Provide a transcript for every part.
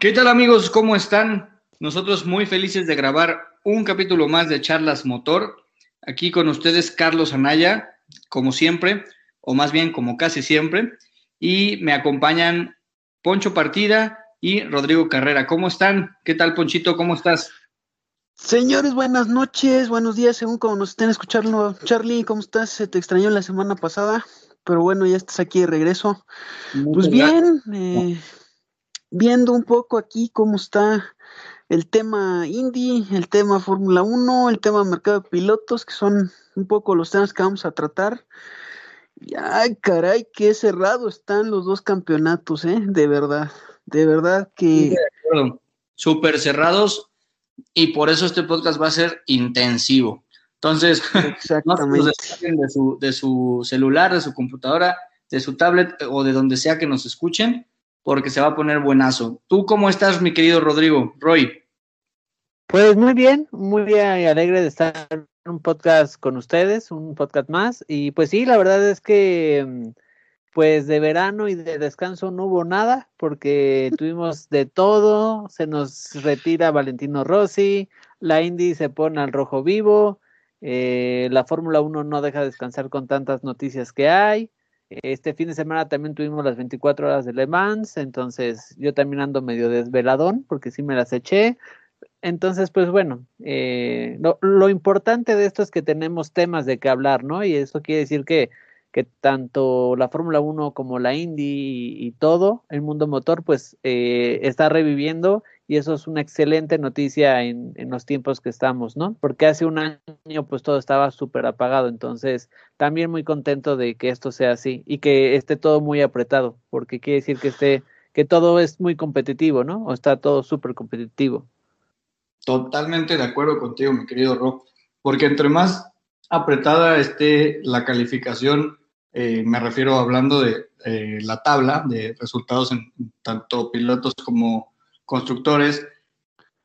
¿Qué tal amigos? ¿Cómo están? Nosotros muy felices de grabar un capítulo más de Charlas Motor. Aquí con ustedes Carlos Anaya, como siempre, o más bien como casi siempre. Y me acompañan Poncho Partida y Rodrigo Carrera. ¿Cómo están? ¿Qué tal Ponchito? ¿Cómo estás? Señores, buenas noches, buenos días, según como nos estén escuchando. Charlie, ¿cómo estás? Se te extrañó la semana pasada, pero bueno, ya estás aquí de regreso. pues bien, eh, viendo un poco aquí cómo está el tema Indy, el tema Fórmula 1, el tema mercado de pilotos, que son un poco los temas que vamos a tratar. Y ay, caray, qué cerrado están los dos campeonatos, ¿eh? De verdad, de verdad que... Súper cerrados y por eso este podcast va a ser intensivo. Entonces, Exactamente. no de su, de su celular, de su computadora, de su tablet o de donde sea que nos escuchen porque se va a poner buenazo. ¿Tú cómo estás, mi querido Rodrigo? Roy. Pues muy bien, muy bien y alegre de estar en un podcast con ustedes, un podcast más. Y pues sí, la verdad es que mm, pues de verano y de descanso no hubo nada, porque tuvimos de todo, se nos retira Valentino Rossi, la Indy se pone al rojo vivo, eh, la Fórmula 1 no deja de descansar con tantas noticias que hay, este fin de semana también tuvimos las 24 horas de Le Mans, entonces yo también ando medio desveladón porque sí me las eché. Entonces, pues bueno, eh, lo, importante de esto es que tenemos temas de qué hablar, ¿no? Y eso quiere decir que, que tanto la Fórmula 1 como la Indy y, todo el mundo motor, pues eh, está reviviendo y eso es una excelente noticia en, en, los tiempos que estamos, ¿no? Porque hace un año pues todo estaba súper apagado, entonces también muy contento de que esto sea así y que esté todo muy apretado, porque quiere decir que esté, que todo es muy competitivo, ¿no? O está todo súper competitivo. Totalmente de acuerdo contigo, mi querido Rob, porque entre más apretada esté la calificación, eh, me refiero hablando de eh, la tabla de resultados en tanto pilotos como constructores,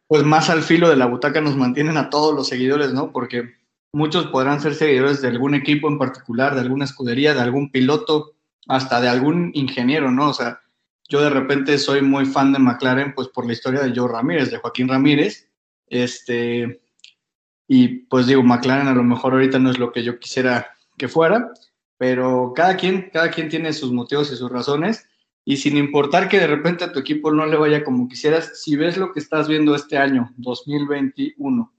pues más al filo de la butaca nos mantienen a todos los seguidores, ¿no? Porque muchos podrán ser seguidores de algún equipo en particular, de alguna escudería, de algún piloto, hasta de algún ingeniero, ¿no? O sea, yo de repente soy muy fan de McLaren, pues por la historia de Joe Ramírez, de Joaquín Ramírez, este, y pues digo, McLaren a lo mejor ahorita no es lo que yo quisiera que fuera, pero cada quien, cada quien tiene sus motivos y sus razones, y sin importar que de repente a tu equipo no le vaya como quisieras, si ves lo que estás viendo este año, 2021,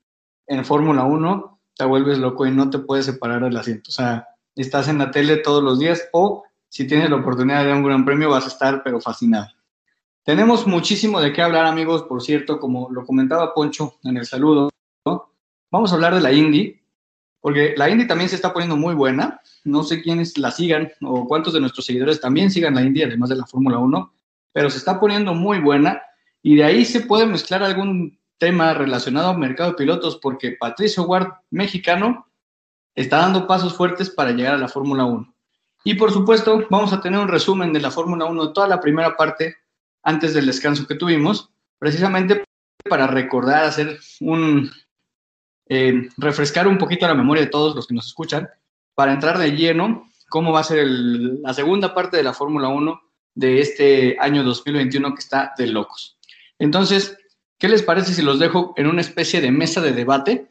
en Fórmula 1, te vuelves loco y no te puedes separar del asiento. O sea, estás en la tele todos los días o si tienes la oportunidad de un gran premio vas a estar pero fascinado. Tenemos muchísimo de qué hablar, amigos, por cierto, como lo comentaba Poncho en el saludo, Vamos a hablar de la Indy, porque la Indy también se está poniendo muy buena. No sé quiénes la sigan o cuántos de nuestros seguidores también sigan la Indy, además de la Fórmula 1, pero se está poniendo muy buena y de ahí se puede mezclar algún tema relacionado al mercado de pilotos, porque Patricio Ward, mexicano, está dando pasos fuertes para llegar a la Fórmula 1. Y por supuesto, vamos a tener un resumen de la Fórmula 1, toda la primera parte antes del descanso que tuvimos, precisamente para recordar, hacer un eh, refrescar un poquito la memoria de todos los que nos escuchan para entrar de lleno cómo va a ser la segunda parte de la Fórmula 1 de este año 2021 que está de locos. Entonces, ¿qué les parece si los dejo en una especie de mesa de debate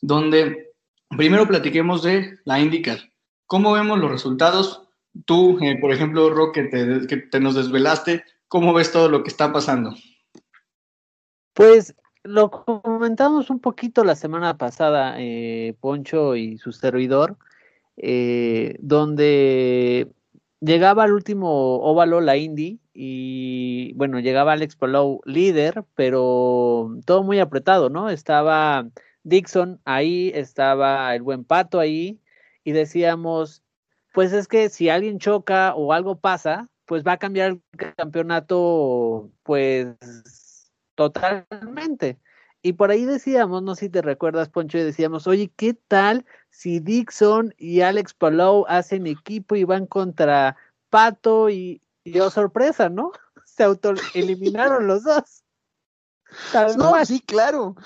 donde primero platiquemos de la IndyCar? ¿Cómo vemos los resultados? Tú, eh, por ejemplo, Roque, que te nos desvelaste, ¿cómo ves todo lo que está pasando? Pues lo comentamos un poquito la semana pasada, eh, Poncho y su servidor, eh, donde llegaba al último óvalo la Indy y bueno, llegaba Alex Palou líder, pero todo muy apretado, ¿no? Estaba Dixon ahí, estaba el buen Pato ahí y decíamos, pues es que si alguien choca o algo pasa, pues va a cambiar el campeonato, pues Totalmente. Y por ahí decíamos, no sé si te recuerdas, Poncho, y decíamos, oye, ¿qué tal si Dixon y Alex Palou hacen equipo y van contra Pato y, yo oh, sorpresa, ¿no? Se autoeliminaron los dos. No, así, claro,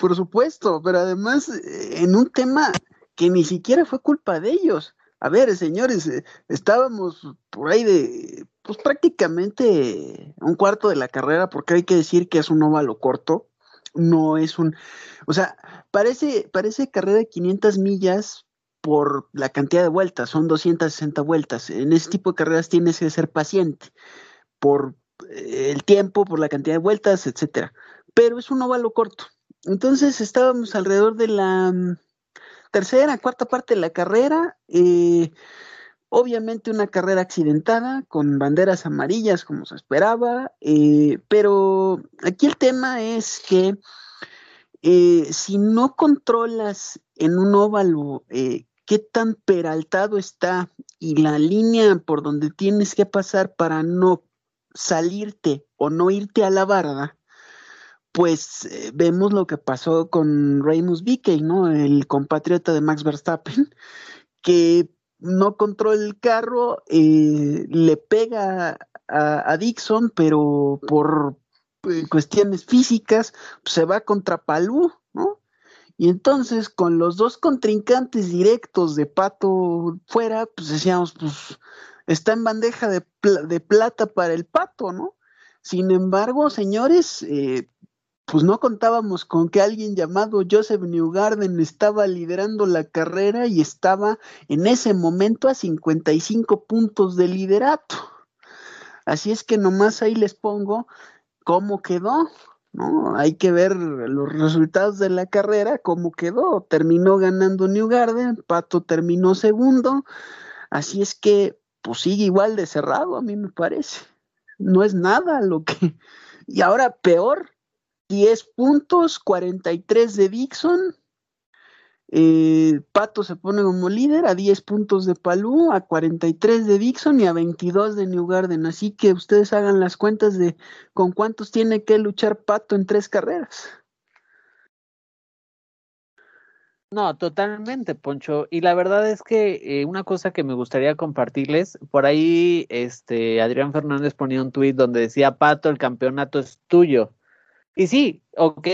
por supuesto, pero además eh, en un tema que ni siquiera fue culpa de ellos. A ver, señores, eh, estábamos por ahí de, pues prácticamente un cuarto de la carrera, porque hay que decir que es un óvalo corto, no es un, o sea, parece, parece carrera de 500 millas por la cantidad de vueltas, son 260 vueltas. En ese tipo de carreras tienes que ser paciente por eh, el tiempo, por la cantidad de vueltas, etcétera. Pero es un óvalo corto. Entonces estábamos alrededor de la mm, tercera, cuarta parte de la carrera. Eh, obviamente una carrera accidentada, con banderas amarillas como se esperaba, eh, pero aquí el tema es que si no controlas en un óvalo qué tan peraltado está y la línea por donde tienes que pasar para no salirte o no irte a la barda, pues eh, vemos lo que pasó con Raymond Bickey, ¿no? El compatriota de Max Verstappen, que no controla el carro, eh, le pega a, Dixon, pero por eh, cuestiones físicas pues, se va contra Palú, ¿no? Y entonces, con los dos contrincantes directos de Pato fuera, pues decíamos, pues está en bandeja de, plata para el Pato, ¿no? Sin embargo, señores, pues no contábamos con que alguien llamado Joseph Newgarden estaba liderando la carrera y estaba en ese momento a 55 puntos de liderato. Así es que nomás ahí les pongo cómo quedó, ¿no? Hay que ver los resultados de la carrera, cómo quedó. Terminó ganando Newgarden, Pato terminó segundo, así es que pues sigue igual de cerrado, a mí me parece. No es nada lo que... Y ahora peor, 10 puntos, 43 de Dixon. Eh, Pato se pone como líder a 10 puntos de Palú, a 43 de Dixon y a 22 de New Garden. Así que ustedes hagan las cuentas de con cuántos tiene que luchar Pato en tres carreras. No, totalmente, Poncho. Y la verdad es que eh, una cosa que me gustaría compartirles, por ahí este Adrián Fernández ponía un tuit donde decía, Pato, el campeonato es tuyo. Y sí, ok,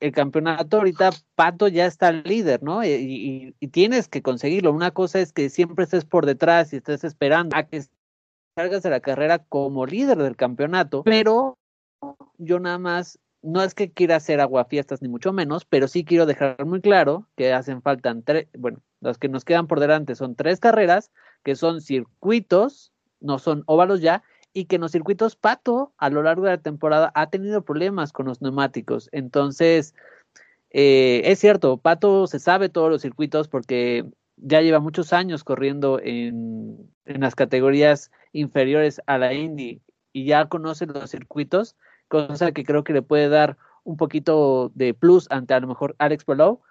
el campeonato ahorita Pato ya está líder, ¿no? Y, tienes que conseguirlo. Una cosa es que siempre estés por detrás y estés esperando a que salgas de la carrera como líder del campeonato, pero yo nada más, no es que quiera hacer aguafiestas ni mucho menos, pero sí quiero dejar muy claro que hacen falta tres, bueno, las que nos quedan por delante son tres carreras, que son circuitos, no son óvalos ya, y que en los circuitos Pato a lo largo de la temporada ha tenido problemas con los neumáticos. Entonces, eh, es cierto, Pato se sabe todos los circuitos porque ya lleva muchos años corriendo en, en las categorías inferiores a la Indy y ya conoce los circuitos, cosa que creo que le puede dar un poquito de plus ante a lo mejor Alex Palou,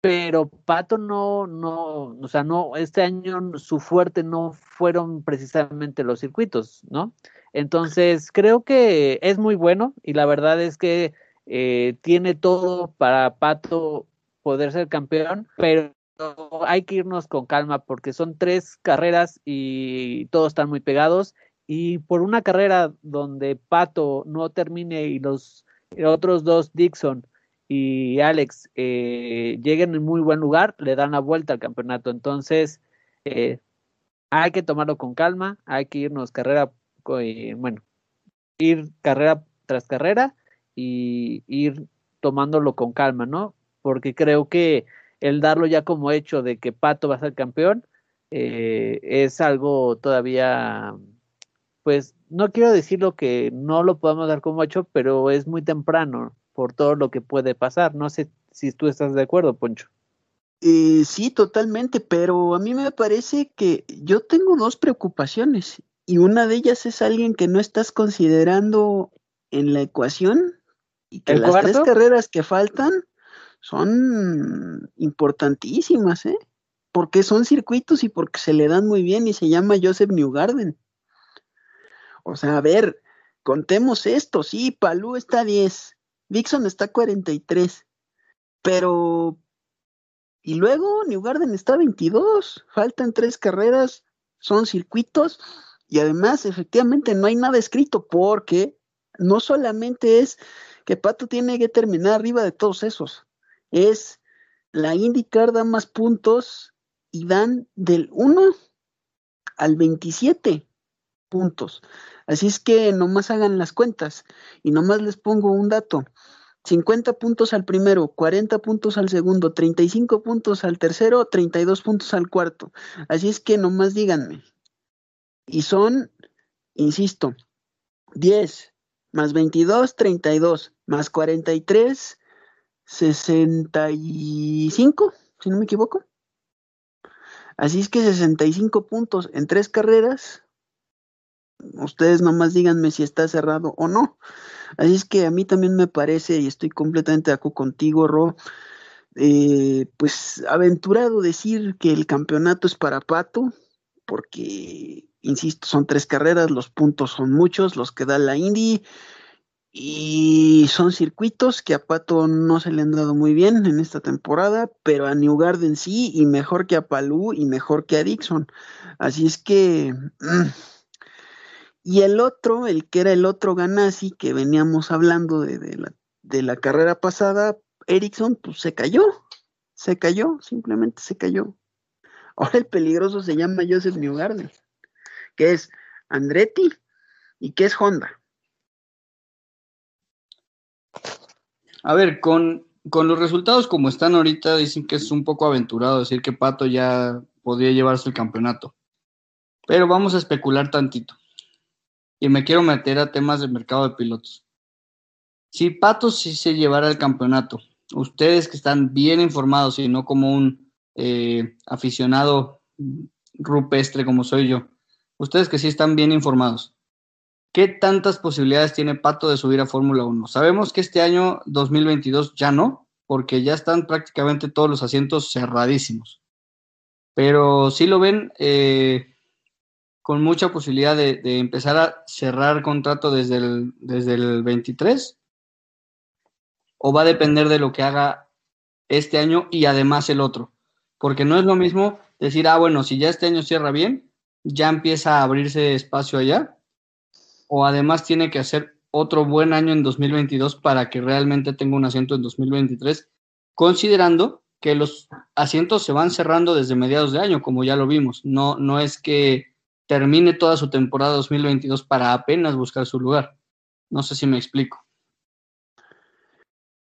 pero Pato no, no, o sea, no, este año su fuerte no fueron precisamente los circuitos, ¿no? Entonces, creo que es muy bueno y la verdad es que eh, tiene todo para Pato poder ser campeón, pero hay que irnos con calma porque son tres carreras y todos están muy pegados y por una carrera donde Pato no termine y los otros dos Dixon y Alex eh, lleguen en muy buen lugar, le dan la vuelta al campeonato. Entonces, eh, hay que tomarlo con calma, hay que irnos carrera, eh, bueno, ir carrera tras carrera y ir tomándolo con calma, ¿no? Porque creo que el darlo ya como hecho de que Pato va a ser campeón es algo todavía, pues no quiero decirlo que no lo podamos dar como hecho, pero es muy temprano por todo lo que puede pasar. No sé si tú estás de acuerdo, Poncho. Eh, sí, totalmente, pero a mí me parece que yo tengo dos preocupaciones y una de ellas es alguien que no estás considerando en la ecuación y que las tres carreras que faltan son importantísimas, ¿eh? Porque son circuitos y porque se le dan muy bien y se llama Joseph Newgarden. O sea, a ver, contemos esto, sí, Palú está a 10, Dixon está 43, pero... Y luego Newgarden está 22, faltan tres carreras, son circuitos y además efectivamente no hay nada escrito porque no solamente es que Pato tiene que terminar arriba de todos esos, es la IndyCar da más puntos y dan del 1 al 27 puntos. Así es que nomás hagan las cuentas y nomás les pongo un dato. 50 puntos al primero, 40 puntos al segundo, 35 puntos al tercero, 32 puntos al cuarto. Así es que nomás díganme. Y son, insisto, 10 más 22, 32, más 43, 65, si no me equivoco. Así es que 65 puntos en tres carreras. Ustedes nomás díganme si está cerrado o no. Así es que a mí también me parece, y estoy completamente de acuerdo contigo, Ro, eh, pues aventurado decir que el campeonato es para Pato, porque, insisto, son tres carreras, los puntos son muchos, los que da la Indy, y son circuitos que a Pato no se le han dado muy bien en esta temporada, pero a New Garden sí, y mejor que a Palú y mejor que a Dixon. Así es que... Mm, y el otro, el que era el otro Ganassi que veníamos hablando de, la, de la carrera pasada, Erickson, pues se cayó, se cayó, simplemente se cayó. Ahora el peligroso se llama Joseph Newgarden, que es Andretti y que es Honda. A ver, con, con los resultados como están ahorita, dicen que es un poco aventurado decir que Pato ya podría llevarse el campeonato. Pero vamos a especular tantito y me quiero meter a temas del mercado de pilotos. Si Pato sí se llevara el campeonato, ustedes que están bien informados y no como un eh, aficionado rupestre como soy yo, ustedes que sí están bien informados, ¿qué tantas posibilidades tiene Pato de subir a Fórmula 1? Sabemos que este año 2022 ya no, porque ya están prácticamente todos los asientos cerradísimos. Pero si lo ven eh, con mucha posibilidad de, empezar a cerrar contrato desde el, desde el 23? ¿O va a depender de lo que haga este año y además el otro? Porque no es lo mismo decir, ah, bueno, si ya este año cierra bien, ya empieza a abrirse espacio allá. O además tiene que hacer otro buen año en 2022 para que realmente tenga un asiento en 2023, considerando que los asientos se van cerrando desde mediados de año, como ya lo vimos. No, no es que termine toda su temporada 2022 para apenas buscar su lugar. No sé si me explico.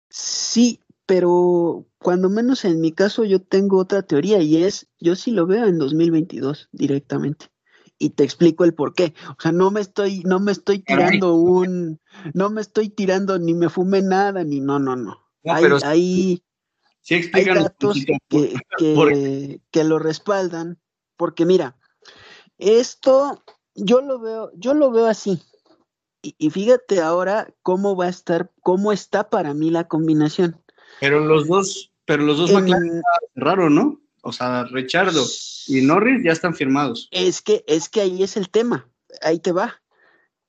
Sí, pero cuando menos en mi caso yo tengo otra teoría y es, yo sí lo veo en 2022 directamente. Y te explico el por qué. O sea, no me estoy, no me estoy tirando un, no me estoy tirando ni me fumé nada, ni no, no, no. hay, sí, datos que, que, que lo respaldan, porque mira, esto yo lo veo, yo lo veo así. Y, fíjate ahora cómo va a estar, cómo está para mí la combinación. Pero los dos, pero los dos McLaren raro, ¿no? O sea, Richardo y Norris ya están firmados. Es que, es que ahí es el tema. Ahí te va.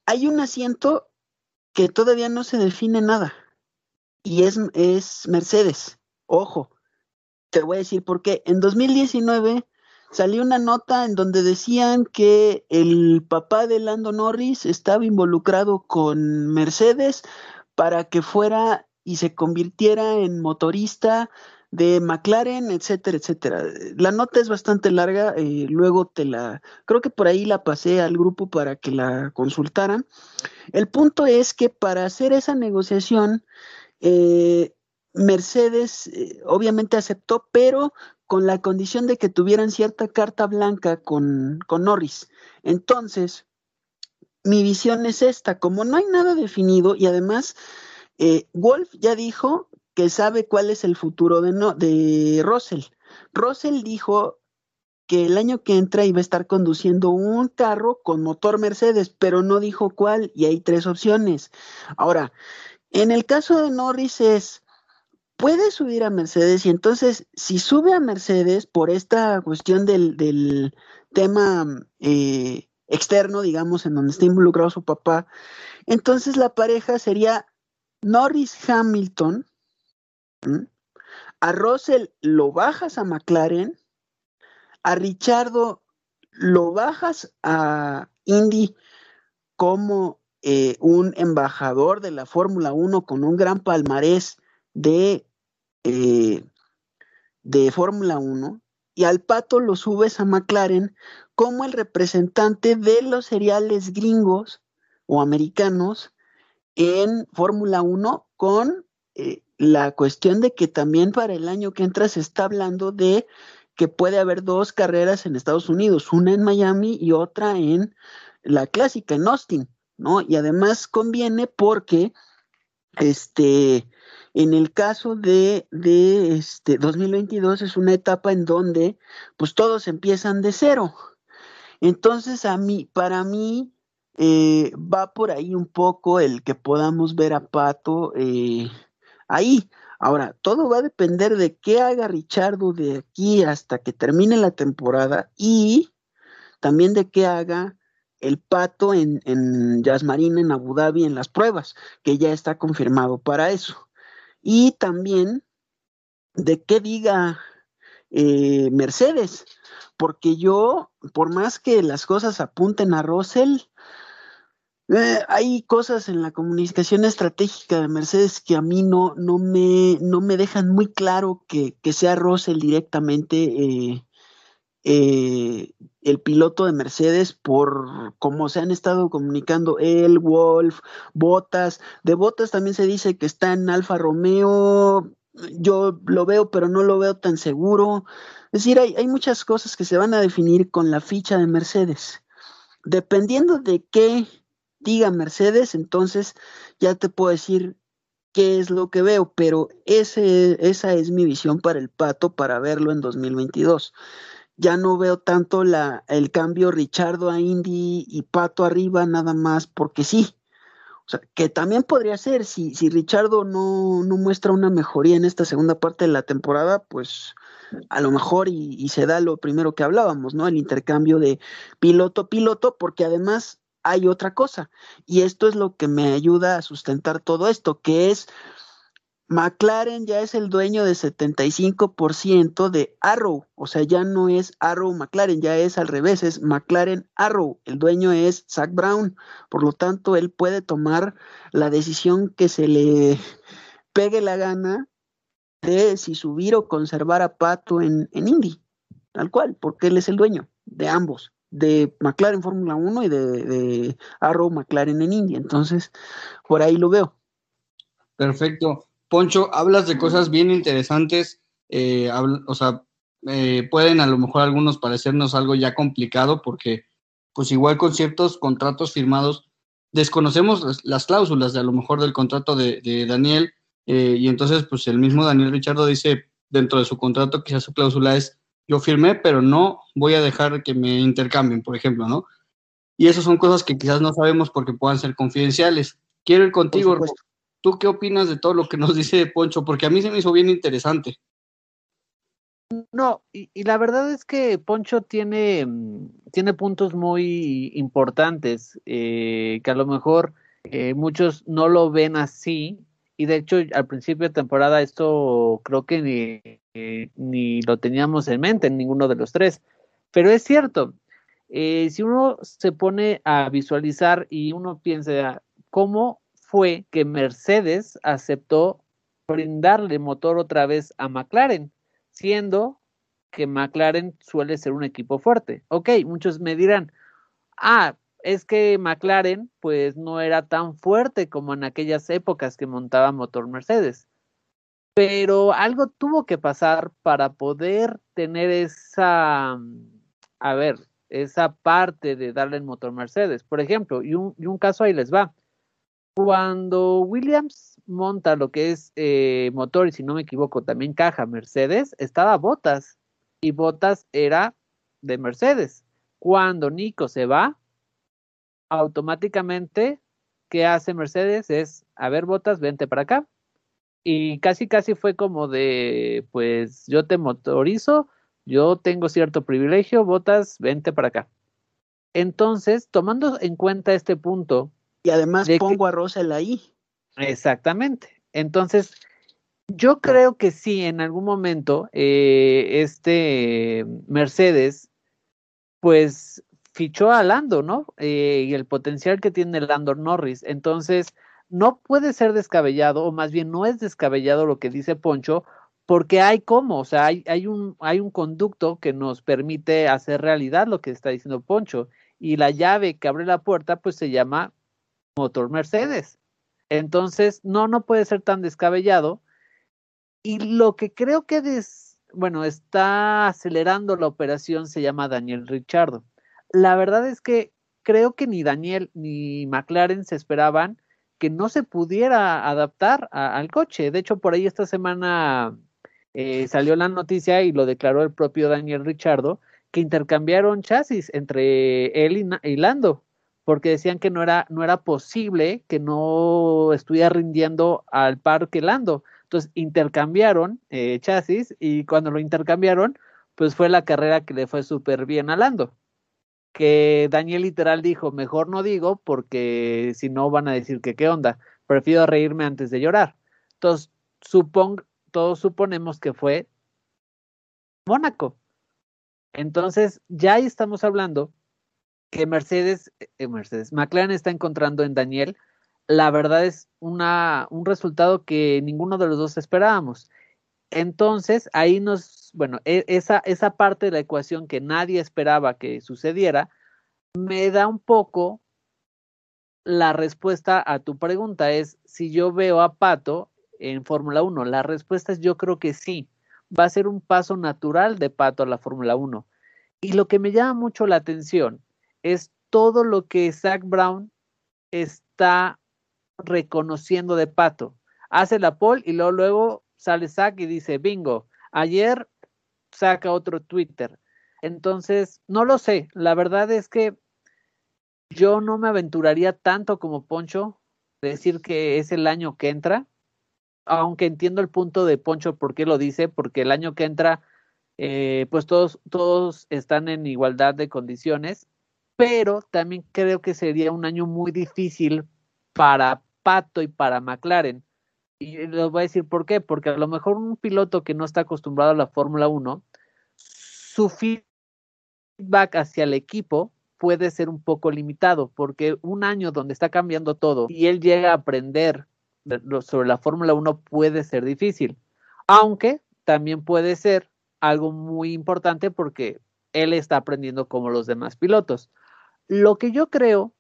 Hay un asiento que todavía no se define nada. Y es, es Mercedes. Ojo. Te voy a decir por qué. En 2019 salió una nota en donde decían que el papá de Lando Norris estaba involucrado con Mercedes para que fuera y se convirtiera en motorista de McLaren, etcétera, etcétera. La nota es bastante larga, eh, luego te la, creo que por ahí la pasé al grupo para que la consultaran. El punto es que para hacer esa negociación, eh, Mercedes eh, obviamente aceptó, pero con la condición de que tuvieran cierta carta blanca con, con Norris. Entonces, mi visión es esta, como no hay nada definido y además eh, Wolf ya dijo que sabe cuál es el futuro de, no, de Russell. Russell dijo que el año que entra iba a estar conduciendo un carro con motor Mercedes, pero no dijo cuál y hay tres opciones. Ahora, en el caso de Norris es puede subir a Mercedes y entonces si sube a Mercedes por esta cuestión del, tema eh, externo, digamos, en donde está involucrado su papá, entonces la pareja sería Norris Hamilton, a Russell lo bajas a McLaren, a Richardo lo bajas a Indy como eh, un embajador de la Fórmula 1 con un gran palmarés de eh, de Fórmula 1 y al Pato lo subes a McLaren como el representante de los cereales gringos o americanos en Fórmula 1 con eh, la cuestión de que también para el año que entra se está hablando de que puede haber dos carreras en Estados Unidos, una en Miami y otra en la clásica, en Austin, ¿no? Y además conviene porque, este, en el caso de, de este 2022 es una etapa en donde, pues todos empiezan de cero. Entonces, a mí, para mí, eh, va por ahí un poco el que podamos ver a Pato eh, ahí. Ahora, todo va a depender de qué haga Richardo de aquí hasta que termine la temporada y también de qué haga el pato en, en Marine en Abu Dhabi en las pruebas, que ya está confirmado para eso. Y también de qué diga eh, Mercedes, porque yo, por más que las cosas apunten a Russell, eh, hay cosas en la comunicación estratégica de Mercedes que a mí no, no, me, no me dejan muy claro que, sea Russell directamente eh, eh, el piloto de Mercedes por cómo se han estado comunicando él, Wolf, Botas. De Botas también se dice que está en Alfa Romeo. Yo lo veo, pero no lo veo tan seguro. Es decir, hay, hay muchas cosas que se van a definir con la ficha de Mercedes. Dependiendo de qué diga Mercedes, entonces ya te puedo decir qué es lo que veo, pero ese, esa es mi visión para el pato para verlo en 2022. Ya no veo tanto la, el cambio Richardo a Indy y Pato arriba nada más porque sí. O sea, que también podría ser, si, si Richardo no, no muestra una mejoría en esta segunda parte de la temporada, pues a lo mejor y, y se da lo primero que hablábamos, ¿no? El intercambio de piloto-piloto, porque además hay otra cosa. Y esto es lo que me ayuda a sustentar todo esto, que es McLaren ya es el dueño de 75% de Arrow, o sea, ya no es Arrow McLaren, ya es al revés, es McLaren Arrow, el dueño es Zach Brown, por lo tanto, él puede tomar la decisión que se le pegue la gana de si subir o conservar a Pato en, en Indy, tal cual, porque él es el dueño de ambos de McLaren Fórmula 1 y de, Arrow McLaren en India. Entonces, por ahí lo veo. Perfecto. Poncho, hablas de cosas bien interesantes, eh, o sea, eh, pueden a lo mejor algunos parecernos algo ya complicado porque pues igual con ciertos contratos firmados desconocemos las, cláusulas de a lo mejor del contrato de, Daniel eh, y entonces pues el mismo Daniel Richardo dice dentro de su contrato quizás su cláusula es yo firmé, pero no voy a dejar que me intercambien, por ejemplo, ¿no? Y esas son cosas que quizás no sabemos porque puedan ser confidenciales. Quiero ir contigo, ¿tú qué opinas de todo lo que nos dice Poncho? Porque a mí se me hizo bien interesante. No, y, la verdad es que Poncho tiene, mm, tiene puntos muy importantes eh, que a lo mejor eh, muchos no lo ven así, y de hecho al principio de temporada esto creo que ni, eh, ni lo teníamos en mente en ninguno de los tres. Pero es cierto, si uno se pone a visualizar y uno piensa cómo fue que Mercedes aceptó brindarle motor otra vez a McLaren, siendo que McLaren suele ser un equipo fuerte. Ok, muchos me dirán, ah, es que McLaren pues no era tan fuerte como en aquellas épocas que montaba motor Mercedes. Pero algo tuvo que pasar para poder tener esa, a ver, esa parte de darle el motor Mercedes. Por ejemplo, y un, y un caso ahí les va. Cuando Williams monta lo que es eh, motor y si no me equivoco también caja Mercedes, estaba Botas y Botas era de Mercedes. Cuando Nico se va, automáticamente, ¿qué hace Mercedes? Es, a ver, botas, vente para acá. Y casi, casi fue como de, pues yo te motorizo, yo tengo cierto privilegio, botas, vente para acá. Entonces, tomando en cuenta este punto. Y además pongo a Russell ahí. Exactamente. Entonces, yo creo que sí, en algún momento, eh, este Mercedes, pues fichó a Lando, ¿no? Eh, y el potencial que tiene Lando Norris. Entonces, no puede ser descabellado, o más bien no es descabellado lo que dice Poncho, porque hay cómo, o sea, hay, hay, un, hay un conducto que nos permite hacer realidad lo que está diciendo Poncho, y la llave que abre la puerta, pues se llama motor Mercedes. Entonces, no, no puede ser tan descabellado. Y lo que creo que, bueno, está acelerando la operación se llama Daniel Richardo. La verdad es que creo que ni Daniel ni McLaren se esperaban que no se pudiera adaptar al coche. De hecho, por ahí esta semana eh, salió la noticia y lo declaró el propio Daniel Richardo, que intercambiaron chasis entre él y, Lando, porque decían que no era, no era posible que no estuviera rindiendo al par que Lando. Entonces intercambiaron eh, chasis y cuando lo intercambiaron, pues fue la carrera que le fue súper bien a Lando. Que Daniel literal dijo, mejor no digo porque si no van a decir que qué onda, prefiero reírme antes de llorar. Entonces, supongo, todos suponemos que fue Mónaco. Entonces, ya ahí estamos hablando que Mercedes, eh, Mercedes, McLaren está encontrando en Daniel, la verdad es una, un resultado que ninguno de los dos esperábamos. Entonces, ahí nos, bueno, e, esa, esa parte de la ecuación que nadie esperaba que sucediera, me da un poco la respuesta a tu pregunta, es si yo veo a Pato en Fórmula 1? La respuesta es yo creo que sí. Va a ser un paso natural de Pato a la Fórmula 1. Y lo que me llama mucho la atención es todo lo que Zach Brown está reconociendo de Pato. Hace la pole y luego, luego sale Zach y dice, bingo, ayer saca otro Twitter. Entonces, no lo sé. La verdad es que yo no me aventuraría tanto como Poncho decir que es el año que entra aunque entiendo el punto de Poncho por qué lo dice, porque el año que entra, eh, pues todos, todos están en igualdad de condiciones, pero también creo que sería un año muy difícil para Pato y para McLaren. Y les voy a decir por qué, porque a lo mejor un piloto que no está acostumbrado a la Fórmula 1, su feedback hacia el equipo puede ser un poco limitado, porque un año donde está cambiando todo y él llega a aprender sobre la Fórmula 1 puede ser difícil, aunque también puede ser algo muy importante porque él está aprendiendo como los demás pilotos. Lo que yo creo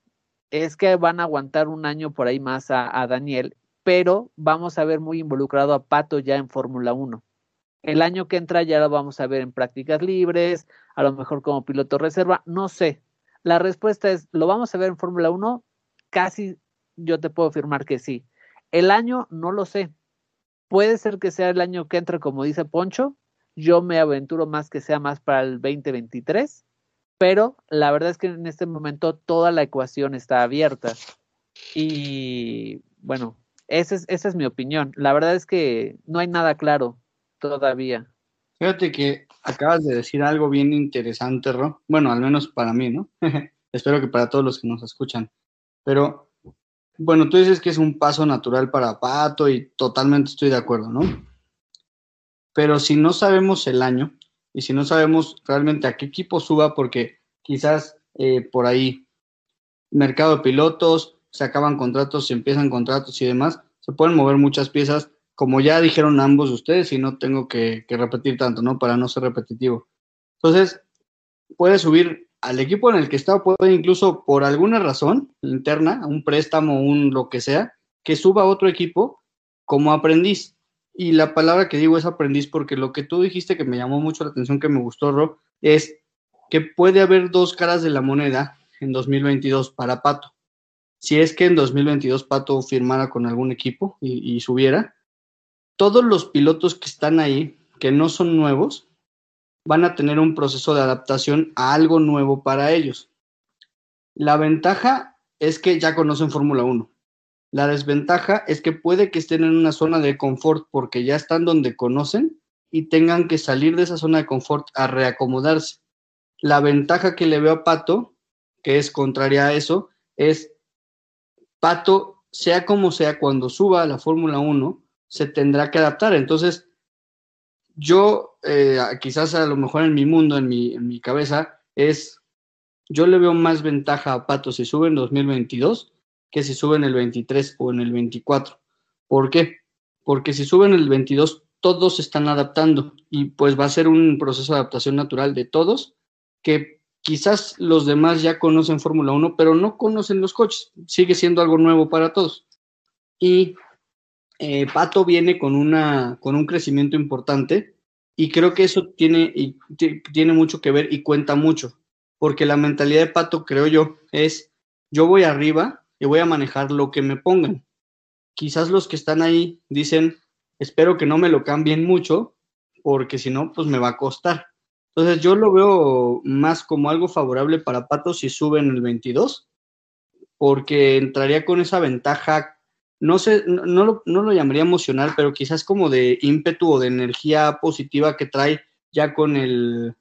es que van a aguantar un año por ahí más a, Daniel, pero vamos a ver muy involucrado a Pato ya en Fórmula 1. El año que entra ya lo vamos a ver en prácticas libres, a lo mejor como piloto reserva, no sé. La respuesta es, ¿lo vamos a ver en Fórmula 1? Casi yo te puedo afirmar que sí. El año no lo sé. Puede ser que sea el año que entra, como dice Poncho. Yo me aventuro más que sea más para el 2023, pero la verdad es que en este momento toda la ecuación está abierta. Y bueno, esa es, esa es mi opinión. La verdad es que no hay nada claro todavía. Fíjate que acabas de decir algo bien interesante, Ro. Bueno, al menos para mí, ¿no? Espero que para todos los que nos escuchan. Pero bueno, tú dices que es un paso natural para Pato y totalmente estoy de acuerdo, ¿no? Pero si no sabemos el año y si no sabemos realmente a qué equipo suba, porque quizás eh, por ahí mercado de pilotos, se acaban contratos, se empiezan contratos y demás, se pueden mover muchas piezas, como ya dijeron ambos de ustedes, y no tengo que, que repetir tanto, ¿no? Para no ser repetitivo. Entonces, puede subir al equipo en el que está puede incluso por alguna razón interna, un préstamo, un lo que sea, que suba a otro equipo como aprendiz. Y la palabra que digo es aprendiz porque lo que tú dijiste que me llamó mucho la atención, que me gustó, Rob, es que puede haber dos caras de la moneda en 2022 para Pato. Si es que en 2022 Pato firmara con algún equipo y, subiera, todos los pilotos que están ahí, que no son nuevos, van a tener un proceso de adaptación a algo nuevo para ellos. La ventaja es que ya conocen Fórmula 1. La desventaja es que puede que estén en una zona de confort porque ya están donde conocen y tengan que salir de esa zona de confort a reacomodarse. La ventaja que le veo a Pato, que es contraria a eso, es Pato, sea como sea, cuando suba a la Fórmula 1, se tendrá que adaptar. Entonces, yo, eh, quizás a lo mejor en mi mundo, en mi, en mi cabeza, es, yo le veo más ventaja a Pato si sube en 2022 que si sube en el 23 o en el 24. ¿Por qué? Porque si sube en el 22 todos están adaptando y pues va a ser un proceso de adaptación natural de todos que quizás los demás ya conocen Fórmula 1, pero no conocen los coches. Sigue siendo algo nuevo para todos. Y eh, Pato viene con, una, con un crecimiento importante y creo que eso tiene, tiene mucho que ver y cuenta mucho, porque la mentalidad de Pato, creo yo, es yo voy arriba y voy a manejar lo que me pongan. Quizás los que están ahí dicen, espero que no me lo cambien mucho, porque si no, pues me va a costar. Entonces yo lo veo más como algo favorable para Pato si sube en el 22, porque entraría con esa ventaja, no sé, no, lo, no lo llamaría emocional, pero quizás como de ímpetu o de energía positiva que trae ya con el,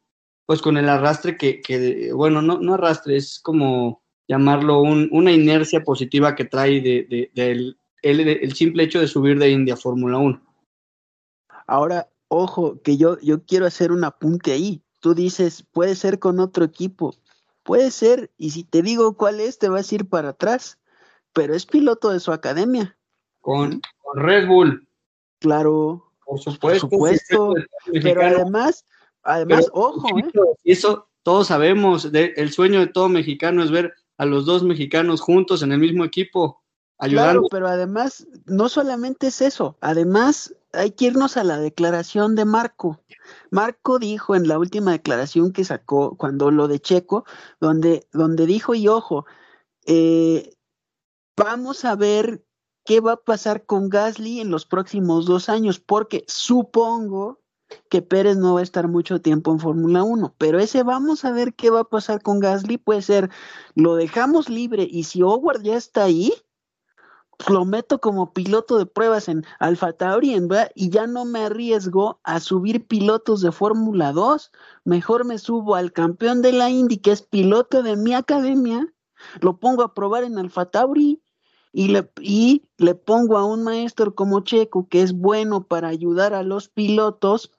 pues con el arrastre que, que bueno, no, no arrastre, es como llamarlo un, una inercia positiva que trae de, del el, simple hecho de subir de India a Fórmula 1. Ahora, ojo, que yo, yo quiero hacer un apunte ahí. Tú dices, puede ser con otro equipo. Puede ser, y si te digo cuál es, te vas a ir para atrás. Pero es piloto de su academia. Con, Red Bull. Claro. Por supuesto. supuesto. Pero además, además, ojo, ¿eh? Eso todos sabemos, el sueño de todo mexicano es ver a los dos mexicanos juntos en el mismo equipo, ayudando. Claro, pero además, no solamente es eso, además hay que irnos a la declaración de Marco. Marco dijo en la última declaración que sacó cuando lo de Checo, donde, donde dijo, y ojo, eh, vamos a ver qué va a pasar con Gasly en los próximos dos años, porque supongo que Pérez no va a estar mucho tiempo en Fórmula 1, pero ese vamos a ver qué va a pasar con Gasly, puede ser, lo dejamos libre y si Howard ya está ahí, pues lo meto como piloto de pruebas en Alfa Tauri y ya no me arriesgo a subir pilotos de Fórmula 2, mejor me subo al campeón de la Indy que es piloto de mi academia, lo pongo a probar en Alfa Tauri y le, y le pongo a un maestro como Checo que es bueno para ayudar a los pilotos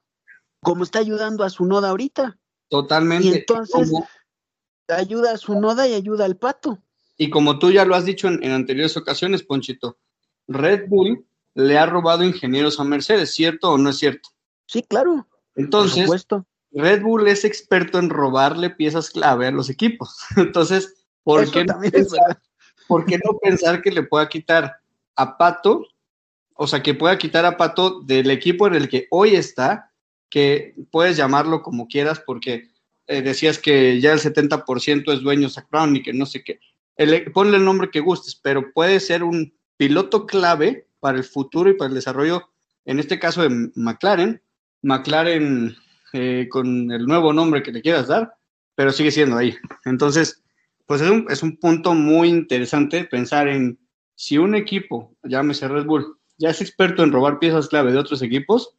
como está ayudando a su noda ahorita. Totalmente. Y entonces ayuda a su noda y ayuda al pato. Y como tú ya lo has dicho en, anteriores ocasiones, Ponchito, Red Bull le ha robado ingenieros a Mercedes, ¿cierto o no es cierto? Sí, claro. Entonces, Red Bull es experto en robarle piezas clave a los equipos. Entonces, ¿por, qué no, pensar, ¿por qué no pensar que le pueda quitar a Pato, o sea, que pueda quitar a Pato del equipo en el que hoy está que puedes llamarlo como quieras porque eh, decías que ya el 70% es dueño Zach Brown y que no sé qué. ponle el nombre que gustes, pero puede ser un piloto clave para el futuro y para el desarrollo, en este caso de McLaren. McLaren eh, con el nuevo nombre que le quieras dar, pero sigue siendo ahí. Entonces, pues es un, es un punto muy interesante pensar en si un equipo, llámese Red Bull, ya es experto en robar piezas clave de otros equipos,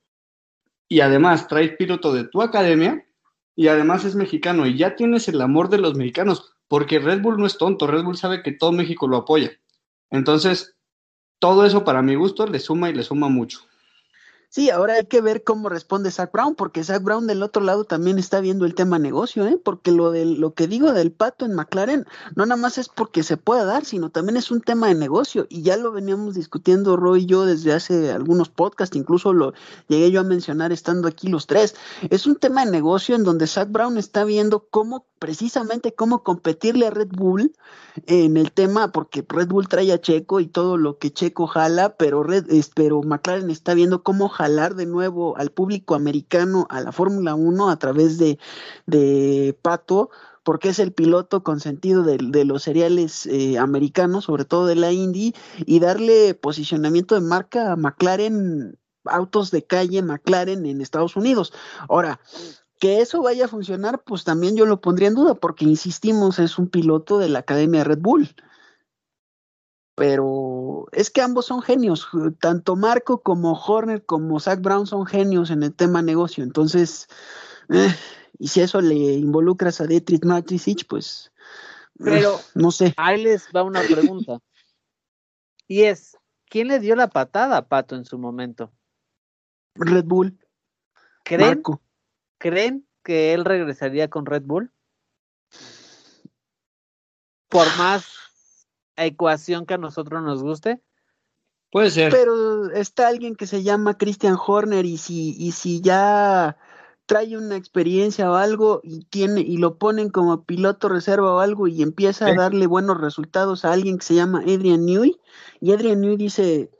y además traes piloto de tu academia y además es mexicano y ya tienes el amor de los mexicanos, porque Red Bull no es tonto, Red Bull sabe que todo México lo apoya. Entonces, todo eso para mi gusto le suma y le suma mucho. Sí, ahora hay que ver cómo responde Zach Brown, porque Zach Brown del otro lado también está viendo el tema negocio, ¿eh? porque lo de lo que digo del pato en McLaren no nada más es porque se pueda dar, sino también es un tema de negocio y ya lo veníamos discutiendo Roy y yo desde hace algunos podcasts, incluso lo llegué yo a mencionar estando aquí los tres. Es un tema de negocio en donde Zach Brown está viendo cómo precisamente cómo competirle a Red Bull en el tema, porque Red Bull trae a Checo y todo lo que Checo jala, pero, Red, pero McLaren está viendo cómo jalar de nuevo al público americano a la Fórmula 1 a través de, de Pato, porque es el piloto consentido de, de los seriales eh, americanos, sobre todo de la Indy, y darle posicionamiento de marca a McLaren autos de calle McLaren en Estados Unidos. Ahora, que eso vaya a funcionar, pues también yo lo pondría en duda, porque insistimos, es un piloto de la Academia Red Bull. Pero es que ambos son genios, tanto Marco como Horner como Zach Brown son genios en el tema negocio. Entonces, eh, y si eso le involucras a Dietrich Matisich, pues pero eh, no sé. Ahí les va una pregunta. y es, ¿quién le dio la patada a Pato en su momento? Red Bull. ¿Creen, ¿Creen que él regresaría con Red Bull? Por más ecuación que a nosotros nos guste. Puede ser. Pero está alguien que se llama Christian Horner y si, y si ya trae una experiencia o algo y tiene y lo ponen como piloto reserva o algo y empieza a darle buenos resultados a alguien que se llama Adrian Newey y Adrian Newey dice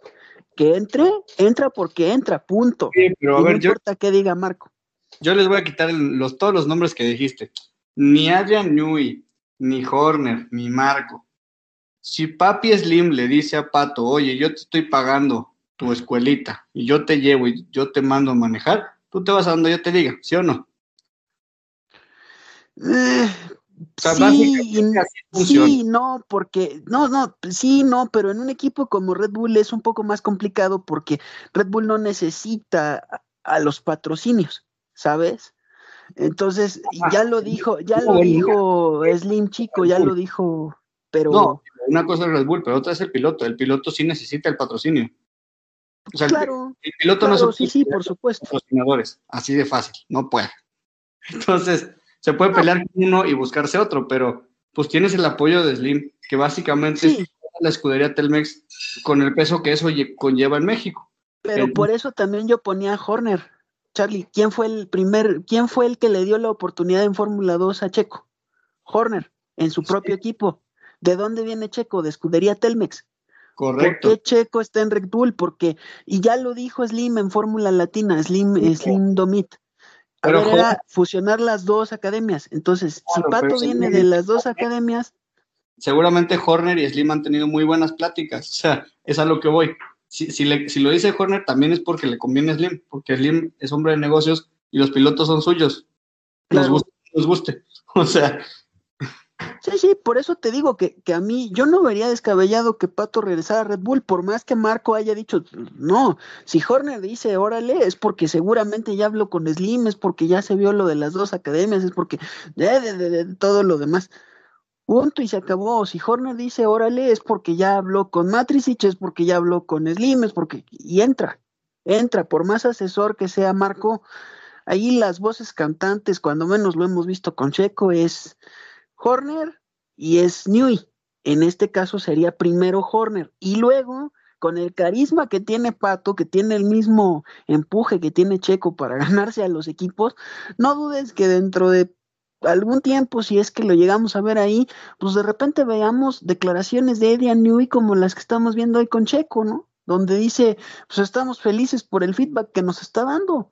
que entre, entra porque entra, punto. pero no importa qué diga Marco. Yo les voy a quitar los, todos los nombres que dijiste. Ni Adrian Newey, ni Horner, ni Marco. Si Papi Slim le dice a Pato, oye, yo te estoy pagando tu escuelita y yo te llevo y yo te mando a manejar, tú te vas a donde yo te diga, ¿sí o no? Eh, sí, no, porque, no, no, sí, no, pero en un equipo como Red Bull es un poco más complicado porque Red Bull no necesita a, los patrocinios, ¿sabes? Entonces, ya lo dijo, ya lo dijo Slim Chico, ya lo dijo, pero... No, una cosa es Red Bull, pero otra es el piloto. El piloto sí necesita el patrocinio. O sea, claro, el piloto no se sí, sí, por supuesto. Patrocinadores, así de fácil, no puede. Entonces, se puede pelear con uno y buscarse otro, pero pues tienes el apoyo de Slim, que básicamente es la escudería Telmex con el peso que eso conlleva en México. Pero por eso también yo ponía a Horner. Charlie, ¿quién fue el primer, quién fue el que le dio la oportunidad en Fórmula 2 a Checo? Horner, en su propio equipo. ¿De dónde viene Checo? De escudería Telmex. Correcto. ¿Por qué Checo está en Red Bull? Porque, y ya lo dijo Slim en Fórmula Latina, Slim, Slim Domit. A ver, era fusionar las dos academias. Entonces, si Pato viene de las dos academias. Seguramente Horner y Slim han tenido muy buenas pláticas. O sea, es a lo que voy. Si, si, le, si lo dice Horner, también es porque le conviene a Slim, porque Slim es hombre de negocios y los pilotos son suyos. Nos guste, nos guste. O sea, Sí, sí, por eso te digo que, que, a mí, yo no vería descabellado que Pato regresara a Red Bull, por más que Marco haya dicho, no, si Horner dice, órale, es porque seguramente ya habló con Slim, es porque ya se vio lo de las dos academias, es porque de, de, de, todo lo demás. Punto y se acabó. Si Horner dice, órale, es porque ya habló con Matricich, es porque ya habló con Slim, es porque, y entra, entra, por más asesor que sea Marco, ahí las voces cantantes, cuando menos lo hemos visto con Checo, es Horner y es Newey. En este caso sería primero Horner y luego con el carisma que tiene Pato, que tiene el mismo empuje que tiene Checo para ganarse a los equipos, no dudes que dentro de algún tiempo, si es que lo llegamos a ver ahí, pues de repente veamos declaraciones de Eddie Newey como las que estamos viendo hoy con Checo, ¿no? Donde dice, pues estamos felices por el feedback que nos está dando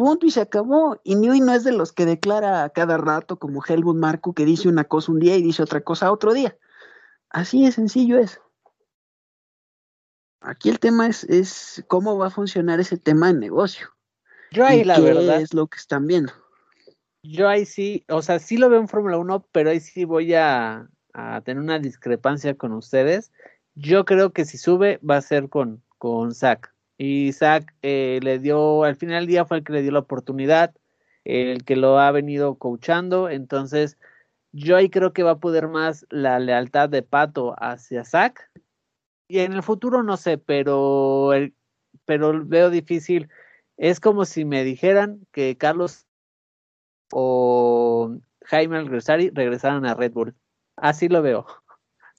punto y se acabó. Y Newey no es de los que declara a cada rato como Helmut Marco que dice una cosa un día y dice otra cosa otro día. Así de sencillo es. Aquí el tema es, es cómo va a funcionar ese tema de negocio. Yo ahí la verdad es lo que están viendo. Yo ahí sí, o sea, sí lo veo en Fórmula 1, pero ahí sí voy a, tener una discrepancia con ustedes. Yo creo que si sube va a ser con, con Zach. Y Isaac eh, le dio, al final del día fue el que le dio la oportunidad, el que lo ha venido coachando. Entonces, yo ahí creo que va a poder más la lealtad de Pato hacia Zach. Y en el futuro no sé, pero, pero veo difícil. Es como si me dijeran que Carlos o Jaime Algresari regresaran a Red Bull. Así lo veo.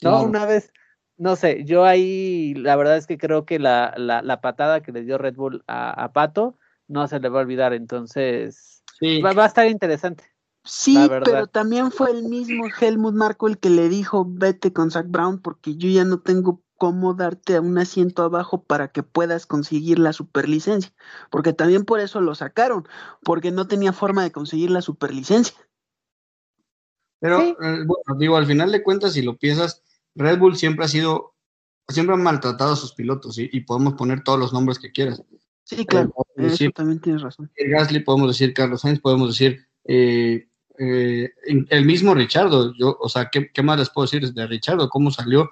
¿No? Una vez, no sé, yo ahí la verdad es que creo que la, la, patada que le dio Red Bull a, Pato no se le va a olvidar, entonces va, a estar interesante. Sí, pero también fue el mismo Helmut Marco el que le dijo vete con Zach Brown porque yo ya no tengo cómo darte un asiento abajo para que puedas conseguir la superlicencia, porque también por eso lo sacaron, porque no tenía forma de conseguir la superlicencia. Pero, eh, bueno, digo, al final de cuentas, si lo piensas, Red Bull siempre ha sido, siempre ha maltratado a sus pilotos y podemos poner todos los nombres que quieras. Sí, claro, eso también tienes razón. Gasly, podemos decir Carlos Sainz, podemos decir eh, eh, el mismo Richardo. Yo, o sea, ¿qué, ¿qué, más les puedo decir de Richardo? ¿Cómo salió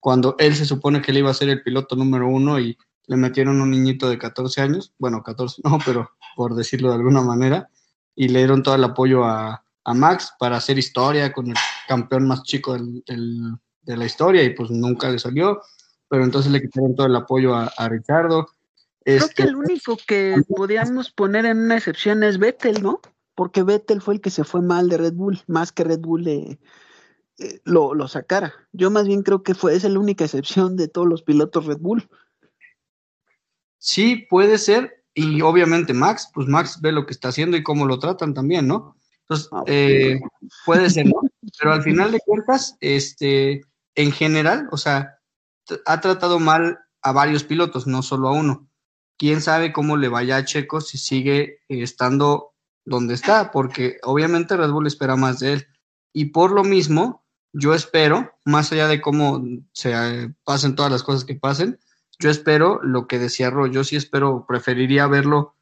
cuando él se supone que él iba a ser el piloto número uno y le metieron un niñito de 14 años? Bueno, 14 no, pero por decirlo de alguna manera, y le dieron todo el apoyo a, a Max para hacer historia con el campeón más chico del, del de la historia y pues nunca le salió, pero entonces le quitaron todo el apoyo a, a Ricardo. Creo que este, el único que podíamos poner en una excepción es Vettel, ¿no? Porque Vettel fue el que se fue mal de Red Bull, más que Red Bull eh, lo, lo, sacara. Yo más bien creo que fue, es la única excepción de todos los pilotos Red Bull. sí puede ser, y obviamente Max, pues Max ve lo que está haciendo y cómo lo tratan también, ¿no? Entonces, Ah, eh, puede ser, ¿no? Pero al final de cuentas, este, en general, o sea, ha tratado mal a varios pilotos, no solo a uno. Quién sabe cómo le vaya a Checo si sigue eh, estando donde está, porque obviamente Red Bull espera más de él. Y por lo mismo, yo espero, más allá de cómo se eh, pasen todas las cosas que pasen, yo espero lo que decía Ro, yo sí espero, preferiría verlo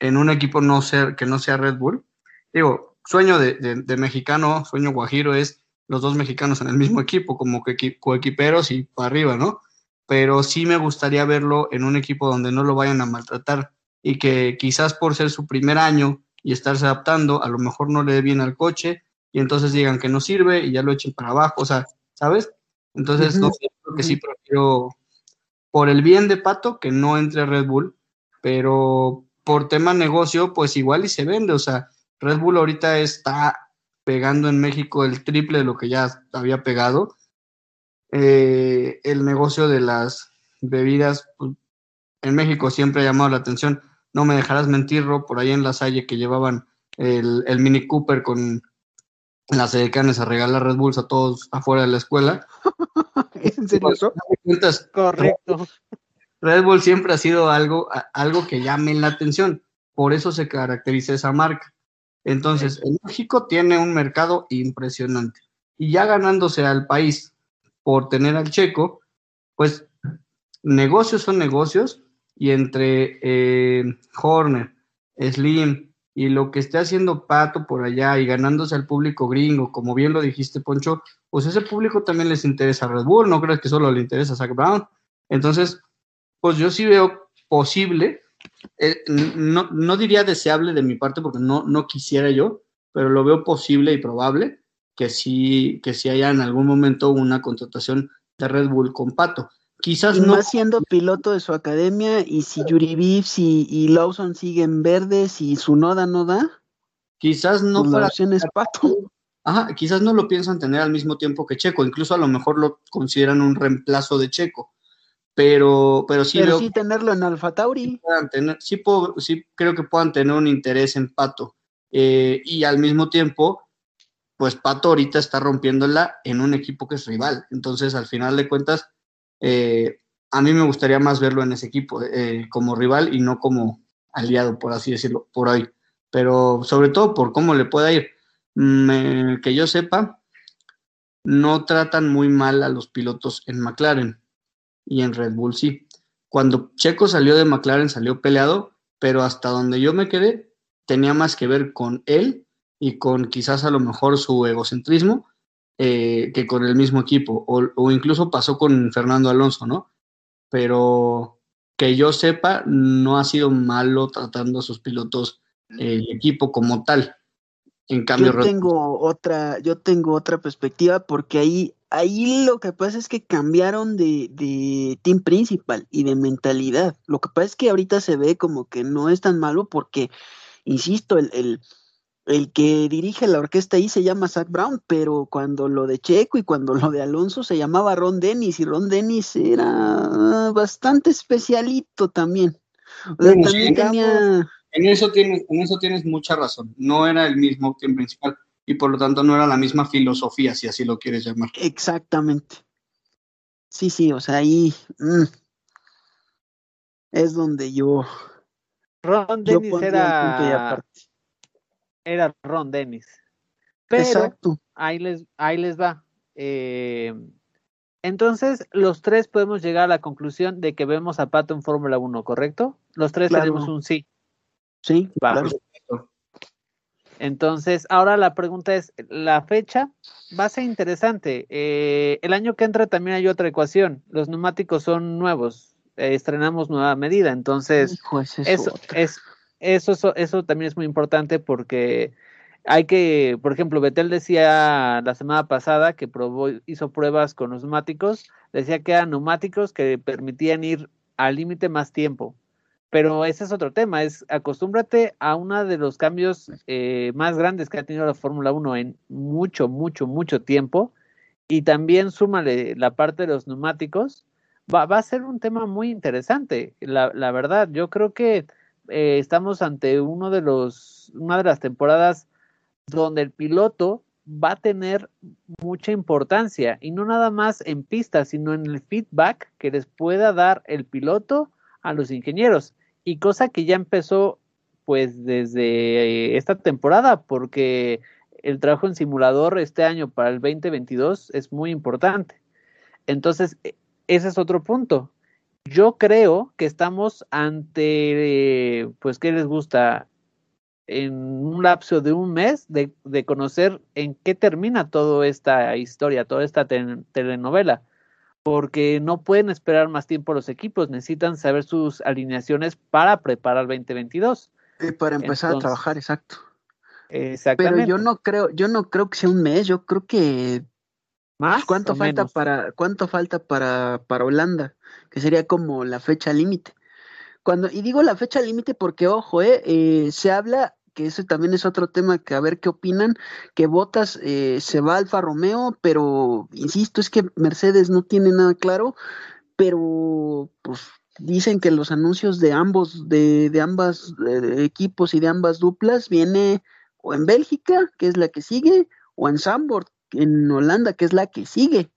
en un equipo no ser, que no sea Red Bull. Digo, sueño de, de- mexicano, sueño guajiro es los dos mexicanos en el mismo equipo, como coequiperos y para arriba, ¿no? Pero sí me gustaría verlo en un equipo donde no lo vayan a maltratar y que quizás por ser su primer año y estarse adaptando, a lo mejor no le dé bien al coche y entonces digan que no sirve y ya lo echen para abajo, o sea, ¿sabes? Entonces, no sé, creo que sí prefiero, por el bien de Pato, que no entre Red Bull, pero por tema negocio, pues igual y se vende, o sea, Red Bull ahorita está pegando en México el triple de lo que ya había pegado. Eh, el negocio de las bebidas pues, en México siempre ha llamado la atención. No me dejarás mentir, Ro, por ahí en la Salle que llevaban el, el Mini Cooper con las edecanes a regalar Red Bulls a todos afuera de la escuela. ¿En serio eso? Cuentas, Correcto. Red Bull siempre ha sido algo, algo que llame la atención. Por eso se caracteriza esa marca. Entonces, en México tiene un mercado impresionante. Y ya ganándose al país por tener al checo, pues negocios son negocios. Y entre eh, Horner, Slim y lo que esté haciendo Pato por allá y ganándose al público gringo, como bien lo dijiste, Poncho, pues ese público también les interesa a Red Bull. No crees que solo le interesa a Zach Brown. Entonces, pues yo sí veo posible, eh, no, no diría deseable de mi parte porque no, no quisiera yo, pero lo veo posible y probable que sí, que sí haya en algún momento una contratación de Red Bull con Pato. Quizás Y no, más siendo piloto de su academia, y si Yuri y, y Lawson siguen verdes y su noda no da, quizás no pues la para opción es Pato. Ajá, quizás no lo piensan tener al mismo tiempo que Checo, incluso a lo mejor lo consideran un reemplazo de Checo, pero, pero sí Pero sí tenerlo en Alfa Tauri. tener, sí, puedo- sí creo que puedan tener un interés en Pato. Eh, y al mismo tiempo, pues Pato ahorita está rompiéndola en un equipo que es rival. Entonces, al final de cuentas, eh, a mí me gustaría más verlo en ese equipo, eh, como rival y no como aliado, por así decirlo, por ahí. Pero sobre todo por cómo le pueda ir. Me- que yo sepa, no tratan muy mal a los pilotos en McLaren y en Red Bull sí. Cuando Checo salió de McLaren salió peleado, pero hasta donde yo me quedé tenía más que ver con él y con quizás a lo mejor su egocentrismo eh, que con el mismo equipo, o, o incluso pasó con Fernando Alonso, ¿no? Pero que yo sepa, no ha sido malo tratando a sus pilotos eh, el equipo como tal. En cambio, Yo tengo otra, yo tengo otra perspectiva porque ahí, ahí lo que pasa es que cambiaron de, de team principal y de mentalidad. Lo que pasa es que ahorita se ve como que no es tan malo porque, insisto, el, el, el que dirige la orquesta ahí se llama Zach Brown, pero cuando lo de Checo y cuando lo de Alonso se llamaba Ron Dennis y Ron Dennis era bastante especialito también. O sea, Bueno, sí, también tenía... En eso tienes, en eso tienes mucha razón. No era el mismo team principal y por lo tanto no era la misma filosofía, si así lo quieres llamar. Exactamente. Sí, sí, o sea, ahí mm, es donde yo, Ron Dennis era, aparte. Era Ron Dennis. Pero Exacto. ahí les, ahí les va. Eh, entonces, los tres podemos llegar a la conclusión de que vemos a Pato en Fórmula 1, ¿correcto? Los tres Claro. tenemos un sí. Sí, Va. claro. Entonces, ahora la pregunta es, la fecha va a ser interesante. Eh, el año que entra también hay otra ecuación. Los neumáticos son nuevos. Eh, estrenamos nueva medida. Entonces, Hijo, es es, eso, eso, eso también es muy importante porque hay que, por ejemplo, Betel decía la semana pasada que probó, hizo pruebas con los neumáticos, decía que eran neumáticos que permitían ir al límite más tiempo. Pero ese es otro tema, es acostúmbrate a uno de los cambios eh, más grandes que ha tenido la Fórmula 1 en mucho, mucho, mucho tiempo. Y también súmale la parte de los neumáticos, va, va a ser un tema muy interesante. La, la verdad, yo creo que eh, estamos ante uno de los, una de las temporadas donde el piloto va a tener mucha importancia y no nada más en pista, sino en el feedback que les pueda dar el piloto a los ingenieros y cosa que ya empezó pues desde esta temporada porque el trabajo en simulador este año para el 2022 es muy importante. Entonces, e, ese es otro punto. Yo creo que estamos ante, pues, ¿qué les gusta? En un lapso de un mes de, de conocer en qué termina toda esta historia, toda esta telenovela, porque no pueden esperar más tiempo los equipos, necesitan saber sus alineaciones para preparar el 2022. Y para empezar a trabajar, exacto. Exactamente. Pero yo no creo, yo no creo que sea un mes, yo creo que ¿Más? ¿Cuánto falta para cuánto falta para, para Holanda? Que sería como la fecha límite. Cuando, y digo la fecha límite porque, ojo, eh, eh, se habla, que ese también es otro tema que a ver qué opinan, que Botas eh, se va a Alfa Romeo, pero insisto, es que Mercedes no tiene nada claro, pero pues dicen que los anuncios de ambos, de, de ambas equipos y de ambas duplas viene o en Bélgica, que es la que sigue, o en Zandvoort, en Holanda, que es la que sigue,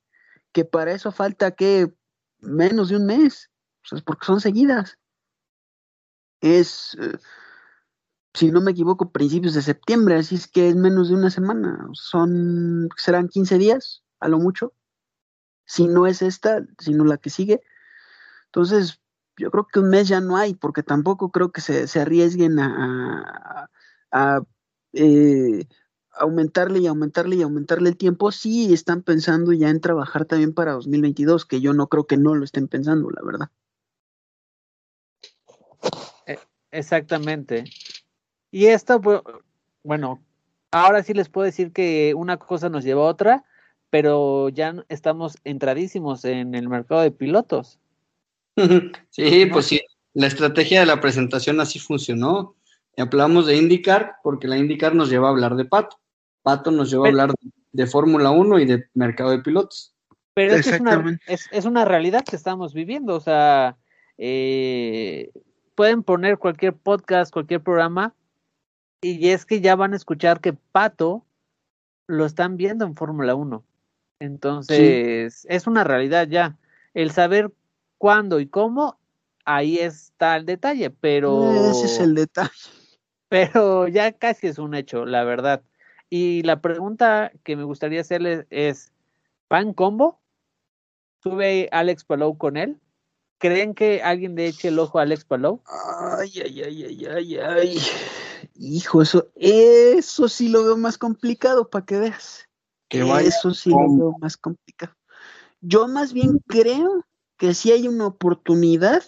que para eso falta que menos de un mes, pues porque son seguidas. Es, eh, si no me equivoco, principios de septiembre, así es que es menos de una semana, son, serán 15 días, a lo mucho, si no es esta, sino la que sigue. Entonces, yo creo que un mes ya no hay, porque tampoco creo que se, se arriesguen a, a, eh, aumentarle y aumentarle y aumentarle el tiempo, sí están pensando ya en trabajar también para 2022, que yo no creo que no lo estén pensando, la verdad. E, exactamente. Y esto, bueno, ahora sí les puedo decir que una cosa nos lleva a otra, pero ya estamos entradísimos en el mercado de pilotos. Sí, pues sí, la estrategia de la presentación así funcionó. Hablamos de IndyCar porque la IndyCar nos lleva a hablar de Pato. Pato nos llevó a hablar de Fórmula 1 y de mercado de pilotos. Pero es, una, es, una realidad que estamos viviendo, o sea, eh, pueden poner cualquier podcast, cualquier programa, y es que ya van a escuchar que Pato lo están viendo en Fórmula 1. Entonces, es una realidad ya. El saber cuándo y cómo, ahí está el detalle, pero... Ese es el detalle. Pero ya casi es un hecho, la verdad. Y la pregunta que me gustaría hacerle es, ¿pan combo? ¿Sube Alex Palou con él? ¿Creen que alguien le eche el ojo a Alex Palou? Ay, ay, ay, ay, ay, ay. Hijo, eso, eso sí lo veo más complicado para que veas. Que eso sí lo veo más complicado. Yo más bien creo que si hay una oportunidad,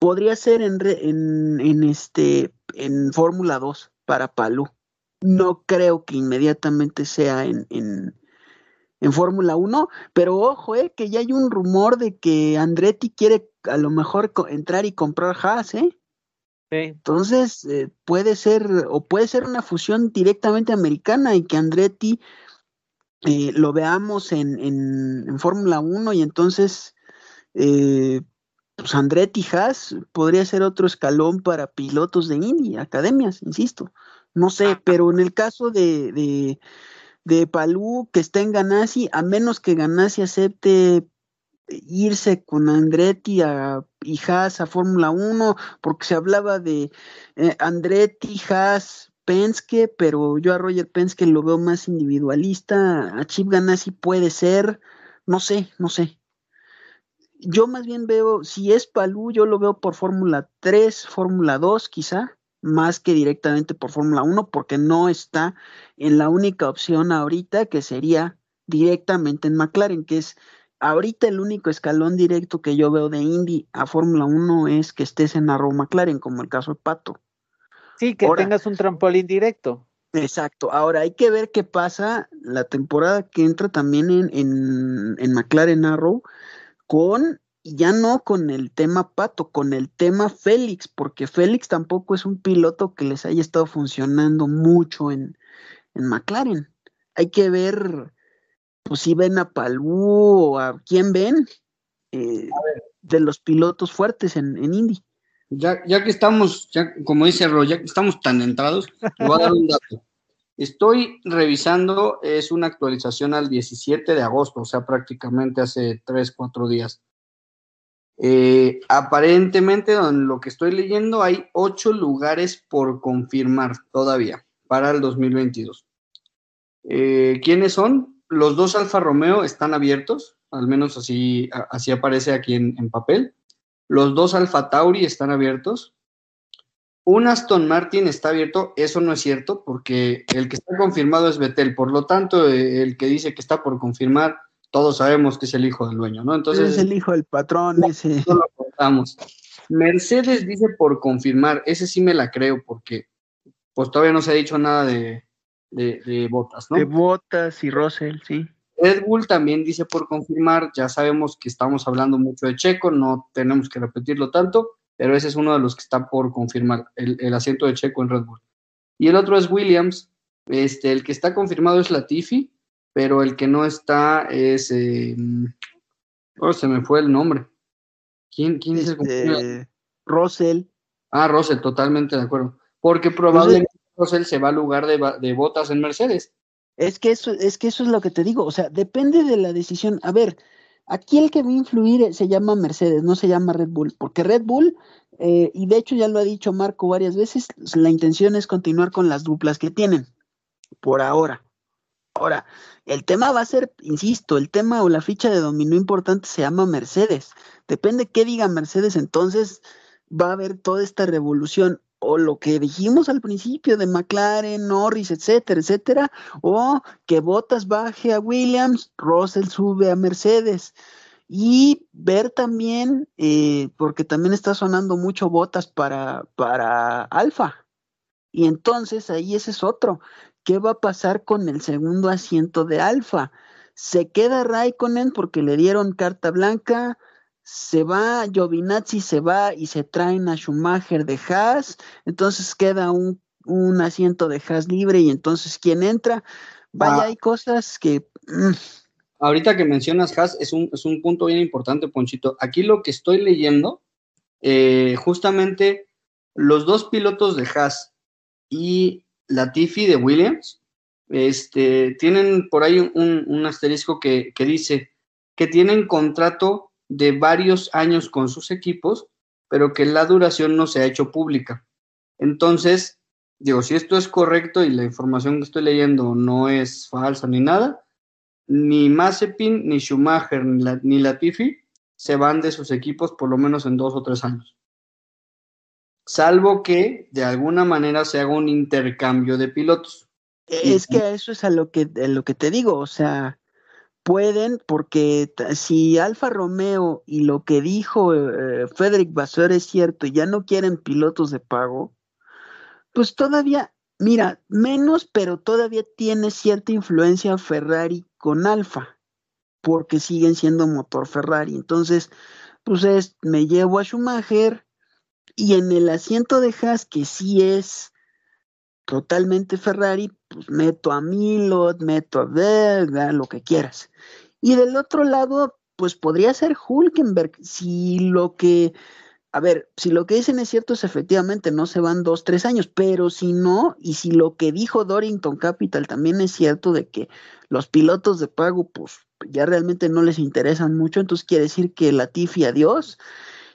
podría ser en, en, en este en Fórmula 2 para Palou no creo que inmediatamente sea en, en, en Fórmula 1, pero ojo, eh, que ya hay un rumor de que Andretti quiere a lo mejor entrar y comprar Haas, ¿eh? Sí. Entonces, eh, puede ser, o puede ser una fusión directamente americana y que Andretti eh, lo veamos en, en, en Fórmula 1 y entonces, eh, pues Andretti Haas podría ser otro escalón para pilotos de Indy, academias, insisto. No sé, pero en el caso de, de, de Palú, que está en Ganassi, a menos que Ganassi acepte irse con Andretti a, y Haas a Fórmula 1, porque se hablaba de eh, Andretti, Haas, Penske, pero yo a Roger Penske lo veo más individualista, a Chip Ganassi puede ser, no sé, no sé. Yo más bien veo, si es Palú, yo lo veo por Fórmula 3, Fórmula 2 quizá, más que directamente por Fórmula 1 porque no está en la única opción ahorita que sería directamente en McLaren, que es ahorita el único escalón directo que yo veo de Indy a Fórmula 1 es que estés en Arrow McLaren, como el caso de Pato. Sí, que tengas un trampolín directo. Exacto. Ahora hay que ver qué pasa la temporada que entra también en, en, en McLaren Arrow con ya no con el tema Pato, con el tema Félix, porque Félix tampoco es un piloto que les haya estado funcionando mucho en, en McLaren. Hay que ver, pues si ven a Palú o a quién ven. eh, de los pilotos fuertes en, Indy. Ya, ya que estamos, ya, como dice Ro, ya que estamos tan entrados, te voy a dar un dato. Estoy revisando, es una actualización al 17 de agosto, o sea, prácticamente hace 3, 4 días. Eh, aparentemente, en lo que estoy leyendo, hay 8 lugares por confirmar todavía para el 2022. Eh, ¿Quiénes son? Los dos Alfa Romeo están abiertos, al menos así, así aparece aquí en, en papel. Los dos Alfa Tauri están abiertos. Un Aston Martin está abierto, eso no es cierto, porque el que está confirmado es Betel, por lo tanto, eh, el que dice que está por confirmar, todos sabemos que es el hijo del dueño, ¿no? Entonces. Es el hijo del patrón, ese. No lo contamos. Mercedes dice por confirmar, ese sí me la creo, porque pues todavía no se ha dicho nada de, de, botas, ¿no? De botas y Russell, sí. Red Bull también dice por confirmar, ya sabemos que estamos hablando mucho de Checo, no tenemos que repetirlo tanto pero ese es uno de los que está por confirmar, el, asiento de Checo en Red Bull. Y el otro es Williams, este, el que está confirmado es Latifi, pero el que no está es, eh, oh, se me fue el nombre. ¿Quién, quién es el este, Russell. Ah, Russell, totalmente de acuerdo. Porque probablemente Russell se va al lugar de, de botas en Mercedes. Es que eso, es que eso es lo que te digo, o sea, depende de la decisión. A ver, Aquí el que va a influir eh, se llama Mercedes, no se llama Red Bull, porque Red Bull, eh, y de hecho ya lo ha dicho Marco varias veces, la intención es continuar con las duplas que tienen, por ahora. Ahora, el tema va a ser, insisto, el tema o la ficha de dominio importante se llama Mercedes. Depende qué diga Mercedes, entonces va a haber toda esta revolución o lo que dijimos al principio de McLaren, Norris, etcétera, etcétera, o que Bottas baje a Williams, Russell sube a Mercedes. Y ver también, eh, porque también está sonando mucho Bottas para, para Alfa. Y entonces ahí ese es otro. ¿Qué va a pasar con el segundo asiento de Alfa? ¿Se queda Raikkonen porque le dieron carta blanca? se va, Giovinazzi se va y se traen a Schumacher de Haas, entonces queda un, asiento de Haas libre y entonces ¿quién entra? Vaya, ah. hay cosas que... Mm. Ahorita que mencionas Haas es un, es un punto bien importante, Ponchito. Aquí lo que estoy leyendo, eh, justamente los dos pilotos de Haas y Latifi de Williams, este, tienen por ahí un, asterisco que, que dice que tienen contrato de varios años con sus equipos, pero que la duración no se ha hecho pública. Entonces, digo, si esto es correcto y la información que estoy leyendo no es falsa ni nada, ni Mazepin, ni Schumacher, ni, Latifi se van de sus equipos por lo menos en dos o tres años. Salvo que de alguna manera se haga un intercambio de pilotos. Es que eso es a lo que, a lo que te digo, o sea, pueden, porque si Alfa Romeo y lo que dijo eh, Frederick Vasseur es cierto y ya no quieren pilotos de pago, pues todavía, mira, menos, pero todavía tiene cierta influencia Ferrari con Alfa, porque siguen siendo motor Ferrari. Entonces, pues es, me llevo a Schumacher y en el asiento de Haas, que sí es totalmente Ferrari, pues meto a Milot, meto a Berg, lo que quieras. Y del otro lado, pues podría ser Hulkenberg, si lo que, a ver, si lo que dicen es cierto, es efectivamente no se van dos, tres años, pero si no, y si lo que dijo Dorrington Capital también es cierto de que los pilotos de pago, pues ya realmente no les interesan mucho, entonces quiere decir que la Tifi adiós,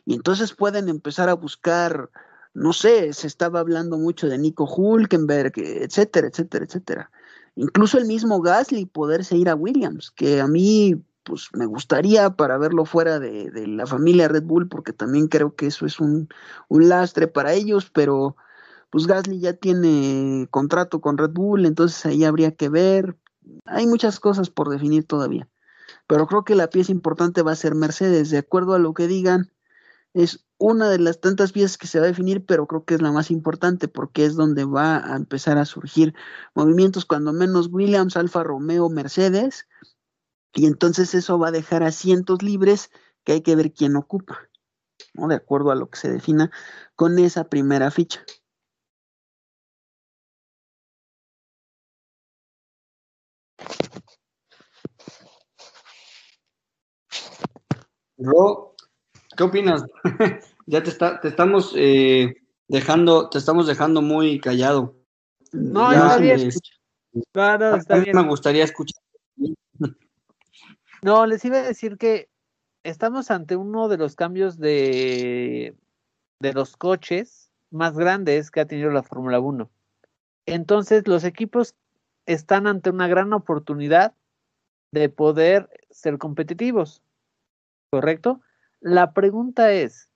y entonces pueden empezar a buscar no sé, se estaba hablando mucho de Nico Hulkenberg, etcétera, etcétera, etcétera. Incluso el mismo Gasly poderse ir a Williams, que a mí pues me gustaría para verlo fuera de, la familia Red Bull, porque también creo que eso es un, un, lastre para ellos, pero pues Gasly ya tiene contrato con Red Bull, entonces ahí habría que ver. Hay muchas cosas por definir todavía, pero creo que la pieza importante va a ser Mercedes, de acuerdo a lo que digan, es una de las tantas piezas que se va a definir, pero creo que es la más importante porque es donde va a empezar a surgir movimientos, cuando menos Williams, Alfa Romeo, Mercedes, y entonces eso va a dejar asientos libres que hay que ver quién ocupa, ¿no? De acuerdo a lo que se defina con esa primera ficha. Ro, ¿qué opinas? ya te, está, te estamos eh, dejando, te estamos dejando muy callado. No, está bien. No, está a mí me gustaría escuchar. No, les iba a decir que estamos ante uno de los cambios de, de los coches más grandes que ha tenido la Fórmula 1. Entonces, los equipos están ante una gran oportunidad de poder ser competitivos. ¿Correcto? La pregunta es,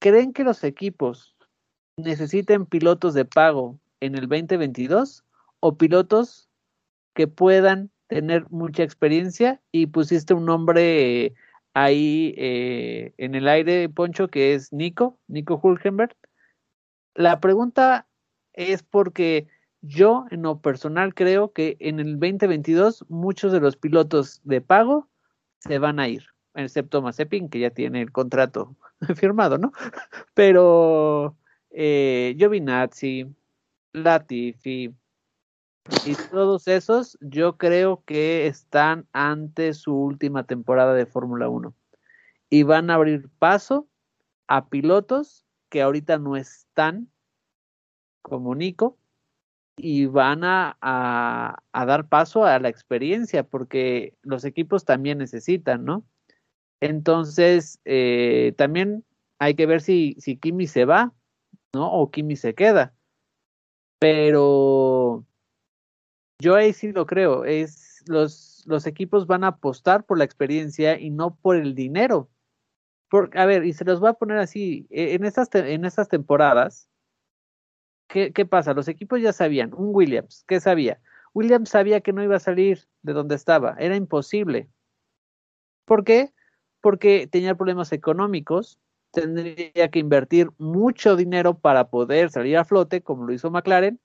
¿creen que los equipos necesiten pilotos de pago en el 2022 o pilotos que puedan tener mucha experiencia y pusiste un nombre ahí eh, en el aire, Poncho, que es Nico, Nico Hulkenberg. La pregunta es porque yo en lo personal creo que en el 2022 muchos de los pilotos de pago se van a ir, excepto Mazepin, que ya tiene el contrato firmado, ¿no? Pero eh, Giovinazzi, Latifi y todos esos, yo creo que están ante su última temporada de Fórmula 1 y van a abrir paso a pilotos que ahorita no están como Nico y van a, a, dar paso a la experiencia porque los equipos también necesitan, ¿no? Entonces, eh, también hay que ver si, si Kimi se va, ¿no? O Kimi se queda. Pero yo ahí sí lo creo, es los, los equipos van a apostar por la experiencia y no por el dinero. Por, a ver, y se los voy a poner así, e, en estas, en estas temporadas, ¿qué, ¿qué pasa? Los equipos ya sabían, un Williams, ¿qué sabía? Williams sabía que no iba a salir de donde estaba, era imposible. ¿Por qué? Porque tenía problemas económicos, tendría que invertir mucho dinero para poder salir a flote, como lo hizo McLaren,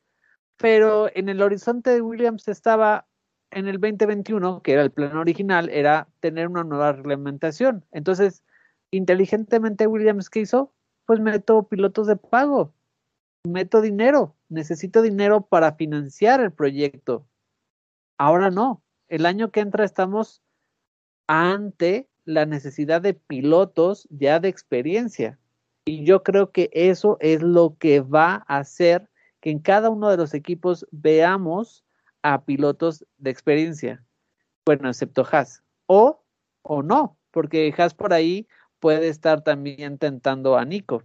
pero en el horizonte de Williams estaba en el 2021, que era el plan original, era tener una nueva reglamentación. Entonces, inteligentemente Williams, ¿qué hizo? Pues meto pilotos de pago, meto dinero, necesito dinero para financiar el proyecto. Ahora no, el año que entra estamos ante la necesidad de pilotos ya de experiencia. Y yo creo que eso es lo que va a hacer que en cada uno de los equipos veamos a pilotos de experiencia. Bueno, excepto Haas. O, o no, porque Haas por ahí puede estar también tentando a Nico.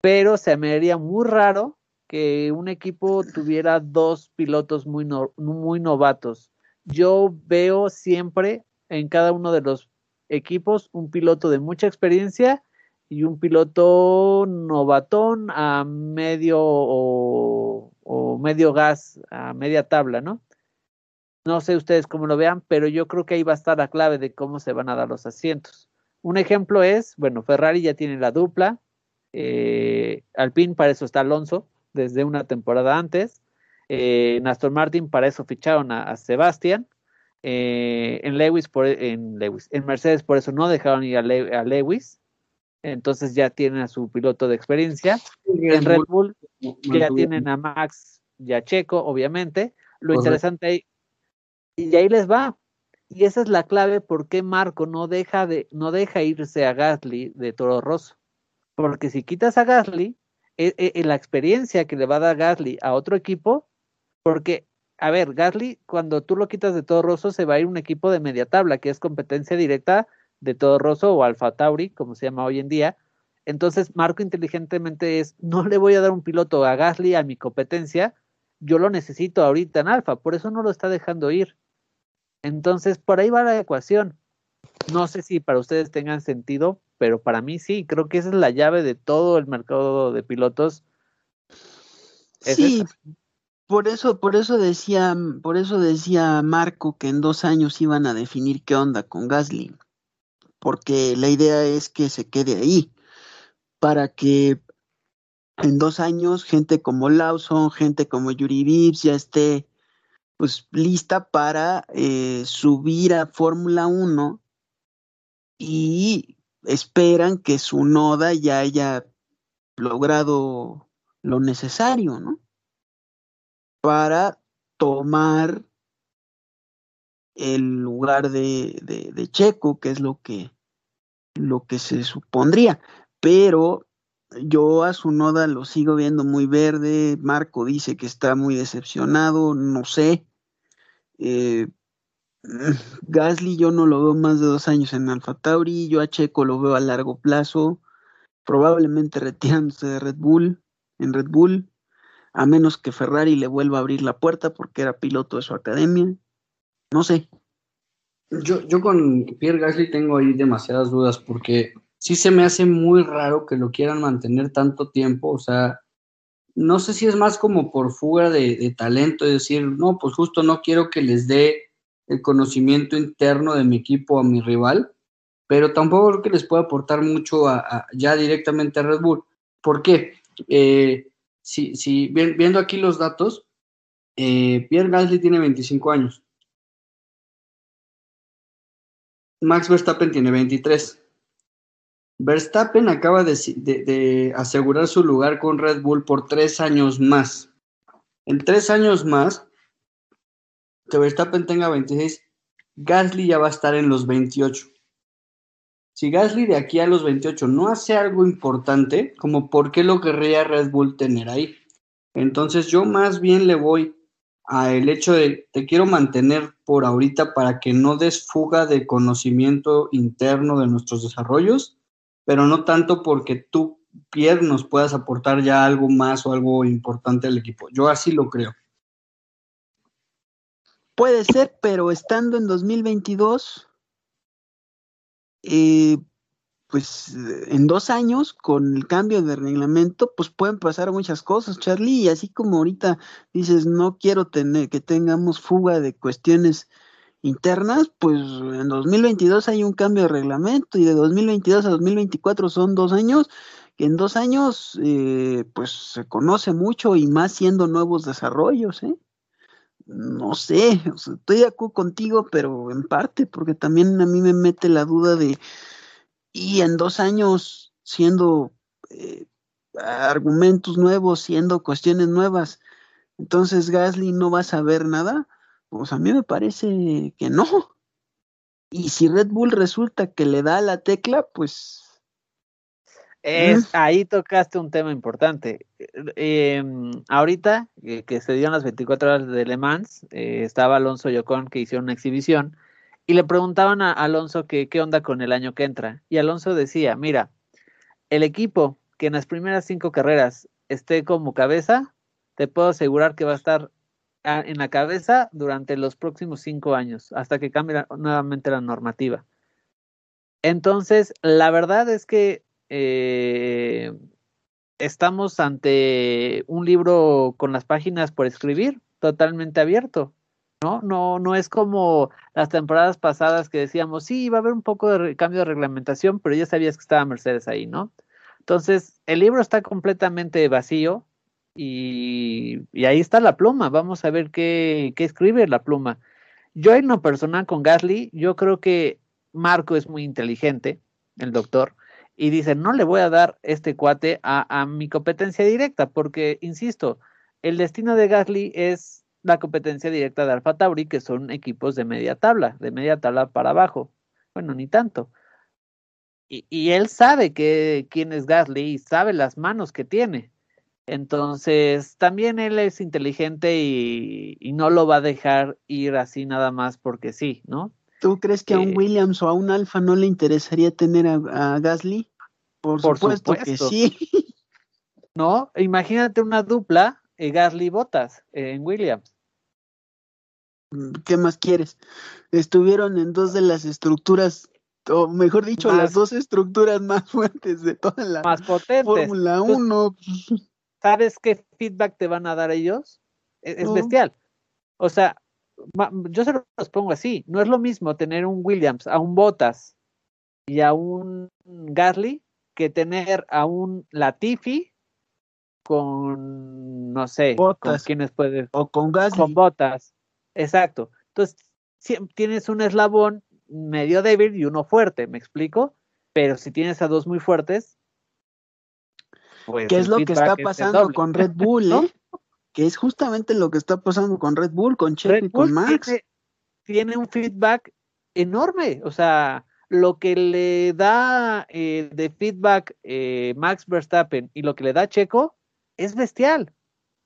Pero se me haría muy raro que un equipo tuviera dos pilotos muy, muy novatos. Yo veo siempre en cada uno de los equipos un piloto de mucha experiencia y un piloto novatón a medio o, medio gas, a media tabla, ¿no? No sé ustedes cómo lo vean, pero yo creo que ahí va a estar la clave de cómo se van a dar los asientos. Un ejemplo es, bueno, Ferrari ya tiene la dupla, eh, Alpine para eso está Alonso desde una temporada antes, eh, Aston Martin para eso ficharon a, Sebastián, eh, en Lewis por en Lewis, en Mercedes por eso no dejaron ir a Lewis, entonces ya tienen a su piloto de experiencia. En Red Bull ya tienen a Max y a Checo, obviamente. Lo interesante ahí, y ahí les va. Y esa es la clave por qué Marco no deja de, no deja irse a Gasly de Toro Rosso. Porque si quitas a Gasly, e, e, la experiencia que le va a dar Gasly a otro equipo, porque, a ver, Gasly, cuando tú lo quitas de Toro Rosso, se va a ir un equipo de media tabla, que es competencia directa de todo Rosso o Alfa Tauri, como se llama hoy en día. Entonces, Marco inteligentemente es, no le voy a dar un piloto a Gasly a mi competencia, yo lo necesito ahorita en Alfa, por eso no lo está dejando ir. Entonces, por ahí va la ecuación. No sé si para ustedes tengan sentido, pero para mí sí, creo que esa es la llave de todo el mercado de pilotos. sí, por eso, por eso decía, por eso decía Marco que en dos años iban a definir qué onda con Gasly porque la idea es que se quede ahí, para que en dos años gente como Lawson, gente como Yuri Vips ya esté pues lista para eh, subir a Fórmula 1 y esperan que su noda ya haya logrado lo necesario, ¿no? Para tomar el lugar de, de, Checo, que es lo que lo que se supondría, pero yo a su noda lo sigo viendo muy verde, Marco dice que está muy decepcionado, no sé. Eh, Gasly yo no lo veo más de dos años en Alfa Tauri, yo a Checo lo veo a largo plazo, probablemente retirándose de Red Bull, en Red Bull, a menos que Ferrari le vuelva a abrir la puerta porque era piloto de su academia. No sé. Yo, yo con Pierre Gasly tengo ahí demasiadas dudas porque sí se me hace muy raro que lo quieran mantener tanto tiempo, o sea, no sé si es más como por fuga de, talento, es decir, no, pues justo no quiero que les dé el conocimiento interno de mi equipo a mi rival, pero tampoco creo que les pueda aportar mucho a, ya directamente a Red Bull. ¿Por qué? Eh, si, si viendo aquí los datos, eh, Pierre Gasly tiene 25 años. Max Verstappen tiene 23. Verstappen acaba de, de, asegurar su lugar con Red Bull por tres años más. En tres años más, que Verstappen tenga 26, Gasly ya va a estar en los 28. Si Gasly de aquí a los 28 no hace algo importante, como por qué lo querría Red Bull tener ahí. Entonces yo más bien le voy a el hecho de te quiero mantener por ahorita para que no des fuga de conocimiento interno de nuestros desarrollos, pero no tanto porque tú, Pierre, nos puedas aportar ya algo más o algo importante al equipo. Yo así lo creo. Puede ser, pero estando en 2022, eh, pues en dos años, con el cambio de reglamento, pues pueden pasar muchas cosas, Charlie, y así como ahorita dices, no quiero tener que tengamos fuga de cuestiones internas, pues en 2022 hay un cambio de reglamento y de 2022 a 2024 son dos años, que en dos años eh, pues se conoce mucho y más siendo nuevos desarrollos, ¿eh? No sé, estoy de acuerdo contigo, pero en parte, porque también a mí me mete la duda de, y en dos años siendo eh, argumentos nuevos, siendo cuestiones nuevas, entonces Gasly no va a saber nada, pues a mí me parece que no. Y si Red Bull resulta que le da la tecla, pues es, ahí tocaste un tema importante. Eh, ahorita, eh, que se dieron las 24 horas de Le Mans, eh, estaba Alonso Yocón que hicieron una exhibición y le preguntaban a Alonso que, qué onda con el año que entra. Y Alonso decía, mira, el equipo que en las primeras cinco carreras esté como cabeza, te puedo asegurar que va a estar en la cabeza durante los próximos cinco años, hasta que cambie nuevamente la normativa. Entonces, la verdad es que eh, estamos ante un libro con las páginas por escribir, totalmente abierto. ¿no? No, no es como las temporadas pasadas que decíamos, sí, va a haber un poco de cambio de reglamentación, pero ya sabías que estaba Mercedes ahí, ¿no? Entonces, el libro está completamente vacío y, ahí está la pluma. Vamos a ver qué, qué escribe la pluma. Yo en lo personal con Gasly, yo creo que Marco es muy inteligente, el doctor, y dice, no le voy a dar este cuate a, mi competencia directa, porque, insisto, el destino de Gasly es la competencia directa de Alfa Tauri, que son equipos de media tabla, de media tabla para abajo. Bueno, ni tanto. Y, él sabe que quién es Gasly y sabe las manos que tiene. Entonces, también él es inteligente y, no lo va a dejar ir así nada más porque sí, ¿no? ¿Tú crees que a un eh, Williams o a un Alfa no le interesaría tener a Gasly? Por, supuesto, que sí. ¿No? Imagínate una dupla, eh, Gasly Botas eh, en Williams. Mm, ¿Qué más quieres? Estuvieron en dos de las estructuras, o mejor dicho, las dos estructuras más fuertes de toda la más Fórmula 1. ¿Sabes qué feedback te van a dar ellos? E-, es, bestial. O sea, yo se los pongo así. No es lo mismo tener un Williams, a un Botas y a un Gasly que tener a un Latifi con, no sé, con quienes puede. O con gas Con botas. Exacto. Entonces, tienes un eslabón medio débil y uno fuerte, ¿me explico? Pero si tienes a dos muy fuertes. Pues ¿Qué es lo que está pasando con Red Bull, eh? Que es justamente lo que está pasando con Red Bull, con Checo y con Max. tiene un feedback enorme. O sea, lo que le da eh, de feedback eh, Max Verstappen y lo que le da Checo es bestial.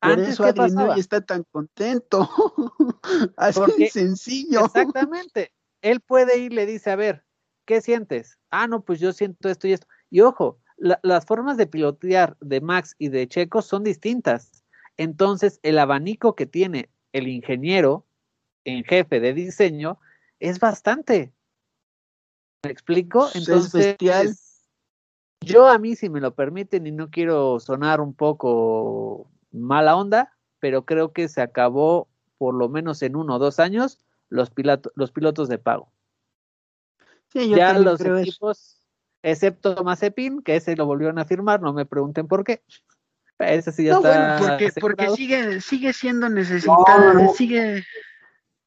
Por Antes, eso Adrián no está tan contento. Así sencillo. Exactamente. Él puede ir y le dice, a ver, ¿qué sientes? Ah, no, pues yo siento esto y esto. Y ojo, las formas de pilotear de Max y de Checo son distintas. Entonces, el abanico que tiene el ingeniero en jefe de diseño es bastante. ¿Me explico? Entonces, yo a mí, si me lo permiten, y no quiero sonar un poco mala onda, pero creo que se acabó por lo menos en uno o dos años los, los pilotos de pago. Sí, yo ya los equipos, excepto Mazepin, que ese lo volvieron a firmar, no me pregunten por qué. Ese sí ya está porque, porque sigue, sigue siendo necesitado, sigue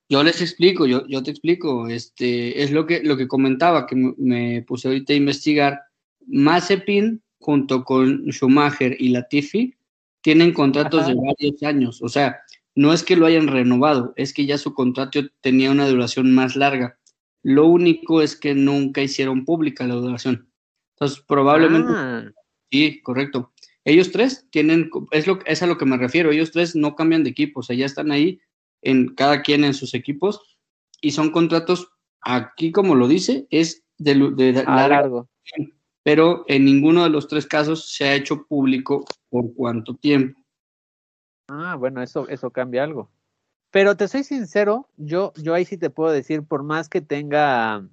yo les explico, yo, yo te explico, este, es lo que, lo que comentaba, que me puse ahorita a investigar. Mazepin, junto con Schumacher y Latifi, tienen contratos de varios años, o sea, no es que lo hayan renovado, es que ya su contrato tenía una duración más larga. Lo único es que nunca hicieron pública la duración. Entonces, probablemente... Ah. Sí, correcto. Ellos tres tienen, es, lo, es a lo que me refiero, ellos tres no cambian de equipo, o sea, ya están ahí en cada quien en sus equipos y son contratos, aquí como lo dice, es de, de, largo. Pero en ninguno de los tres casos se ha hecho público por cuánto tiempo. Ah, bueno, eso, eso cambia algo. Pero te soy sincero, yo, yo ahí sí te puedo decir, por más que tenga,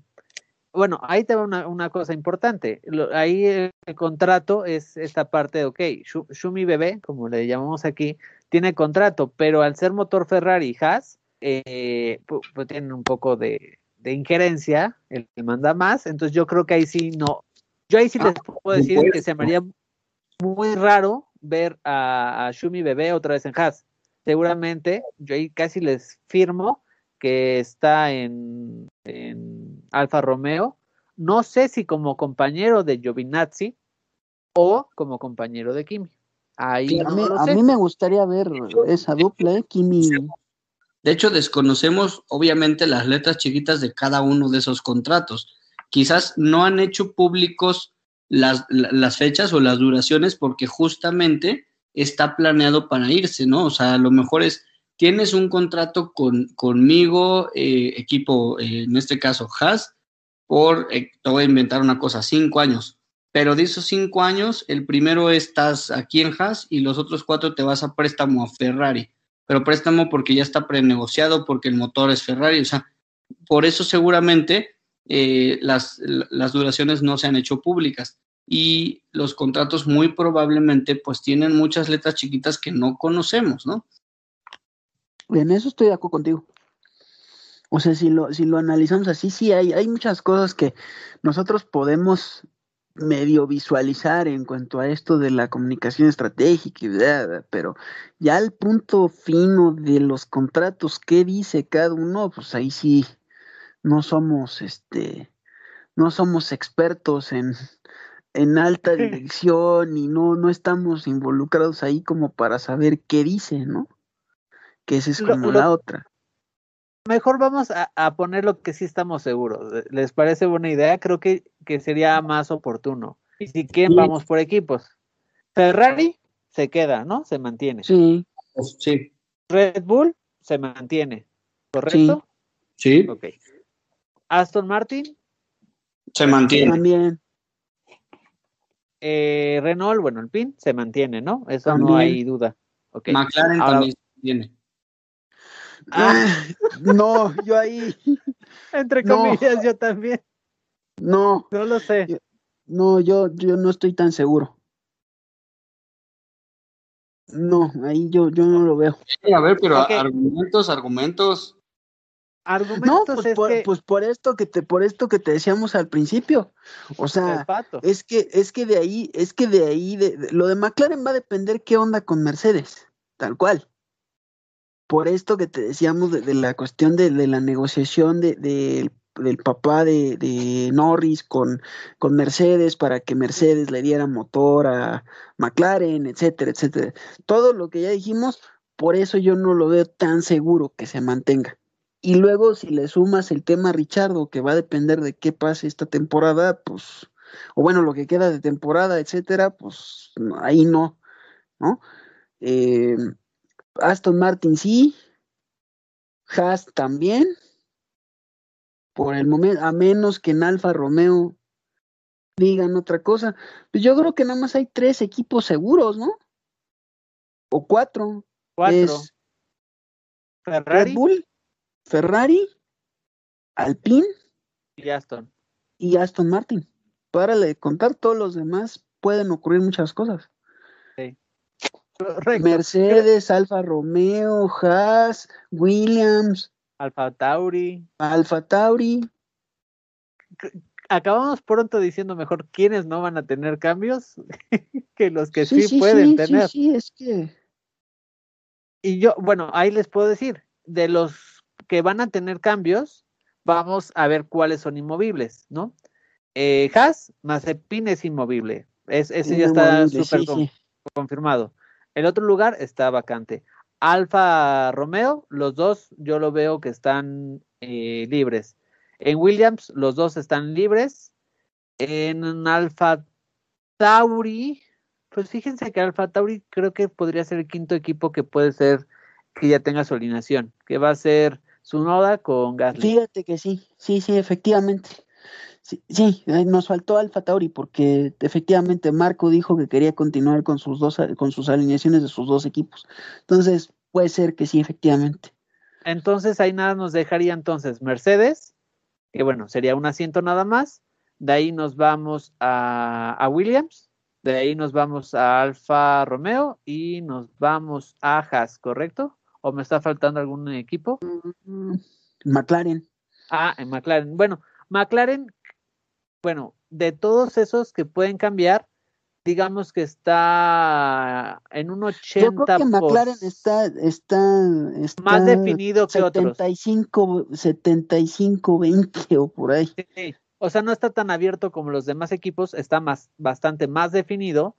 bueno, ahí te va una, una cosa importante. ahí el, contrato es esta parte de, ok, Shumi Bebé, como le llamamos aquí, tiene contrato, pero al ser motor Ferrari Haas, eh, pues, tienen un poco de, injerencia, el que manda más, entonces yo creo que ahí sí no, yo ahí sí les ah, puedo decir que se me haría muy raro ver a, Shumi Bebé otra vez en Haas. Seguramente, yo ahí casi les firmo que está en, en Alfa Romeo. No sé si como compañero de Giovinazzi o como compañero de Kimi a, mí, me gustaría ver esa dupla, ¿eh? Kimi. De hecho, desconocemos obviamente las letras chiquitas de cada uno de esos contratos. Quizás no han hecho públicos las, las fechas o las duraciones porque justamente está planeado para irse, ¿no? O sea, a lo mejor es, tienes un contrato con, conmigo, eh, equipo, eh, en este caso Haas, por, te voy a inventar una cosa, cinco años pero de esos cinco años, el primero estás aquí en Haas y los otros cuatro te vas a préstamo a Ferrari. Pero préstamo porque ya está prenegociado, porque el motor es Ferrari. O sea, por eso seguramente eh, las, las duraciones no se han hecho públicas. Y los contratos muy probablemente pues tienen muchas letras chiquitas que no conocemos, ¿no? En eso estoy de acuerdo contigo. O sea, si lo, si lo analizamos así, sí hay, hay muchas cosas que nosotros podemos medio visualizar en cuanto a esto de la comunicación estratégica, pero ya el punto fino de los contratos, qué dice cada uno, pues ahí sí no somos este no somos expertos en, en alta dirección y no, no estamos involucrados ahí como para saber qué dice, ¿no? Que esa es como la otra mejor vamos a, poner lo que sí estamos seguros. ¿Les parece buena idea? Creo que, que sería más oportuno. Y si quieren, vamos por equipos. Ferrari se queda, ¿no? Se mantiene. Sí. Sí. Red Bull se mantiene, ¿correcto? Sí. Ok. Aston Martin. Se mantiene. También. Eh, Renault, bueno, el PIN se mantiene, ¿no? Eso no hay duda. Okay. McLaren también se mantiene. Ah, no, yo ahí. Entre comillas, yo también. No. No lo sé. no, yo, yo no estoy tan seguro. No, ahí yo, yo no lo veo. a ver, pero argumentos, argumentos. Argumentos no, pues, por, pues por esto que te, por esto que te decíamos al principio. O sea, es que, es que de ahí, es que de ahí, de, lo de McLaren va a depender qué onda con Mercedes, tal cual por esto que te decíamos de, la cuestión de, la negociación de, del papá de, Norris con, con, Mercedes para que Mercedes le diera motor a McLaren, etcétera, etcétera. Todo lo que ya dijimos, por eso yo no lo veo tan seguro que se mantenga. Y luego si le sumas el tema Richardo, que va a depender de qué pase esta temporada, pues, o bueno, lo que queda de temporada, etcétera, pues ahí no, ¿no? Eh, Aston Martin sí, Haas también, por el momento, a menos que en Alfa Romeo digan otra cosa. Pues yo creo que nada más hay tres equipos seguros, ¿no? O cuatro. Cuatro. Ferrari. Red Bull, Ferrari, Alpine y Aston. Y Aston Martin. Para contar todos los demás, pueden ocurrir muchas cosas. Sí. Mercedes, Alfa Romeo, Haas, Williams, Alfa Tauri. Alfa Tauri. Acabamos pronto diciendo mejor quiénes no van a tener cambios que los que sí, pueden tener. Sí, sí, es que. Y yo, bueno, ahí les puedo decir, de los que van a tener cambios, vamos a ver cuáles son inmovibles, ¿no? Eh, Haas, Mazepin es inmovible. Es, ese ya está súper confirmado. El otro lugar está vacante. Alfa Romeo, los dos yo lo veo que están eh, libres. En Williams, los dos están libres. En Alfa Tauri, pues fíjense que Alfa Tauri creo que podría ser el quinto equipo que puede ser que ya tenga su alineación, que va a ser su noda con Gasly. Fíjate que sí, sí, sí, efectivamente. Sí, sí, eh, nos faltó Alfa Tauri porque efectivamente Marco dijo que quería continuar con sus dos con sus alineaciones de sus dos equipos. Entonces, puede ser que sí, efectivamente. Entonces, ahí nada nos dejaría entonces Mercedes, que bueno, sería un asiento nada más. De ahí nos vamos a, a Williams, de ahí nos vamos a Alfa Romeo y nos vamos a Haas, ¿correcto? ¿O me está faltando algún equipo? Mm, McLaren. Ah, en McLaren. Bueno, McLaren bueno, de todos esos que pueden cambiar, digamos que está en un 80%. Yo creo que McLaren está, está, más definido que 75, otros. 75, 20 o por ahí. Sí, o sea, no está tan abierto como los demás equipos, está más, bastante más definido.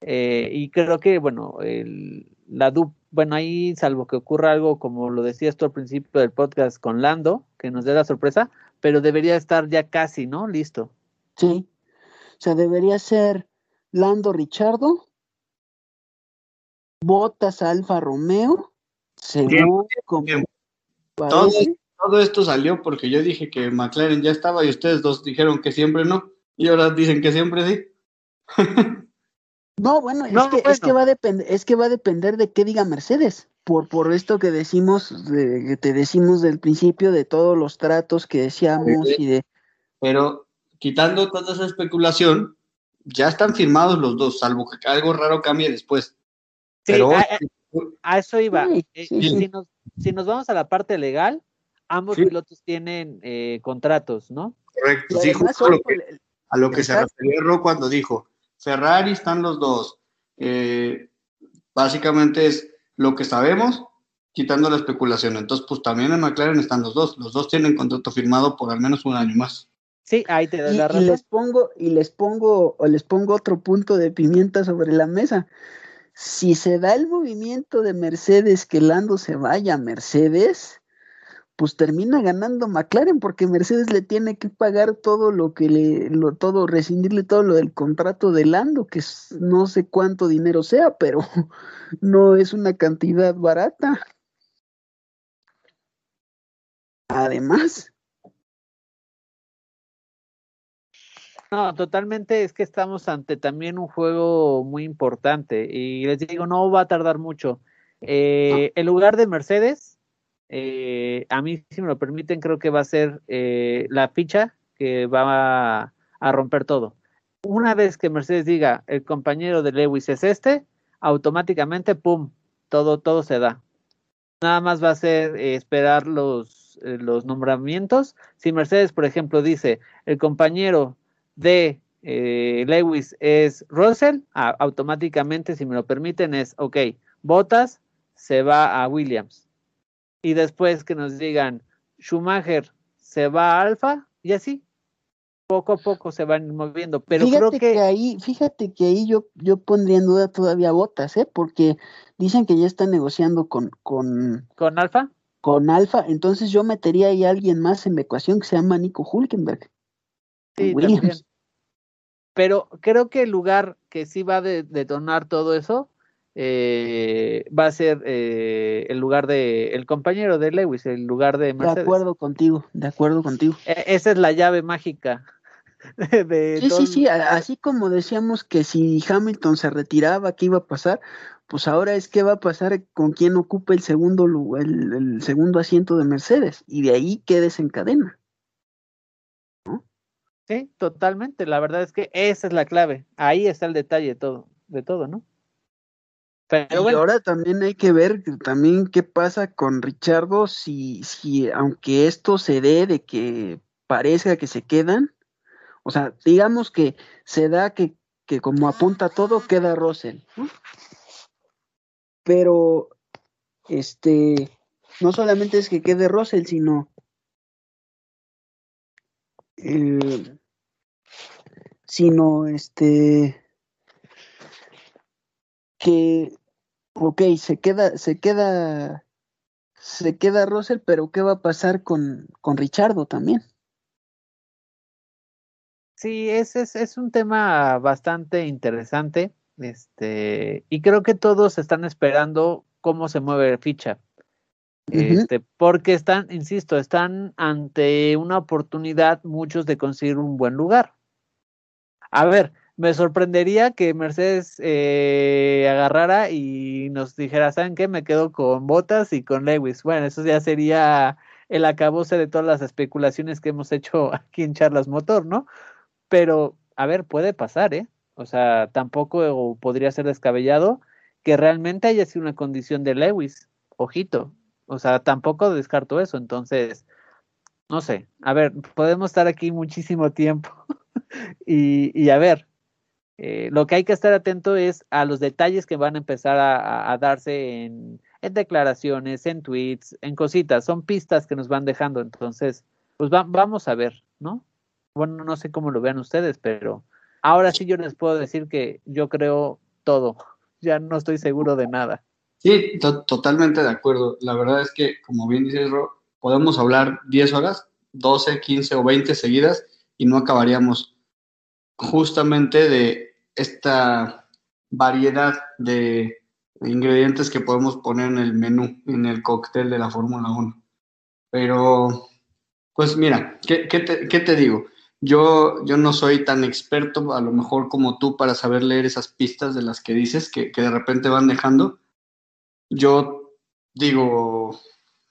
Eh, y creo que, bueno, el, la DUP, bueno, ahí, salvo que ocurra algo como lo decías tú al principio del podcast con Lando, que nos dé la sorpresa, pero debería estar ya casi, ¿no? Listo. Sí. O sea, debería ser Lando Richardo, Botas Alfa Romeo, según todo, todo, esto salió porque yo dije que McLaren ya estaba y ustedes dos dijeron que siempre no, y ahora dicen que siempre sí. no, bueno, es, que, es que va a depender, es que va a depender de qué diga Mercedes. Por, por esto que decimos, de, que te decimos del principio de todos los tratos que decíamos y de. Pero quitando toda esa especulación, ya están firmados los dos, salvo que algo raro cambie después. Pero a, eso iba. Eh, si, nos, vamos a la parte legal, ambos pilotos tienen eh, contratos, ¿no? Correcto, sí, justo a lo que, a lo que se refería Ro cuando dijo, Ferrari están los dos. Eh, básicamente es lo que sabemos, quitando la especulación. Entonces, pues también en McLaren están los dos. Los dos tienen contrato firmado por al menos un año más. Sí, ahí te da la razón. Y les pongo, y les pongo, o les pongo otro punto de pimienta sobre la mesa. Si se da el movimiento de Mercedes que Lando se vaya a Mercedes, pues termina ganando McLaren porque Mercedes le tiene que pagar todo lo que le, lo, todo, rescindirle todo lo del contrato de Lando, que no sé cuánto dinero sea, pero no es una cantidad barata. Además, No, totalmente es que estamos ante también un juego muy importante y les digo, no va a tardar mucho. Eh, el lugar de Mercedes, eh, a mí si me lo permiten, creo que va a ser eh, la ficha que va a, a, romper todo. Una vez que Mercedes diga, el compañero de Lewis es este, automáticamente, ¡pum!, todo, todo se da. Nada más va a ser esperar los, los nombramientos. Si Mercedes, por ejemplo, dice, el compañero de eh, Lewis es Russell, automáticamente, si me lo permiten, es, ok, Botas se va a Williams. Y después que nos digan, Schumacher se va a Alfa, y así, poco a poco se van moviendo. Pero creo que... ahí, fíjate que ahí yo, yo pondría en duda todavía Botas, ¿eh? Porque dicen que ya está negociando con, con, ¿Con Alfa? con Alfa, entonces yo metería ahí a alguien más en la ecuación que se llama Nico Hulkenberg. Sí, Williams. Pero creo que el lugar que sí va a detonar todo eso eh, va a ser eh, el lugar de el compañero de Lewis, el lugar de Mercedes. De acuerdo contigo, de acuerdo contigo. E, esa es la llave mágica. De sí, sí, sí, así como decíamos que si Hamilton se retiraba, ¿qué iba a pasar? Pues ahora es qué va a pasar con quien ocupe el segundo, el, el segundo asiento de Mercedes y de ahí qué desencadena. Sí, totalmente. La verdad es que esa es la clave. Ahí está el detalle de todo, de todo, ¿no? Pero y ahora también hay que ver también qué pasa con Richardo si, si aunque esto se dé de que parezca que se quedan, o sea, digamos que se da que, que como apunta todo, queda Russell. Pero, este, no solamente es que quede Russell, sino eh, sino este que ok, se queda, se queda, se queda Russell, pero ¿qué va a pasar con, con Richardo también? Sí, ese es, es un tema bastante interesante. Este, y creo que todos están esperando cómo se mueve ficha. Este, porque están, insisto, están ante una oportunidad muchos de conseguir un buen lugar. A ver, me sorprendería que Mercedes eh, agarrara y nos dijera, ¿saben qué? Me quedo con Botas y con Lewis. Bueno, eso ya sería el acabose de todas las especulaciones que hemos hecho aquí en Charlas Motor, ¿no? Pero, a ver, puede pasar, ¿eh? O sea, tampoco podría ser descabellado que realmente haya sido una condición de Lewis. Ojito. O sea, tampoco descarto eso. Entonces, no sé. A ver, podemos estar aquí muchísimo tiempo. y, a ver, eh, lo que hay que estar atento es a los detalles que van a empezar a, darse en, declaraciones, en tweets, en cositas. Son pistas que nos van dejando. Entonces, pues vamos a ver, ¿no? Bueno, no sé cómo lo vean ustedes, pero ahora sí yo les puedo decir que yo creo todo. Ya no estoy seguro de nada. Sí, totalmente de acuerdo. La verdad es que, como bien dices, Ro, podemos hablar 10 horas, 12, 15 o 20 seguidas y no acabaríamos justamente de esta variedad de ingredientes que podemos poner en el menú, en el cóctel de la Fórmula 1. Pero, pues mira, ¿qué, te, digo? Yo, yo no soy tan experto, a lo mejor como tú, para saber leer esas pistas de las que dices, que, que de repente van dejando. Yo digo,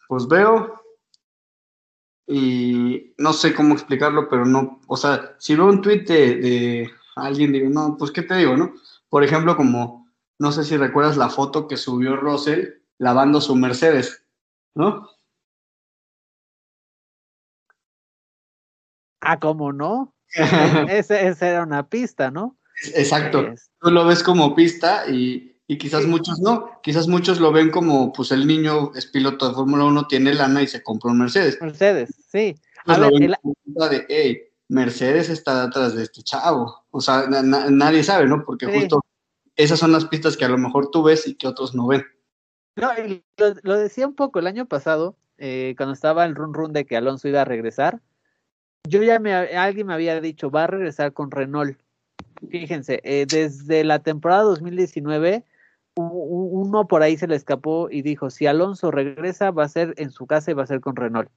pues veo y no sé cómo explicarlo, pero no, o sea, si veo un tweet de, alguien, digo, no, pues qué te digo, ¿no? Por ejemplo, como, no sé si recuerdas la foto que subió Russell lavando su Mercedes, ¿no? Ah, ¿cómo no? esa era una pista, ¿no? Exacto. Tú lo ves como pista y, y quizás muchos no, quizás muchos lo ven como, pues el niño es piloto de Fórmula 1, tiene lana y se compró un Mercedes. Mercedes, sí. Pues a ver, de, hey, Mercedes está detrás de este chavo. O sea, nadie sabe, ¿no? Porque justo esas son las pistas que a lo mejor tú ves y que otros no ven. No, lo, lo decía un poco el año pasado, eh, cuando estaba el run run de que Alonso iba a regresar. Yo ya me, alguien me había dicho, va a regresar con Renault. Fíjense, eh, desde la temporada 2019 uno por ahí se le escapó y dijo, si Alonso regresa, va a ser en su casa y va a ser con Renault.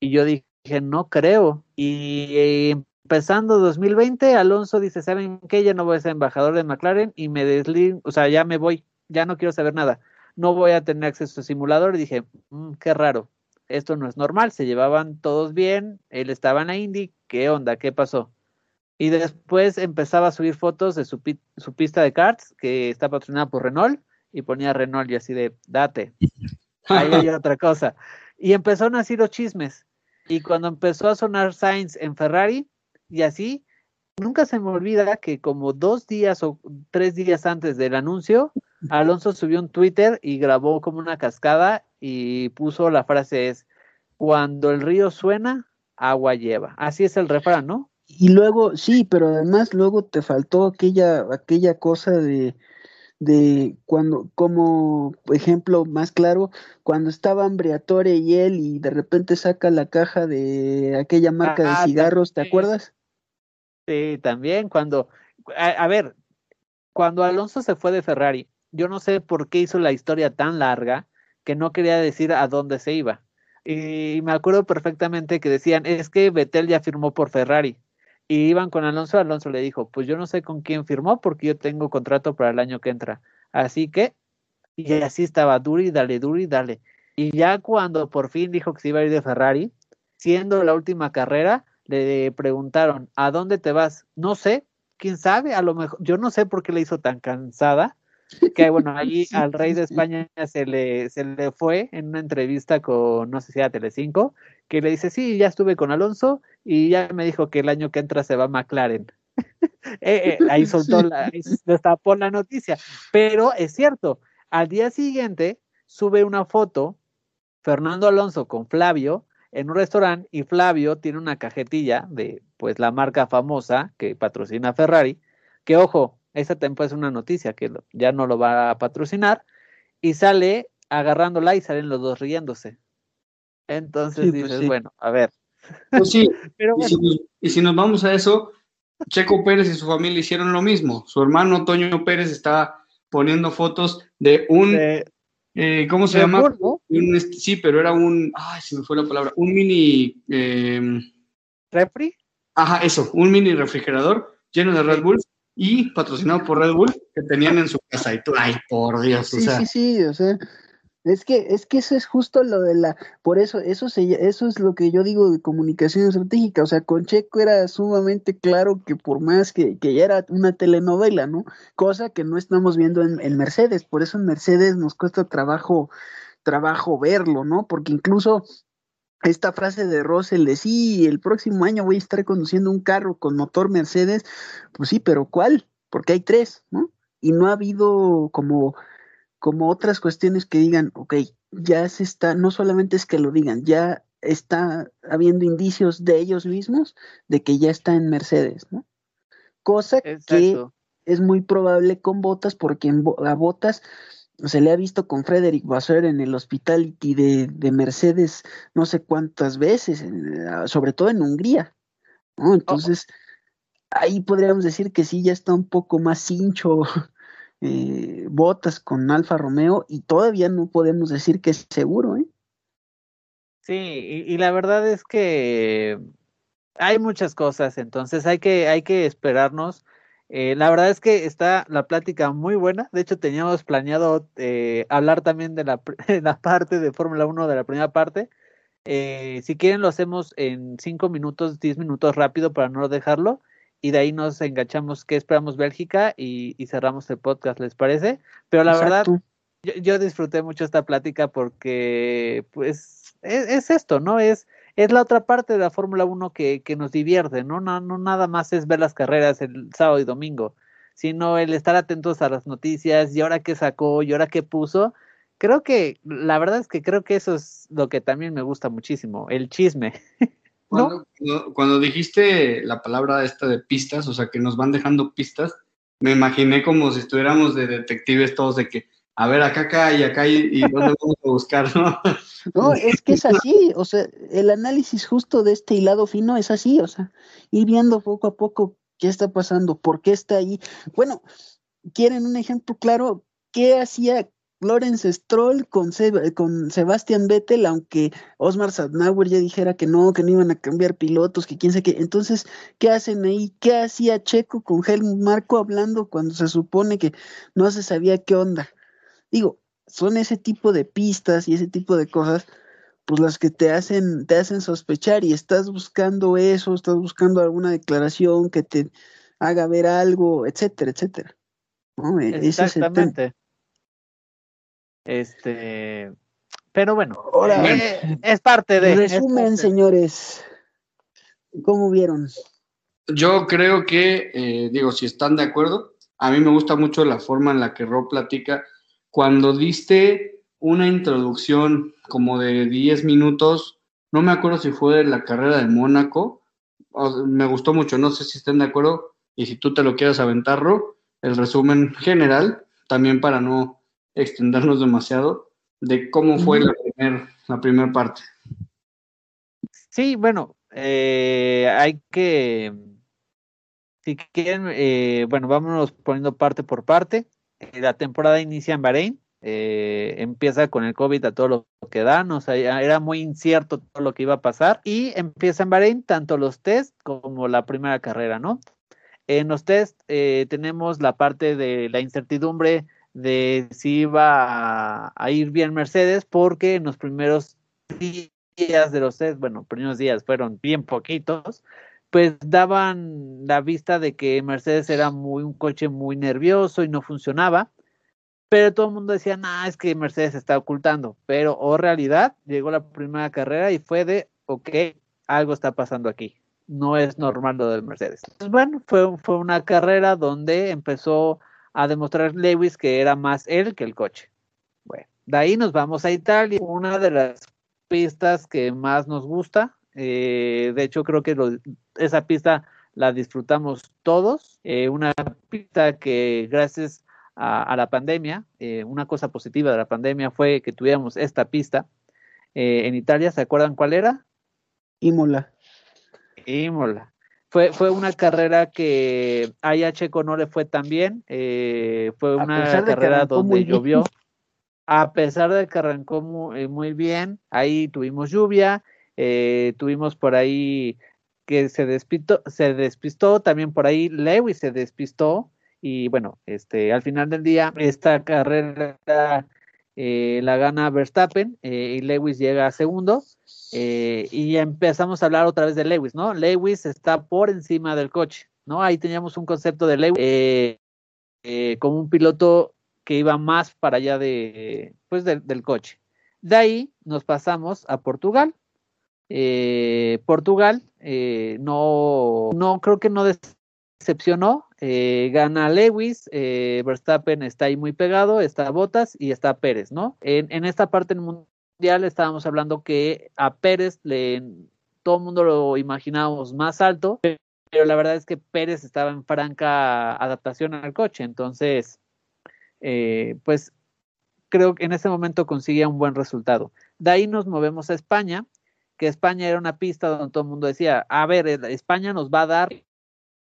Y yo dije, no creo. Y empezando 2020, Alonso dice, ¿saben qué? Ya no voy a ser embajador de McLaren y me deslindo, o sea, ya me voy, ya no quiero saber nada. No voy a tener acceso a simulador. Y dije, mm, qué raro, esto no es normal, se llevaban todos bien, él estaba en la Indy, ¿qué onda? ¿Qué pasó? Y después empezaba a subir fotos de su, su pista de karts, que está patrocinada por Renault, y ponía Renault y así de, date. Ahí hay otra cosa. Y empezaron así los chismes. Y cuando empezó a sonar Sainz en Ferrari, y así, nunca se me olvida que como dos días o tres días antes del anuncio, Alonso subió un Twitter y grabó como una cascada y puso la frase es, cuando el río suena, agua lleva. Así es el refrán, ¿no? Y luego, sí, pero además luego te faltó aquella, aquella cosa de, de cuando, como ejemplo más claro, cuando estaban Briatore y él y de repente saca la caja de aquella marca de Ah, cigarros, ¿te acuerdas? Sí, también cuando, a, a ver, cuando Alonso se fue de Ferrari, yo no sé por qué hizo la historia tan larga que no quería decir a dónde se iba. Y me acuerdo perfectamente que decían, es que Vettel ya firmó por Ferrari. Y iban con Alonso, Alonso le dijo, pues yo no sé con quién firmó porque yo tengo contrato para el año que entra. Así que, y así estaba, duri, dale, duri, dale. Y ya cuando por fin dijo que se iba a ir de Ferrari, siendo la última carrera, le preguntaron, ¿a dónde te vas? No sé, quién sabe, a lo mejor, yo no sé por qué le hizo tan cansada, que bueno, Sí, al rey de. España se le, se le fue en una entrevista con, no sé si era Telecinco, que le dice, sí, ya estuve con Alonso y ya me dijo que el año que entra se va a McLaren. Eh, eh, ahí soltó, la, ahí destapó la noticia, pero es cierto, al día siguiente sube una foto Fernando Alonso con Flavio en un restaurante y Flavio tiene una cajetilla de pues la marca famosa que patrocina Ferrari, que ojo, esta temporada es una noticia que lo- ya no lo va a patrocinar y sale agarrándola y salen los dos riéndose. Entonces Sí, pues dices, sí. bueno, a ver, Pues sí, pero y si, bueno, nos, y si nos vamos a eso, Checo Pérez y su familia hicieron lo mismo. Su hermano Toño Pérez está poniendo fotos de un, de eh, ¿cómo se llama? Bull, ¿no? Un, este, sí, pero era un, ay, se me fue la palabra, un mini, eh, refri, ajá, eso, un mini refrigerador lleno de Red Bull y patrocinado por Red Bull que tenían en su casa. Y tú, ay, por Dios, o Sí, sea, sí, sí, o sea, es que, es que eso es justo lo de la, por eso, eso se, eso es lo que yo digo de comunicación estratégica, o sea, con Checo era sumamente claro que por más que, que ya era una telenovela, ¿no? Cosa que no estamos viendo en, en Mercedes, por eso en Mercedes nos cuesta trabajo, trabajo verlo, ¿no? Porque incluso esta frase de Russell de sí, el próximo año voy a estar conduciendo un carro con motor Mercedes, pues sí, pero ¿cuál? Porque hay tres, ¿no? Y no ha habido como como otras cuestiones que digan, ok, ya se está, no solamente es que lo digan, ya está habiendo indicios de ellos mismos de que ya está en Mercedes, ¿no? Cosa que es muy probable con Botas, porque en, a Botas se le ha visto con Frederick Vasseur en el hospitality de, de Mercedes no sé cuántas veces, en- sobre todo en Hungría, ¿no? Entonces, ahí podríamos decir que sí, ya está un poco más hincho eh, Botas con Alfa Romeo y todavía no podemos decir que es seguro, ¿eh? Sí, y, y la verdad es que hay muchas cosas, entonces hay que, hay que esperarnos. Eh, la verdad es que está la plática muy buena. De hecho, teníamos planeado eh, hablar también de la, pr- la parte de Fórmula 1 de la primera parte. Eh, si quieren, lo hacemos en 5 minutos, 10 minutos rápido para no dejarlo. Y de ahí nos enganchamos qué esperamos Bélgica y, y cerramos el podcast, ¿les parece? Pero la verdad, Exacto. yo, yo disfruté mucho esta plática porque, pues, es, es esto, ¿no? Es, es la otra parte de la Fórmula 1 que, que nos divierte, ¿no? ¿no? No nada más es ver las carreras el sábado y domingo, sino el estar atentos a las noticias y ahora qué sacó y ahora qué puso. Creo que, la verdad es que creo que eso es lo que también me gusta muchísimo, el chisme. Cuando, cuando- cuando dijiste la palabra esta de pistas, o sea, que nos van dejando pistas, me imaginé como si estuviéramos de detectives todos de que, a ver, acá, acá y acá y, y dónde vamos a buscar, ¿no? No, es que es así, o sea, el análisis justo de este hilado fino es así, o sea, ir viendo poco a poco qué está pasando, por qué está ahí. Bueno, ¿quieren un ejemplo claro? ¿Qué hacía Lawrence Stroll con, Seb- con Sebastian Vettel, aunque Osmar Sadnauer ya dijera que no, que no iban a cambiar pilotos, que quién sabe qué? Entonces, ¿qué hacen ahí? ¿Qué hacía Checo con Helmut Marco hablando cuando se supone que no se sabía qué onda? Digo, son ese tipo de pistas y ese tipo de cosas pues las que te hacen, te hacen sospechar y estás buscando eso, estás buscando alguna declaración que te haga ver algo, etcétera, etcétera. ¿no? E- ese es. Exactamente. Este, pero bueno, Ahora, eh, es parte de. es resumen, parte. señores. ¿Cómo vieron? Yo creo que, eh, digo, si están de acuerdo, a mí me gusta mucho la forma en la que Rob platica. Cuando diste una introducción como de 10 minutos, no me acuerdo si fue de la carrera de Mónaco, me gustó mucho, no sé si estén de acuerdo, y si tú te lo quieres aventar, Rob, el resumen general también para no extendernos demasiado, de cómo fue la primera la primer parte. Sí, bueno, eh, hay que, si quieren, eh, bueno, vámonos poniendo parte por parte. Eh, la temporada inicia en Bahrein, empieza con el COVID a todo lo que da, o sea, era muy incierto todo lo que iba a pasar y empieza en Bahrein tanto los test como la primera carrera, ¿no? En los test tenemos la parte de la incertidumbre de si iba a, ir bien Mercedes, porque en los primeros días de los test, bueno, primeros días fueron bien poquitos, pues daban la vista de que Mercedes era muy un coche muy nervioso y no funcionaba, pero todo el mundo decía, nah, es que Mercedes está ocultando, pero o realidad llegó la primera carrera y fue de, ok, algo está pasando aquí, no es normal lo del Mercedes. Pues bueno, fue, fue una carrera donde empezó a demostrar Lewis que era más él que el coche. Bueno, de ahí nos vamos a Italia, una de las pistas que más nos gusta. Eh, de hecho, creo que esa pista la disfrutamos todos. Eh, una pista que gracias a, la pandemia, eh, una cosa positiva de la pandemia fue que tuviéramos esta pista en Italia. ¿Se acuerdan cuál era? Imola. Imola. Fue, fue una carrera que a Checo no le fue tan bien. Eh, fue una carrera donde llovió. A pesar de que arrancó muy, eh, muy bien, ahí tuvimos lluvia, eh, tuvimos por ahí que se despistó, se despistó, también por ahí Lewis se despistó y bueno, este, al final del día esta carrera eh, la gana Verstappen eh, y Lewis llega a segundo. Eh, y empezamos a hablar otra vez de Lewis, ¿no? Lewis está por encima del coche, ¿no? Ahí teníamos un concepto de Lewis como un piloto que iba más para allá de, pues del coche. De ahí nos pasamos a Portugal. Portugal no, no creo que no decepcionó, eh, gana Lewis, eh, Verstappen está ahí muy pegado, está Botas y está Pérez, ¿no? En, esta parte del mundial estábamos hablando que a Pérez le, todo el mundo lo imaginábamos más alto, pero la verdad es que Pérez estaba en franca adaptación al coche, entonces, eh, pues creo que en ese momento conseguía un buen resultado. De ahí nos movemos a España, que España era una pista donde todo el mundo decía, a ver, España nos va a dar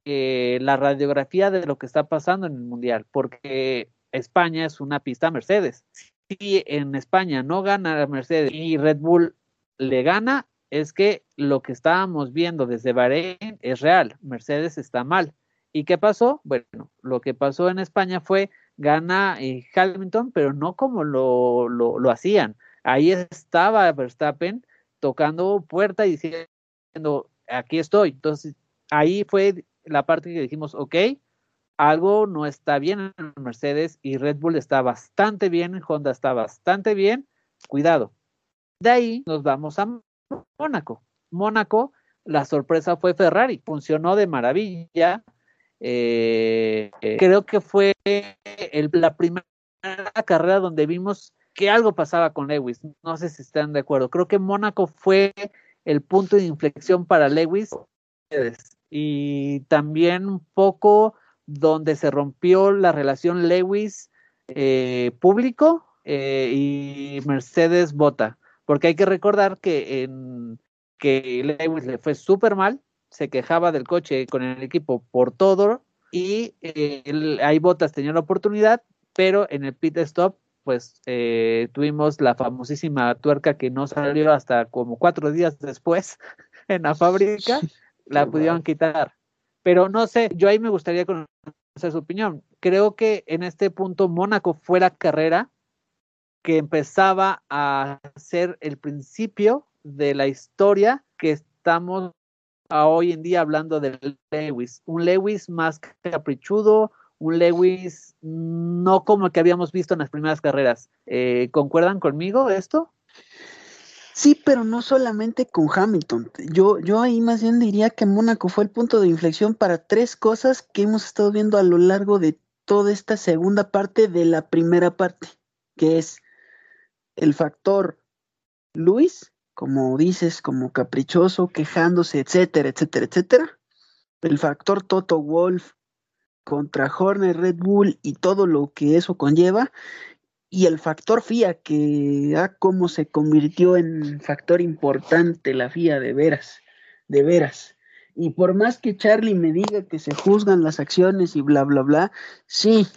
eh, la radiografía de lo que está pasando en el Mundial, porque España es una pista Mercedes. Si en España no gana Mercedes y Red Bull le gana, es que lo que estábamos viendo desde Bahrein es real. Mercedes está mal. ¿Y qué pasó? Bueno, lo que pasó en España fue gana eh, Hamilton, pero no como lo, lo, lo hacían. Ahí estaba Verstappen tocando puerta y diciendo, aquí estoy. Entonces, ahí fue la parte que dijimos, ok, algo no está bien en Mercedes y Red Bull está bastante bien, Honda está bastante bien, cuidado. De ahí nos vamos a Mónaco. Mónaco, la sorpresa fue Ferrari, funcionó de maravilla. Eh, creo que fue la primera carrera donde vimos que algo pasaba con Lewis. No sé si están de acuerdo. Creo que Mónaco fue el punto de inflexión para Lewis y también un poco donde se rompió la relación Lewis eh, público eh, y Mercedes Bota, porque hay que recordar que en que Lewis le fue súper mal, se quejaba del coche con el equipo por todo y eh, ahí Botas tenía la oportunidad, pero en el pit stop pues tuvimos la famosísima tuerca que no salió hasta como cuatro días después en la fábrica la pudieron quitar. Pero no sé, yo ahí me gustaría conocer su opinión. Creo que en este punto Mónaco fue la carrera que empezaba a ser el principio de la historia que estamos hoy en día hablando de Lewis. Un Lewis más caprichudo, un Lewis no como el que habíamos visto en las primeras carreras. Eh, ¿Concuerdan conmigo esto? Sí, pero no solamente con Hamilton. Yo, yo ahí más bien diría que Mónaco fue el punto de inflexión para tres cosas que hemos estado viendo a lo largo de toda esta segunda parte de la primera parte, que es el factor Luis, como dices, como caprichoso, quejándose, etcétera, etcétera, etcétera. El factor Toto Wolf, contra Horner, Red Bull y todo lo que eso conlleva, y el factor FIA, que a cómo se convirtió en factor importante la FIA, de veras, de veras. Y por más que Charlie me diga que se juzgan las acciones y bla, bla, bla, sí,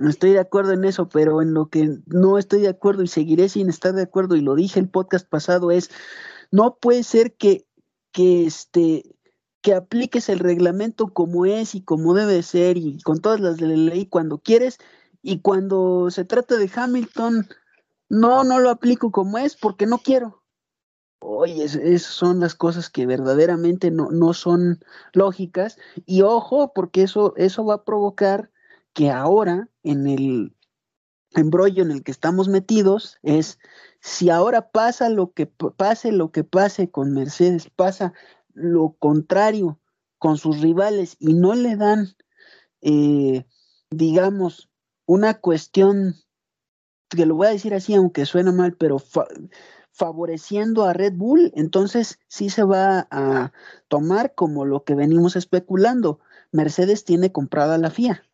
estoy de acuerdo en eso, pero en lo que no estoy de acuerdo y seguiré sin estar de acuerdo, y lo dije el podcast pasado, es, no puede ser que, que este que apliques el reglamento como es y como debe ser y con todas las de ley cuando quieres y cuando se trata de Hamilton, no, no lo aplico como es porque no quiero. Oye, esas son las cosas que verdaderamente no, no son lógicas. Y ojo, porque eso, eso va a provocar que ahora, en el embrollo en el que estamos metidos, es si ahora pasa lo que pase, lo que pase con Mercedes, pasa lo contrario con sus rivales y no le dan, eh, digamos, una cuestión, que lo voy a decir así, aunque suena mal, pero favoreciendo a Red Bull, entonces sí se va a tomar como lo que venimos especulando. Mercedes tiene comprada la FIA.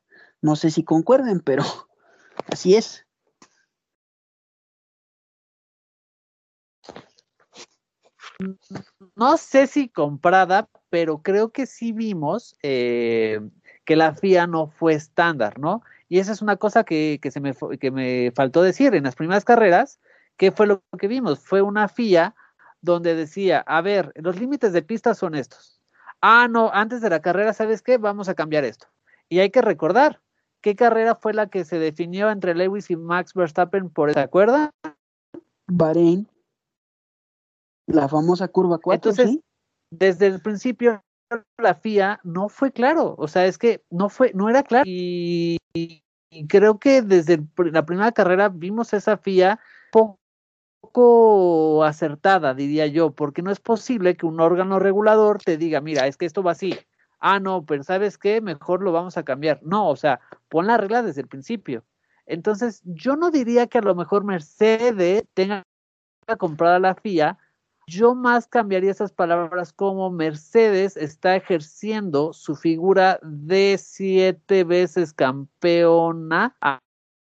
No sé si concuerden, pero así es. No sé si comprada, pero creo que sí vimos eh, que la FIA no fue estándar, ¿no? Y esa es una cosa que, se me, que me faltó decir en las primeras carreras. ¿Qué fue lo que vimos? Fue una FIA donde decía, a ver, los límites de pista son estos. Ah, no, antes de la carrera, ¿sabes qué? Vamos a cambiar esto. Y hay que recordar, ¿qué carrera fue la que se definió entre Lewis y Max Verstappen por, ¿se acuerdan? Bahrein. La famosa curva 4. Entonces, desde el principio la FIA no fue claro, o sea, es que no fue, no era claro y, creo que desde la primera carrera vimos esa FIA poco acertada, diría yo, porque no es posible que un órgano regulador te diga, mira, es que esto va así. Ah, no, pero ¿sabes qué? Mejor lo vamos a cambiar. No, o sea, pon la regla desde el principio. Entonces, yo no diría que a lo mejor Mercedes tenga comprada la FIA, yo más cambiaría esas palabras como Mercedes está ejerciendo su figura de siete veces campeona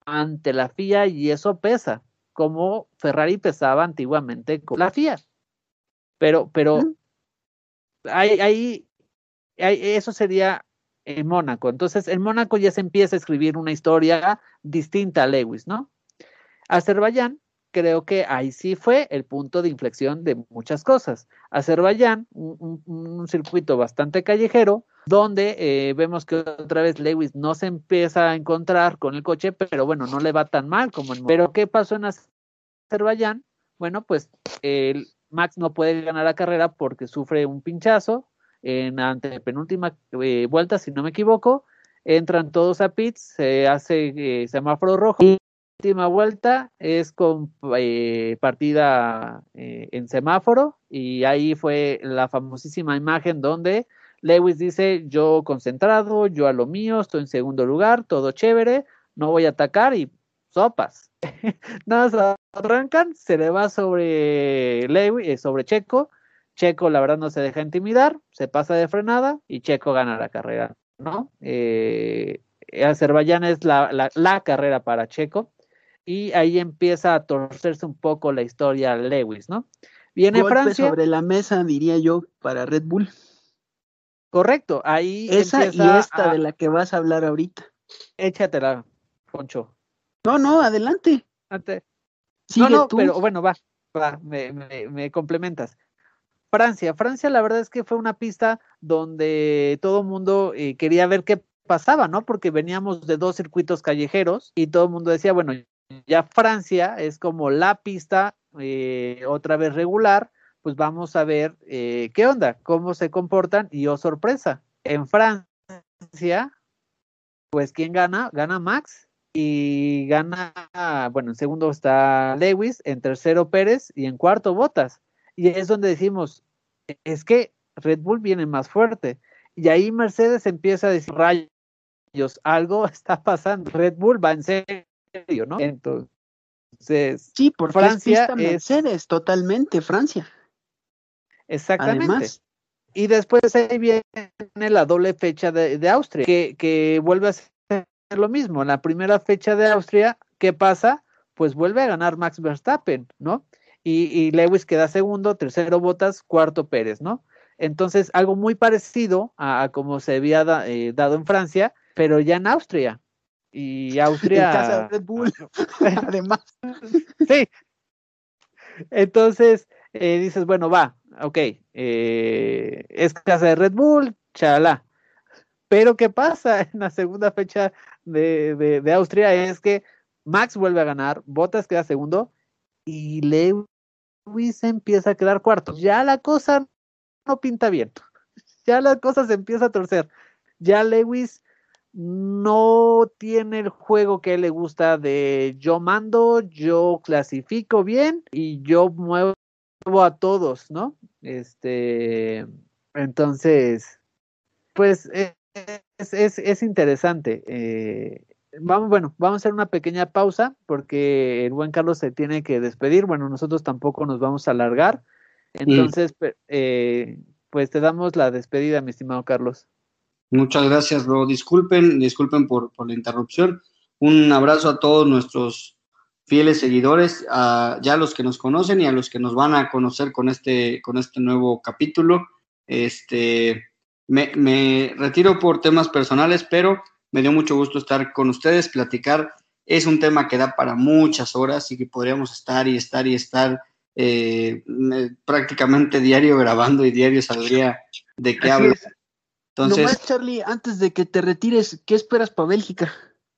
ante la FIA y eso pesa, como Ferrari pesaba antiguamente con la FIA. Pero, pero ahí, ahí, eso sería en Mónaco. Entonces, en Mónaco ya se empieza a escribir una historia distinta a Lewis, ¿no? Azerbaiyán creo que ahí sí fue el punto de inflexión de muchas cosas. Azerbaiyán, un, circuito bastante callejero, donde eh, vemos que otra vez Lewis no se empieza a encontrar con el coche, pero bueno, no le va tan mal como en... Pero ¿qué pasó en Azerbaiyán? Bueno, pues el Max no puede ganar la carrera porque sufre un pinchazo en ante penúltima eh, vuelta, si no me equivoco. Entran todos a pits, se hace eh, semáforo rojo última vuelta es con eh, partida eh, en semáforo y ahí fue la famosísima imagen donde Lewis dice yo concentrado, yo a lo mío, estoy en segundo lugar, todo chévere, no voy a atacar y sopas. Nada, arrancan, se le va sobre Lewis, eh, sobre Checo, Checo la verdad no se deja intimidar, se pasa de frenada y Checo gana la carrera, ¿no? Azerbaiyán es la, la carrera para Checo y ahí empieza a torcerse un poco la historia Lewis, ¿no? Viene Francia. sobre la mesa, diría yo, para Red Bull. Correcto, ahí. Esa y esta de la que vas a hablar ahorita. Échatela, Poncho. No, no, adelante. no, no, pero bueno, va, va, me, me, complementas. Francia, Francia la verdad es que fue una pista donde todo el mundo eh, quería ver qué pasaba, ¿no? Porque veníamos de dos circuitos callejeros y todo el mundo decía, bueno, ya Francia es como la pista eh, otra vez regular, pues vamos a ver eh, qué onda, cómo se comportan y oh sorpresa, en Francia, pues ¿quién gana? Gana Max y gana, bueno, en segundo está Lewis, en tercero Pérez y en cuarto Botas. Y es donde decimos, es que Red Bull viene más fuerte. Y ahí Mercedes empieza a decir, rayos, algo está pasando, Red Bull va en serio ¿no? Entonces, sí, por Francia es Mercedes, totalmente Francia. Exactamente. y después ahí viene la doble fecha de, Austria, que, que, vuelve a ser lo mismo. En la primera fecha de Austria, ¿qué pasa? Pues vuelve a ganar Max Verstappen, ¿no? Y, Lewis queda segundo, tercero Botas, cuarto Pérez, ¿no? Entonces, algo muy parecido a, como se había eh, dado en Francia, pero ya en Austria. Y Austria. casa de Red Bull, además. sí. Entonces, eh, dices, bueno, va, ok, eh, es casa de Red Bull, chala. Pero ¿qué pasa en la segunda fecha de, de, Austria? Es que Max vuelve a ganar, Bottas queda segundo y Lewis empieza a quedar cuarto. Ya la cosa no pinta bien. Ya la cosa se empieza a torcer. Ya Lewis no tiene el juego que le gusta de yo mando, yo clasifico bien y yo muevo a todos, ¿no? Este, entonces, pues es, es, es interesante. Eh, vamos, bueno, vamos a hacer una pequeña pausa porque el buen Carlos se tiene que despedir. Bueno, nosotros tampoco nos vamos a alargar. Entonces, eh, pues te damos la despedida, mi estimado Carlos. Muchas gracias, bro. Disculpen, disculpen por, por la interrupción. Un abrazo a todos nuestros fieles seguidores, a ya los que nos conocen y a los que nos van a conocer con este, con este nuevo capítulo. Este, me, me retiro por temas personales, pero me dio mucho gusto estar con ustedes, platicar. Es un tema que da para muchas horas y que podríamos estar y estar y estar eh, prácticamente diario grabando y diario saldría de qué hablo. Entonces, Charlie, antes de que te retires, ¿qué esperas para Bélgica?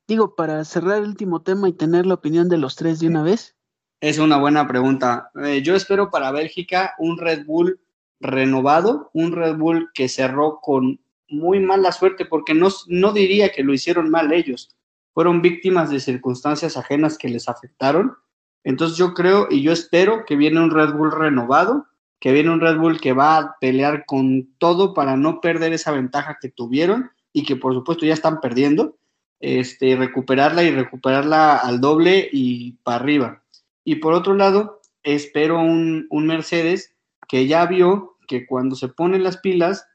Digo, para cerrar el último tema y tener la opinión de los tres de una vez. Es una buena pregunta. Eh, yo espero para Bélgica un Red Bull renovado, un Red Bull que cerró con muy mala suerte, porque no, no diría que lo hicieron mal ellos, fueron víctimas de circunstancias ajenas que les afectaron. Entonces yo creo y yo espero que viene un Red Bull renovado, que viene un Red Bull que va a pelear con todo para no perder esa ventaja que tuvieron y que por supuesto ya están perdiendo este, recuperarla y recuperarla al doble y para arriba. Y por otro lado, espero un, Mercedes que ya vio que cuando se ponen las pilas,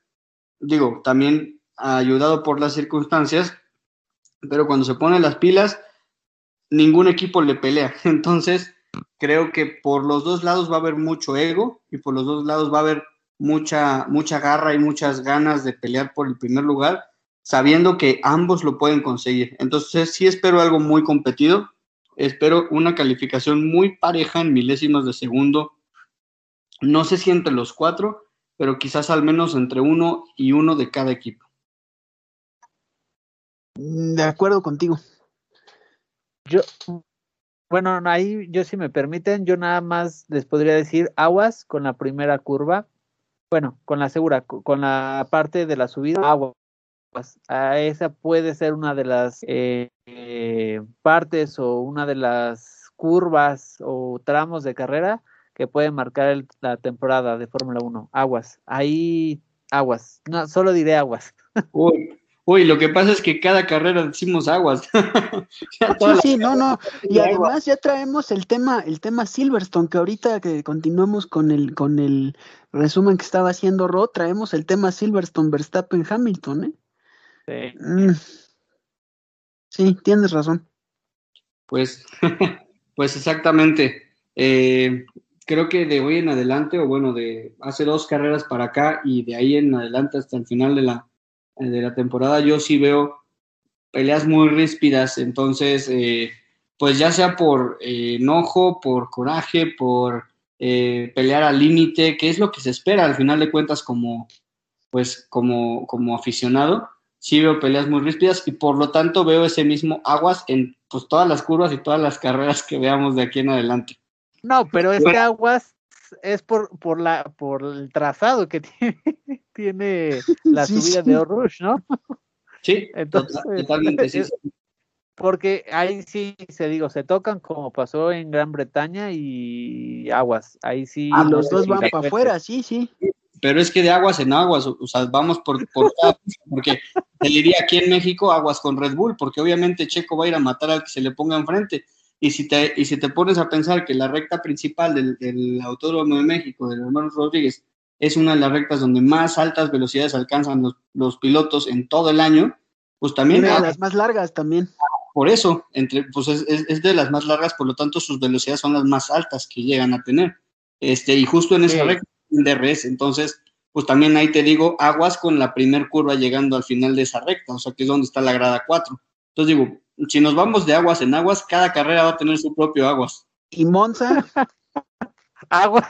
digo, también ayudado por las circunstancias, pero cuando se ponen las pilas, ningún equipo le pelea. Entonces, creo que por los dos lados va a haber mucho ego y por los dos lados va a haber mucha, mucha garra y muchas ganas de pelear por el primer lugar sabiendo que ambos lo pueden conseguir. Entonces, sí espero algo muy competido. Espero una calificación muy pareja en milésimas de segundo. No sé si entre los cuatro, pero quizás al menos entre uno y uno de cada equipo. De acuerdo contigo. Yo, bueno, ahí yo si me permiten, yo nada más les podría decir aguas con la primera curva. Bueno, con la segura, con la parte de la subida, agua pues, a esa puede ser una de las eh, eh, partes o una de las curvas o tramos de carrera que pueden marcar la temporada de Fórmula 1. Aguas, ahí aguas, no, solo diré aguas. Uy, uy, lo que pasa es que cada carrera decimos aguas. sí, sí, no, no, y además ya traemos el tema, el tema Silverstone, que ahorita que continuamos con el, con el resumen que estaba haciendo Ro, traemos el tema Silverstone, Verstappen, Hamilton, ¿eh? Mm. Sí. tienes razón. Pues, pues exactamente. Eh, creo que de hoy en adelante, o bueno, de hace dos carreras para acá y de ahí en adelante hasta el final de la, de la temporada, yo sí veo peleas muy ríspidas. Entonces, eh, pues ya sea por eh, enojo, por coraje, por pelear al límite, que es lo que se espera al final de cuentas como, pues, como, como aficionado sí veo peleas muy ríspidas y por lo tanto veo ese mismo aguas en pues todas las curvas y todas las carreras que veamos de aquí en adelante. No, pero ese aguas es por, por la por el trazado que tiene, tiene la subida de Orush, ¿no? Sí, Entonces, totalmente sí. Porque ahí sí se digo, se tocan como pasó en Gran Bretaña y aguas, ahí sí. Ah, los dos van para afuera, sí, sí pero es que de aguas en aguas, o, sea, vamos por, por porque te diría aquí en México aguas con Red Bull, porque obviamente Checo va a ir a matar al que se le ponga enfrente. Y si te, y si te pones a pensar que la recta principal del, del Autódromo de México, del hermano Rodríguez, es una de las rectas donde más altas velocidades alcanzan los, pilotos en todo el año, pues también... Una de las más largas también. Por eso, entre, pues es, de las más largas, por lo tanto sus velocidades son las más altas que llegan a tener. Este, y justo en esa recta, DRS, entonces, pues también ahí te digo, aguas con la primer curva llegando al final de esa recta, o sea que es donde está la grada 4. Entonces digo, si nos vamos de aguas en aguas, cada carrera va a tener su propio aguas. ¿Y Monza? aguas.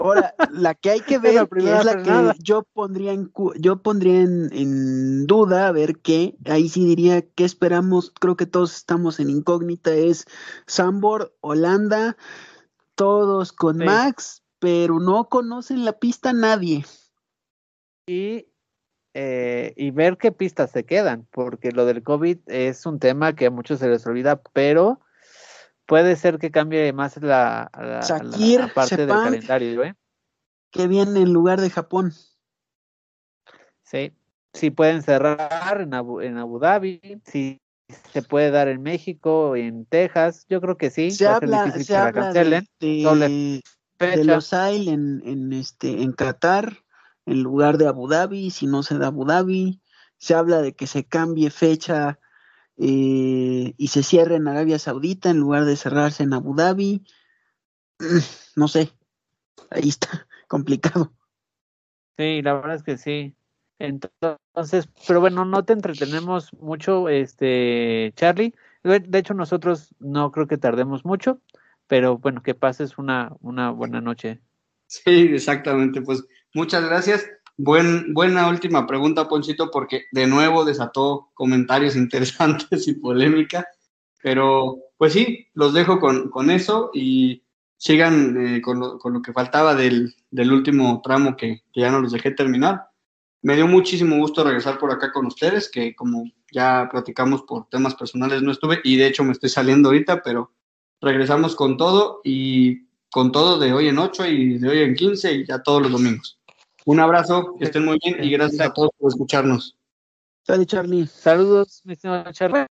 Ahora, la que hay que ver es la que yo pondría en yo pondría en, duda, a ver qué, ahí sí diría que esperamos, creo que todos estamos en incógnita, es Sambor, Holanda, todos con Max, pero no conocen la pista nadie. Y, eh, y ver qué pistas se quedan, porque lo del COVID es un tema que a muchos se les olvida, pero puede ser que cambie más la, parte del calendario, ¿eh? Que viene en lugar de Japón. Sí, sí pueden cerrar en Abu, en Abu Dhabi, sí se puede dar en México, en Texas, yo creo que sí. Se habla, se habla de, de, los en, este, en Qatar, en lugar de Abu Dhabi, si no se da Abu Dhabi. Se habla de que se cambie fecha eh, y se cierre en Arabia Saudita en lugar de cerrarse en Abu Dhabi. No sé, ahí está, complicado. Sí, la verdad es que sí. Entonces, pero bueno, no te entretenemos mucho, este, Charlie. De hecho, nosotros no creo que tardemos mucho, pero bueno, que pases una, una buena noche. Sí, exactamente. Pues muchas gracias. Buen, buena última pregunta, Ponchito, porque de nuevo desató comentarios interesantes y polémica. Pero, pues sí, los dejo con, eso y sigan eh, con, lo, con, lo, que faltaba del, del último tramo que, ya no los dejé terminar. Me dio muchísimo gusto regresar por acá con ustedes, que como ya platicamos por temas personales no estuve y de hecho me estoy saliendo ahorita, pero regresamos con todo y con todo de hoy en 8 y de hoy en 15 y ya todos los domingos. Un abrazo, que estén muy bien y gracias a todos por escucharnos. Saludos, Charlie. Saludos, mi señor Charlie.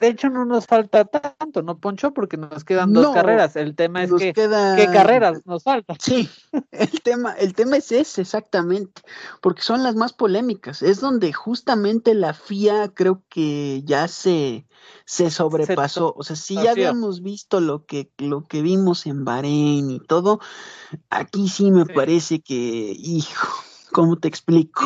De hecho, no nos falta tanto, ¿no, Poncho? Porque nos quedan dos carreras. El tema es que, ¿qué carreras nos faltan? Sí, el tema, el tema es ese, exactamente, porque son las más polémicas. Es donde justamente la FIA creo que ya se, se sobrepasó. o sea, si ya habíamos visto lo que, lo que vimos en Bahrein y todo, aquí sí me parece que, hijo, ¿cómo te explico?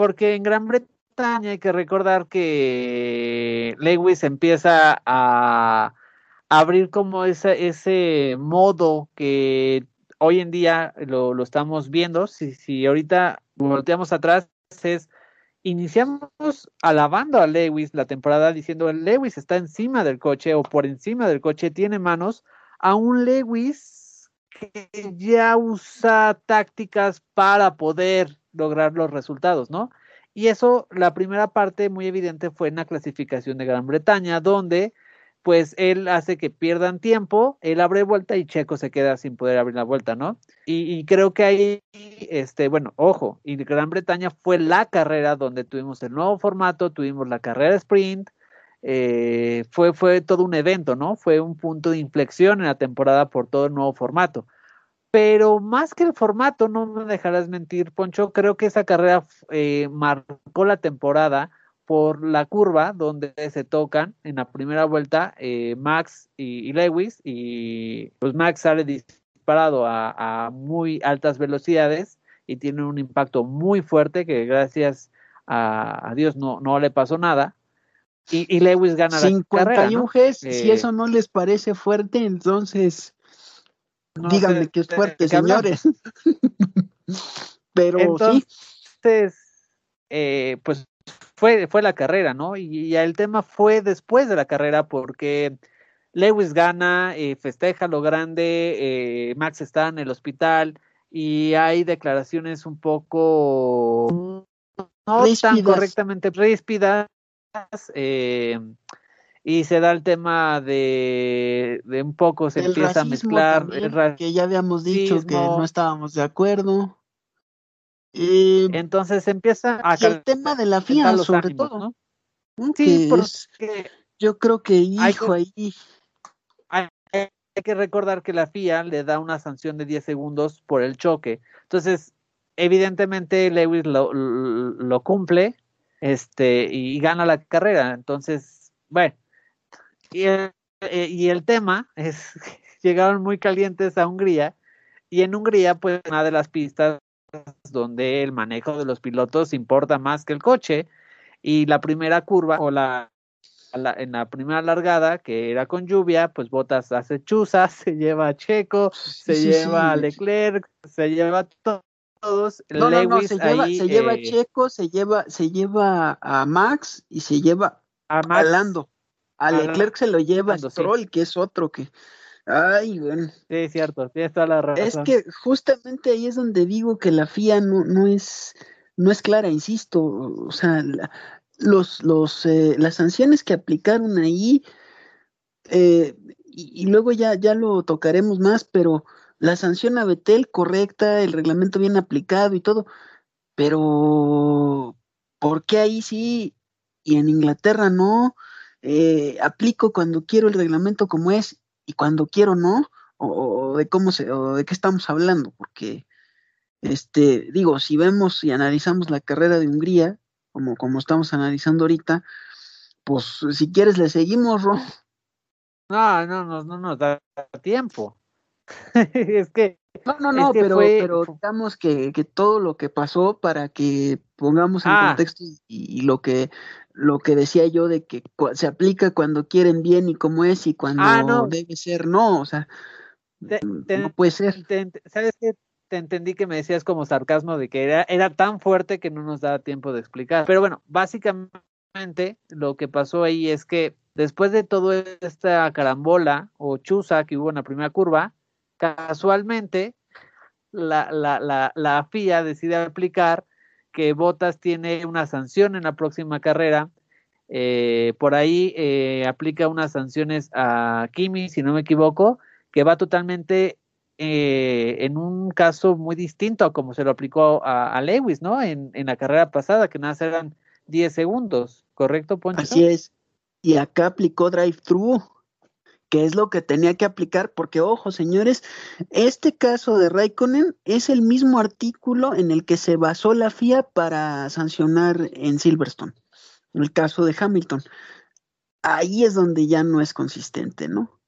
porque en Gran Bretaña hay que recordar que Lewis empieza a abrir como ese, ese modo que hoy en día lo, lo estamos viendo. Si, si ahorita volteamos atrás, es iniciamos alabando a Lewis la temporada diciendo Lewis está encima del coche o por encima del coche, tiene manos, a un Lewis que ya usa tácticas para poder lograr los resultados, ¿no? Y eso, la primera parte muy evidente fue en la clasificación de Gran Bretaña, donde pues él hace que pierdan tiempo, él abre vuelta y Checo se queda sin poder abrir la vuelta, ¿no? Y, creo que ahí, este, bueno, ojo, y Gran Bretaña fue la carrera donde tuvimos el nuevo formato, tuvimos la carrera sprint, eh, fue, fue todo un evento, ¿no? Fue un punto de inflexión en la temporada por todo el nuevo formato. Pero más que el formato, no me dejarás mentir, Poncho, creo que esa carrera eh, marcó la temporada por la curva donde se tocan en la primera vuelta eh, Max y, Lewis y pues Max sale disparado a, muy altas velocidades y tiene un impacto muy fuerte que gracias a, Dios no, no le pasó nada y, Lewis gana la carrera. ¿no? Gs, si eh, eso no les parece fuerte, entonces Díganme que es fuerte, señores. Pero Entonces, eh, pues fue, fue la carrera, ¿no? Y, el tema fue después de la carrera porque Lewis gana, eh, festeja lo grande, eh, Max está en el hospital y hay declaraciones un poco no tan correctamente ríspidas. Eh, y se da el tema de, de un poco se empieza a mezclar que ya habíamos dicho que no estábamos de acuerdo entonces empieza a el tema de la FIA sobre todo ¿no? sí porque es, yo creo que hijo ahí hay, que recordar que la FIA le da una sanción de 10 segundos por el choque. Entonces, evidentemente Lewis lo, lo cumple este, y gana la carrera. Entonces, bueno, y el, eh, y el tema es, llegaron muy calientes a Hungría y en Hungría, pues una de las pistas donde el manejo de los pilotos importa más que el coche y la primera curva o la, en la primera largada que era con lluvia, pues Botas hace chuza, se lleva a Checo, se lleva a Leclerc, se lleva todos. No, no, no, se lleva, se lleva a eh, Checo, se lleva, se lleva a Max y se lleva a, Max, a Lando. A Leclerc se lo lleva Stroll, que es otro que Ay, bueno. Sí, cierto, tienes toda la razón. Es que justamente ahí es donde digo que la FIA no, no es no es clara, insisto, o sea, los, los, eh, las sanciones que aplicaron ahí, eh, y, luego ya, ya lo tocaremos más, pero la sanción a Betel correcta, el reglamento bien aplicado y todo, pero ¿por qué ahí sí y en Inglaterra no? Eh, aplico cuando quiero el reglamento como es y cuando quiero no, o, de cómo se, o de qué estamos hablando, porque este, digo, si vemos y analizamos la carrera de Hungría, como, como estamos analizando ahorita, pues si quieres le seguimos, Ro. No, no, no, no nos da tiempo. es que. No, no, no, pero, pero digamos que, que, todo lo que pasó para que pongamos en ah. contexto y, lo que lo que decía yo de que se aplica cuando quieren bien y cómo es y cuando ah, debe ser no, o sea, no puede ser. ¿Sabes qué? Te entendí que me decías como sarcasmo de que era, era tan fuerte que no nos da tiempo de explicar. Pero bueno, básicamente lo que pasó ahí es que después de toda esta carambola o chuza que hubo en la primera curva, casualmente la, la, la, la FIA decide aplicar que Botas tiene una sanción en la próxima carrera. Eh, por ahí eh, aplica unas sanciones a Kimi, si no me equivoco, que va totalmente eh, en un caso muy distinto a como se lo aplicó a, Lewis, ¿no? En, en, la carrera pasada, que nada eran 10 segundos, ¿correcto, Poncho? Así es. Y acá aplicó drive-thru que es lo que tenía que aplicar, porque ojo, señores, este caso de Raikkonen es el mismo artículo en el que se basó la FIA para sancionar en Silverstone, el caso de Hamilton. Ahí es donde ya no es consistente, ¿no?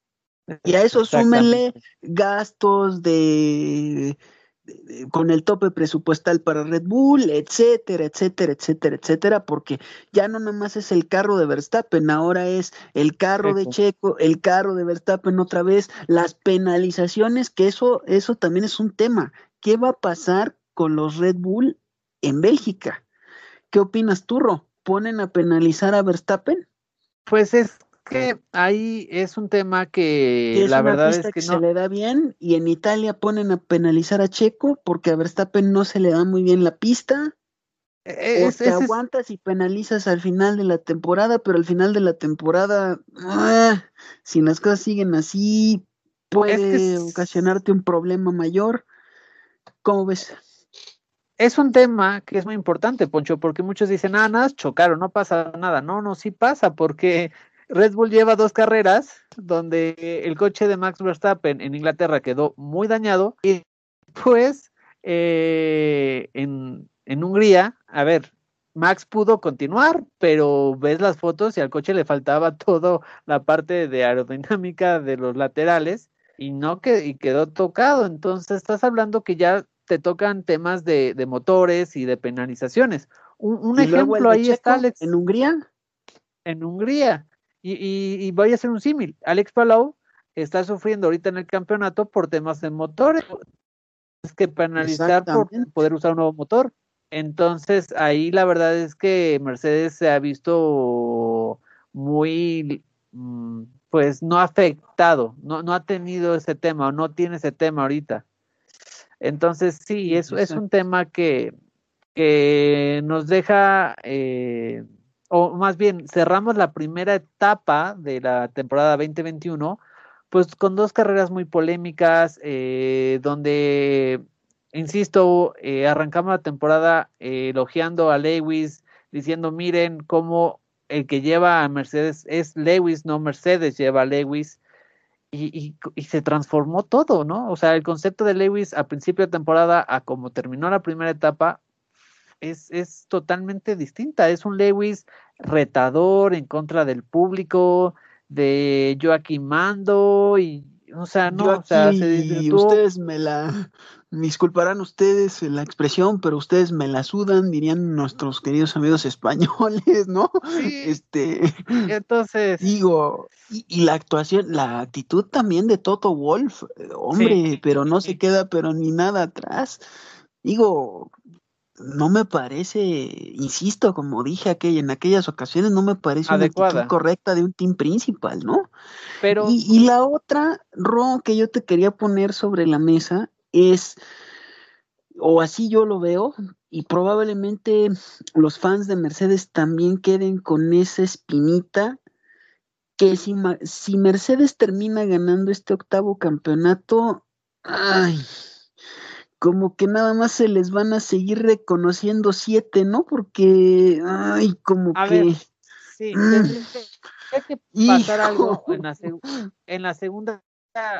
Y a eso súmenle gastos de con el tope presupuestal para Red Bull, etcétera, etcétera, etcétera, etcétera, porque ya no nada más es el carro de Verstappen, ahora es el carro de Checo, el carro de Verstappen otra vez, las penalizaciones, que eso, eso también es un tema. ¿Qué va a pasar con los Red Bull en Bélgica? ¿Qué opinas, Turro? ¿Ponen a penalizar a Verstappen? Pues es que ahí es un tema que la verdad es que, no se le da bien y en Italia ponen a penalizar a Checo porque a Verstappen no se le da muy bien la pista. E-, o te aguantas y penalizas al final de la temporada, pero al final de la temporada, ah, si las cosas siguen así, puede ocasionarte un problema mayor. ¿Cómo ves? Es un tema que es muy importante, Poncho, porque muchos dicen, ah, nada, chocaron, no pasa nada. No, no, sí pasa, porque Red Bull lleva dos carreras donde el coche de Max Verstappen en Inglaterra quedó muy dañado y pues eh, en, en Hungría, a ver, Max pudo continuar, pero ves las fotos y al coche le faltaba toda la parte de aerodinámica de los laterales y no que, y quedó tocado. Entonces estás hablando que ya te tocan temas de, de motores y de penalizaciones. Un, ejemplo ahí está Alex. ¿En Hungría? En Hungría. Y, voy a hacer un símil. Alex Palau está sufriendo ahorita en el campeonato por temas de motores. Es que penalizar por poder usar un nuevo motor. Entonces, ahí la verdad es que Mercedes se ha visto muy, mm, pues, no afectado, no, no ha tenido ese tema o no tiene ese tema ahorita. Entonces, sí, es, es un tema que, que nos deja eh, o más bien cerramos la primera etapa de la temporada 2021, pues con dos carreras muy polémicas, eh, donde, insisto, eh, arrancamos la temporada elogiando a Lewis, diciendo, miren cómo el que lleva a Mercedes es Lewis, no Mercedes lleva a Lewis. y, y, se transformó todo, ¿no? O sea, el concepto de Lewis a principio de temporada a como terminó la primera etapa es, es totalmente distinta. Es un Lewis retador en contra del público, de Joaquín Mando y o sea, no, o sea, se ustedes me la disculparán ustedes la expresión, pero ustedes me la sudan, dirían nuestros queridos amigos españoles, ¿no? Este, entonces digo, y, la actuación, la actitud también de Toto Wolf, eh, hombre, pero no se queda pero ni nada atrás. Digo, no me parece, insisto, como dije aquella, en aquellas ocasiones, no me parece una actitud correcta de un team principal, ¿no? Pero... Y, la otra, Ro, que yo te quería poner sobre la mesa es, o así yo lo veo, y probablemente los fans de Mercedes también queden con esa espinita, que si, si Mercedes termina ganando este octavo campeonato, ay, como que nada más se les van a seguir reconociendo siete, ¿no? Porque, ay, como a que... Ver, sí, mm, que pasar algo en la, en la, segunda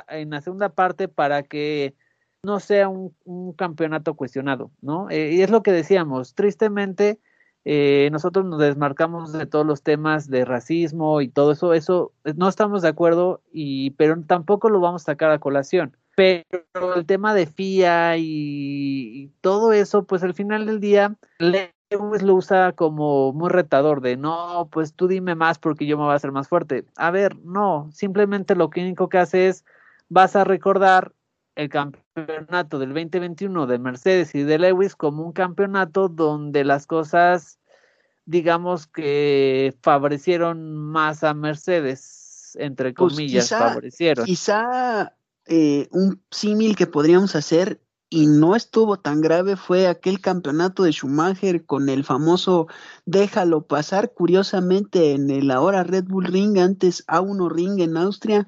en la segunda parte para que no sea un, campeonato cuestionado, ¿no? Eh, y es lo que decíamos, tristemente eh, nosotros nos desmarcamos de todos los temas de racismo y todo eso, eso no estamos de acuerdo, y, pero tampoco lo vamos a sacar a colación pero el tema de FIA y, todo eso, pues al final del día, Lewis lo usa como muy retador de no, pues tú dime más porque yo me voy a hacer más fuerte. A ver, no, simplemente lo único que hace es vas a recordar el campeonato del 2021 de Mercedes y de Lewis como un campeonato donde las cosas, digamos que favorecieron más a Mercedes, entre pues comillas, favorecieron. Quizá eh, un símil que podríamos hacer y no estuvo tan grave fue aquel campeonato de Schumacher con el famoso déjalo pasar, curiosamente en el ahora Red Bull Ring, antes A1 Ring en Austria,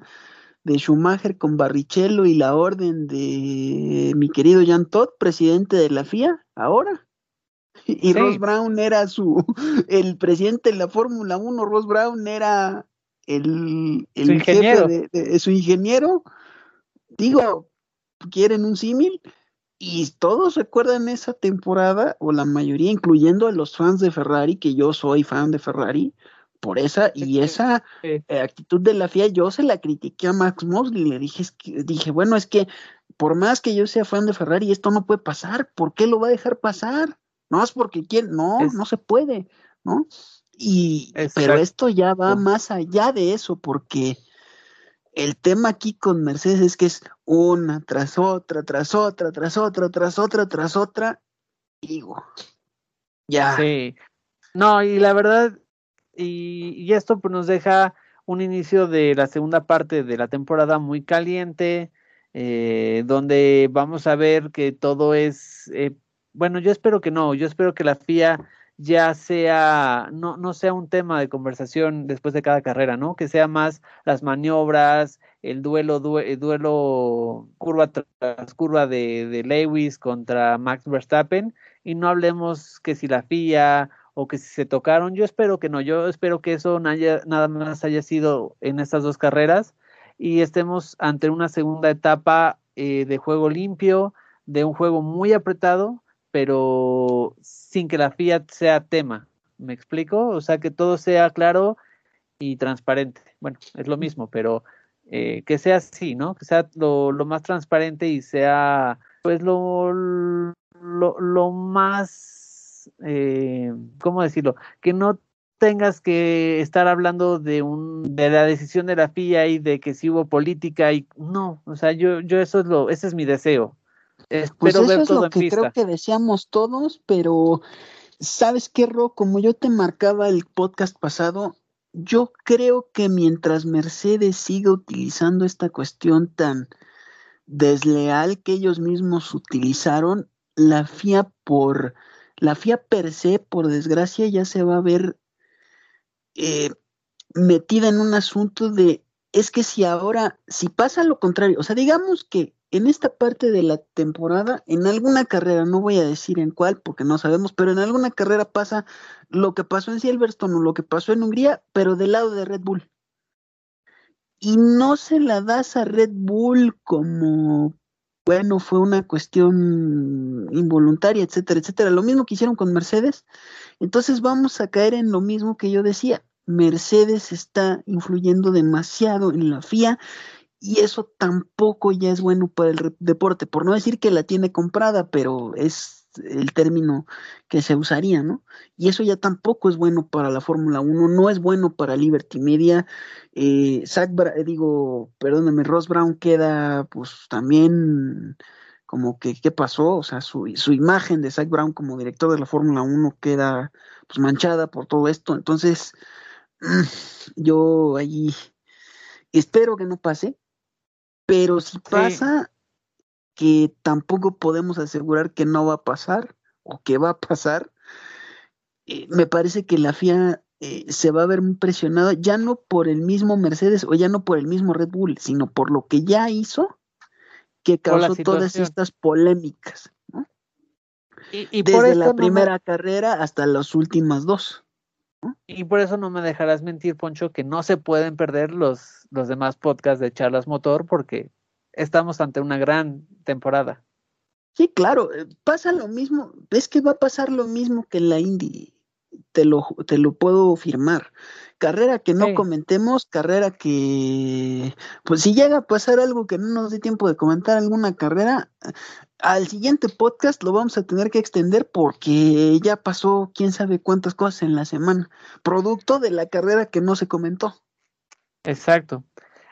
de Schumacher con Barrichello y la orden de mi querido Jan Todd, presidente de la FIA, ahora. Y Ross Brown era su, el presidente de la Fórmula 1, Ross Brown era el, el jefe de, su ingeniero digo, quieren un símil y todos recuerdan esa temporada, o la mayoría, incluyendo a los fans de Ferrari, que yo soy fan de Ferrari, por esa y esa eh, actitud de la FIA, yo se la critiqué a Max Mosley, le dije, dije, bueno, es que por más que yo sea fan de Ferrari, esto no puede pasar, ¿por qué lo va a dejar pasar? No es porque quiere, no, no se puede, ¿no? Y, pero esto ya va más allá de eso, porque el tema aquí con Mercedes es que es una tras otra, tras otra, tras otra, tras otra, tras otra. Digo, ya. Sí. No, y la verdad, y, esto pues nos deja un inicio de la segunda parte de la temporada muy caliente, eh, donde vamos a ver que todo es, eh, bueno, yo espero que no, yo espero que la FIA ya sea, no, no sea un tema de conversación después de cada carrera, ¿no? Que sea más las maniobras, el duelo, duelo curva tras curva de, de, Lewis contra Max Verstappen, y no hablemos que si la FIA o que si se tocaron, yo espero que no, yo espero que eso nada más haya sido en estas dos carreras y estemos ante una segunda etapa eh, de juego limpio, de un juego muy apretado, pero sin que la Fiat sea tema. ¿Me explico? O sea, que todo sea claro y transparente. Bueno, es lo mismo, pero eh, que sea así, ¿no? Que sea lo, más transparente y sea, pues, lo, lo, más, eh, ¿cómo decirlo? Que no tengas que estar hablando de un de la decisión de la FIA y de que si hubo política y no, o sea, yo yo eso es lo ese es mi deseo pues eso es lo que creo que deseamos todos, pero ¿sabes qué, Ro? Como yo te marcaba el podcast pasado, yo creo que mientras Mercedes siga utilizando esta cuestión tan desleal que ellos mismos utilizaron, la FIA por la FIA per se, por desgracia, ya se va a ver eh, metida en un asunto de es que si ahora, si pasa lo contrario, o sea, digamos que en esta parte de la temporada, en alguna carrera, no voy a decir en cuál porque no sabemos, pero en alguna carrera pasa lo que pasó en Silverstone o lo que pasó en Hungría, pero del lado de Red Bull. y no se la das a Red Bull como, bueno, fue una cuestión involuntaria, etcétera, etcétera. Lo mismo que hicieron con Mercedes. Entonces vamos a caer en lo mismo que yo decía. Mercedes está influyendo demasiado en la FIA y eso tampoco ya es bueno para el deporte, por no decir que la tiene comprada, pero es el término que se usaría, ¿no? Y eso ya tampoco es bueno para la Fórmula 1, no es bueno para Liberty Media. Eh, Zach, digo, perdóname, Ross Brown queda pues también como que, ¿qué pasó? O sea, su, su imagen de Zach Brown como director de la Fórmula 1 queda pues manchada por todo esto. Entonces, yo ahí espero que no pase, pero si pasa, que tampoco podemos asegurar que no va a pasar o que va a pasar, eh, me parece que la FIA eh, se va a ver muy presionada, ya no por el mismo Mercedes o ya no por el mismo Red Bull, sino por lo que ya hizo que causó todas estas polémicas. Y, Desde la primera carrera hasta las últimas dos. Y por eso no me dejarás mentir, Poncho, que no se pueden perder los, los demás podcasts de Charlas Motor porque estamos ante una gran temporada. Sí, claro, eh, pasa lo mismo, es que va a pasar lo mismo que en la Indy, te lo, te lo puedo firmar. Carrera que no comentemos, carrera que, pues si llega a pasar algo que no nos dé tiempo de comentar alguna carrera, al siguiente podcast lo vamos a tener que extender porque ya pasó quién sabe cuántas cosas en la semana, producto de la carrera que no se comentó. Exacto.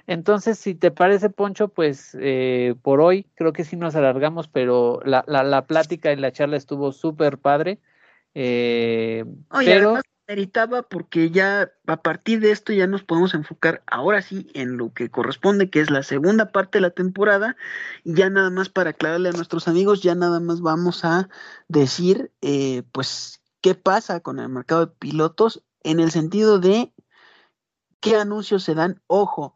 Entonces, si te parece, Poncho, pues eh, por hoy creo que sí nos alargamos, pero la, la, la plática y la charla estuvo súper padre. Eh, Oye, pero... además meritaba porque ya a partir de esto ya nos podemos enfocar ahora sí en lo que corresponde, que es la segunda parte de la temporada, y ya nada más para aclararle a nuestros amigos, ya nada más vamos a decir, eh, pues, qué pasa con el mercado de pilotos en el sentido de qué anuncios se dan, ojo,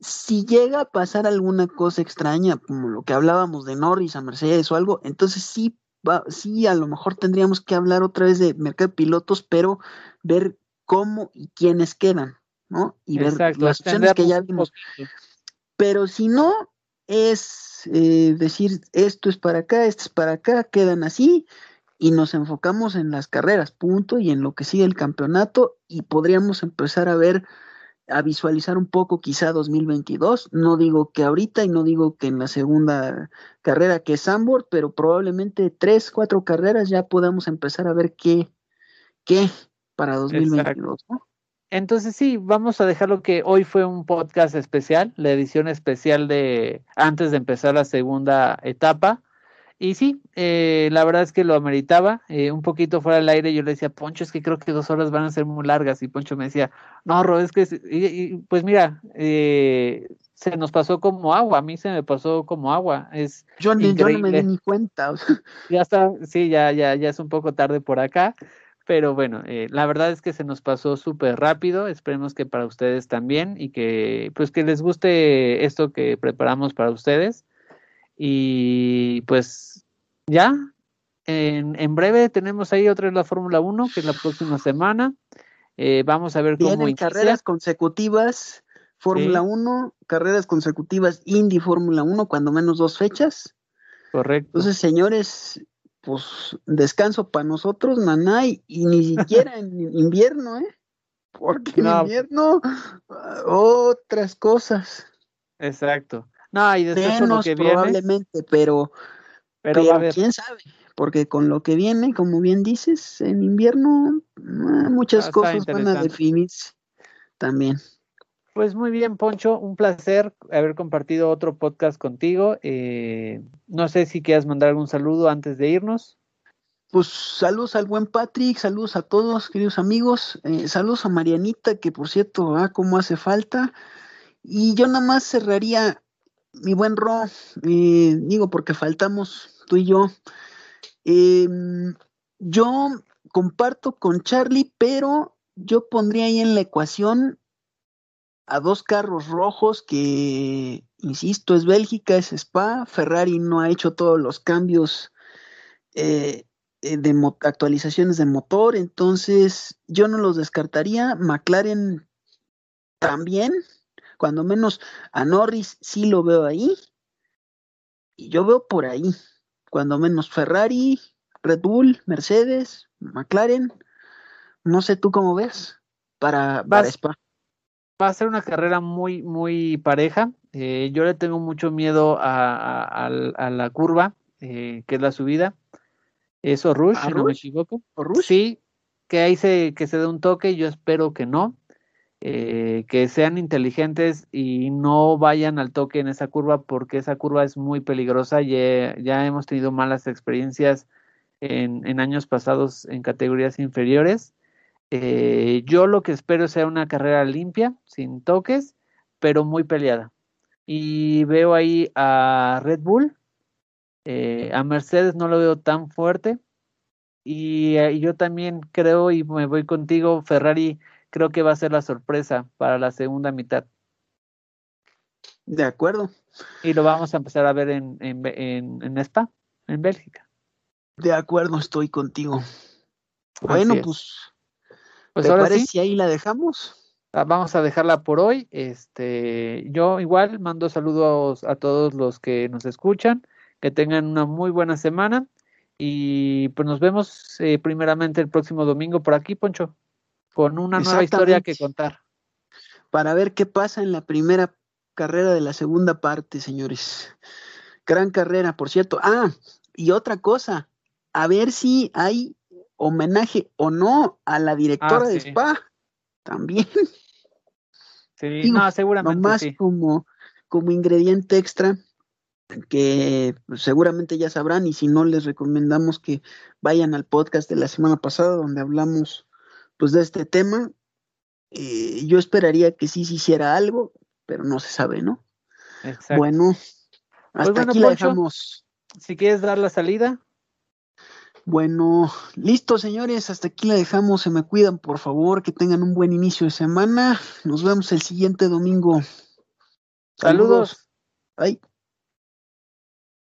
si llega a pasar alguna cosa extraña, como lo que hablábamos de Norris a Mercedes o algo, entonces sí, va, sí, a lo mejor tendríamos que hablar otra vez de mercado de pilotos, pero ver cómo y quiénes quedan, ¿no? Y ver las opciones que ya vimos. Pero si no, es eh, decir, esto es para acá, esto es para acá, quedan así, y nos enfocamos en las carreras, punto, y en lo que sigue el campeonato, y podríamos empezar a ver a visualizar un poco quizá 2022. No digo que ahorita y no digo que en la segunda carrera que es Sambor, pero probablemente tres, cuatro carreras ya podamos empezar a ver qué, qué para 2022. Entonces sí, vamos a dejarlo que hoy fue un podcast especial, la edición especial de antes de empezar la segunda etapa. Y sí, eh, la verdad es que lo ameritaba. Eh, un poquito fuera del aire yo le decía, Poncho, es que creo que dos horas van a ser muy largas. Y Poncho me decía, no, Ro, es que, y, pues mira, eh, se nos pasó como agua, a mí se me pasó como agua. Es yo, ni, yo no me di ni cuenta. Ya está, sí, ya, ya, ya es un poco tarde por acá. Pero bueno, la verdad es que se nos pasó súper rápido. Esperemos que para ustedes también y que pues que les guste esto que preparamos para ustedes. Y pues ya, en, en breve tenemos ahí otra vez la Fórmula 1, que es la próxima semana. Eh, vamos a ver cómo carreras consecutivas, Fórmula 1, carreras consecutivas Indy Fórmula 1, cuando menos dos fechas. Correcto. Entonces, señores, pues descanso para nosotros, Nanay, y ni siquiera en invierno, ¿eh? Porque en invierno, otras cosas. Exacto. No, y después lo que probablemente, pero, pero, quién sabe, porque con lo que viene, como bien dices, en invierno ah, muchas ah, cosas van a definirse también. Pues muy bien, Poncho, un placer haber compartido otro podcast contigo. Eh, no sé si quieras mandar algún saludo antes de irnos. Pues saludos al buen Patrick, saludos a todos, queridos amigos, eh, saludos a Marianita, que por cierto, ah, cómo hace falta. Y yo nada más cerraría mi buen Ro, eh, digo porque faltamos tú y yo. Em, yo comparto con Charlie, pero yo pondría ahí en la ecuación a dos carros rojos que, insisto, es Bélgica, es Spa. Ferrari no ha hecho todos los cambios eh, eh, de actualizaciones de motor, entonces yo no los descartaría. McLaren también, Cuando menos a Norris sí lo veo ahí. Y yo veo por ahí. Cuando menos Ferrari, Red Bull, Mercedes, McLaren. No sé tú cómo ves para, para Spa. Va a ser una carrera muy, muy pareja. Eh, yo le tengo mucho miedo a, la curva, eh, que es la subida. Eso Rush, si no me equivoco. Rush? Sí, que ahí se, que se dé un toque, yo espero que no. Eh, que sean inteligentes y no vayan al toque en esa curva porque esa curva es muy peligrosa. Ya, ya hemos tenido malas experiencias en, años pasados en categorías inferiores. Eh, yo lo que espero sea una carrera limpia, sin toques, pero muy peleada. Y veo ahí a Red Bull, eh, a Mercedes no lo veo tan fuerte. Y yo también creo, y me voy contigo, Ferrari creo que va a ser la sorpresa para la segunda mitad. De acuerdo. Y lo vamos a empezar a ver en, en, en, Spa, en Bélgica. De acuerdo, estoy contigo. Bueno, pues, pues ahora sí. si ahí la dejamos? Ah, vamos a dejarla por hoy. Este, yo igual mando saludos a todos los que nos escuchan, que tengan una muy buena semana y pues nos vemos eh, primeramente el próximo domingo por aquí, Poncho con una nueva historia que contar. Para ver qué pasa en la primera carrera de la segunda parte, señores. Gran carrera, por cierto. Ah, y otra cosa, a ver si hay homenaje o no a la directora ah, de Spa. También. Sí, no, seguramente. Nomás como, como ingrediente extra que seguramente ya sabrán y si no les recomendamos que vayan al podcast de la semana pasada donde hablamos pues de este tema. Eh, yo esperaría que sí se hiciera algo, pero no se sabe, ¿no? Exacto. Bueno, pues hasta aquí la dejamos. Si quieres dar la salida. Bueno, listo, señores, hasta aquí la dejamos. Se me cuidan, por favor, que tengan un buen inicio de semana. Nos vemos el siguiente domingo. Saludos. Saludos. Bye.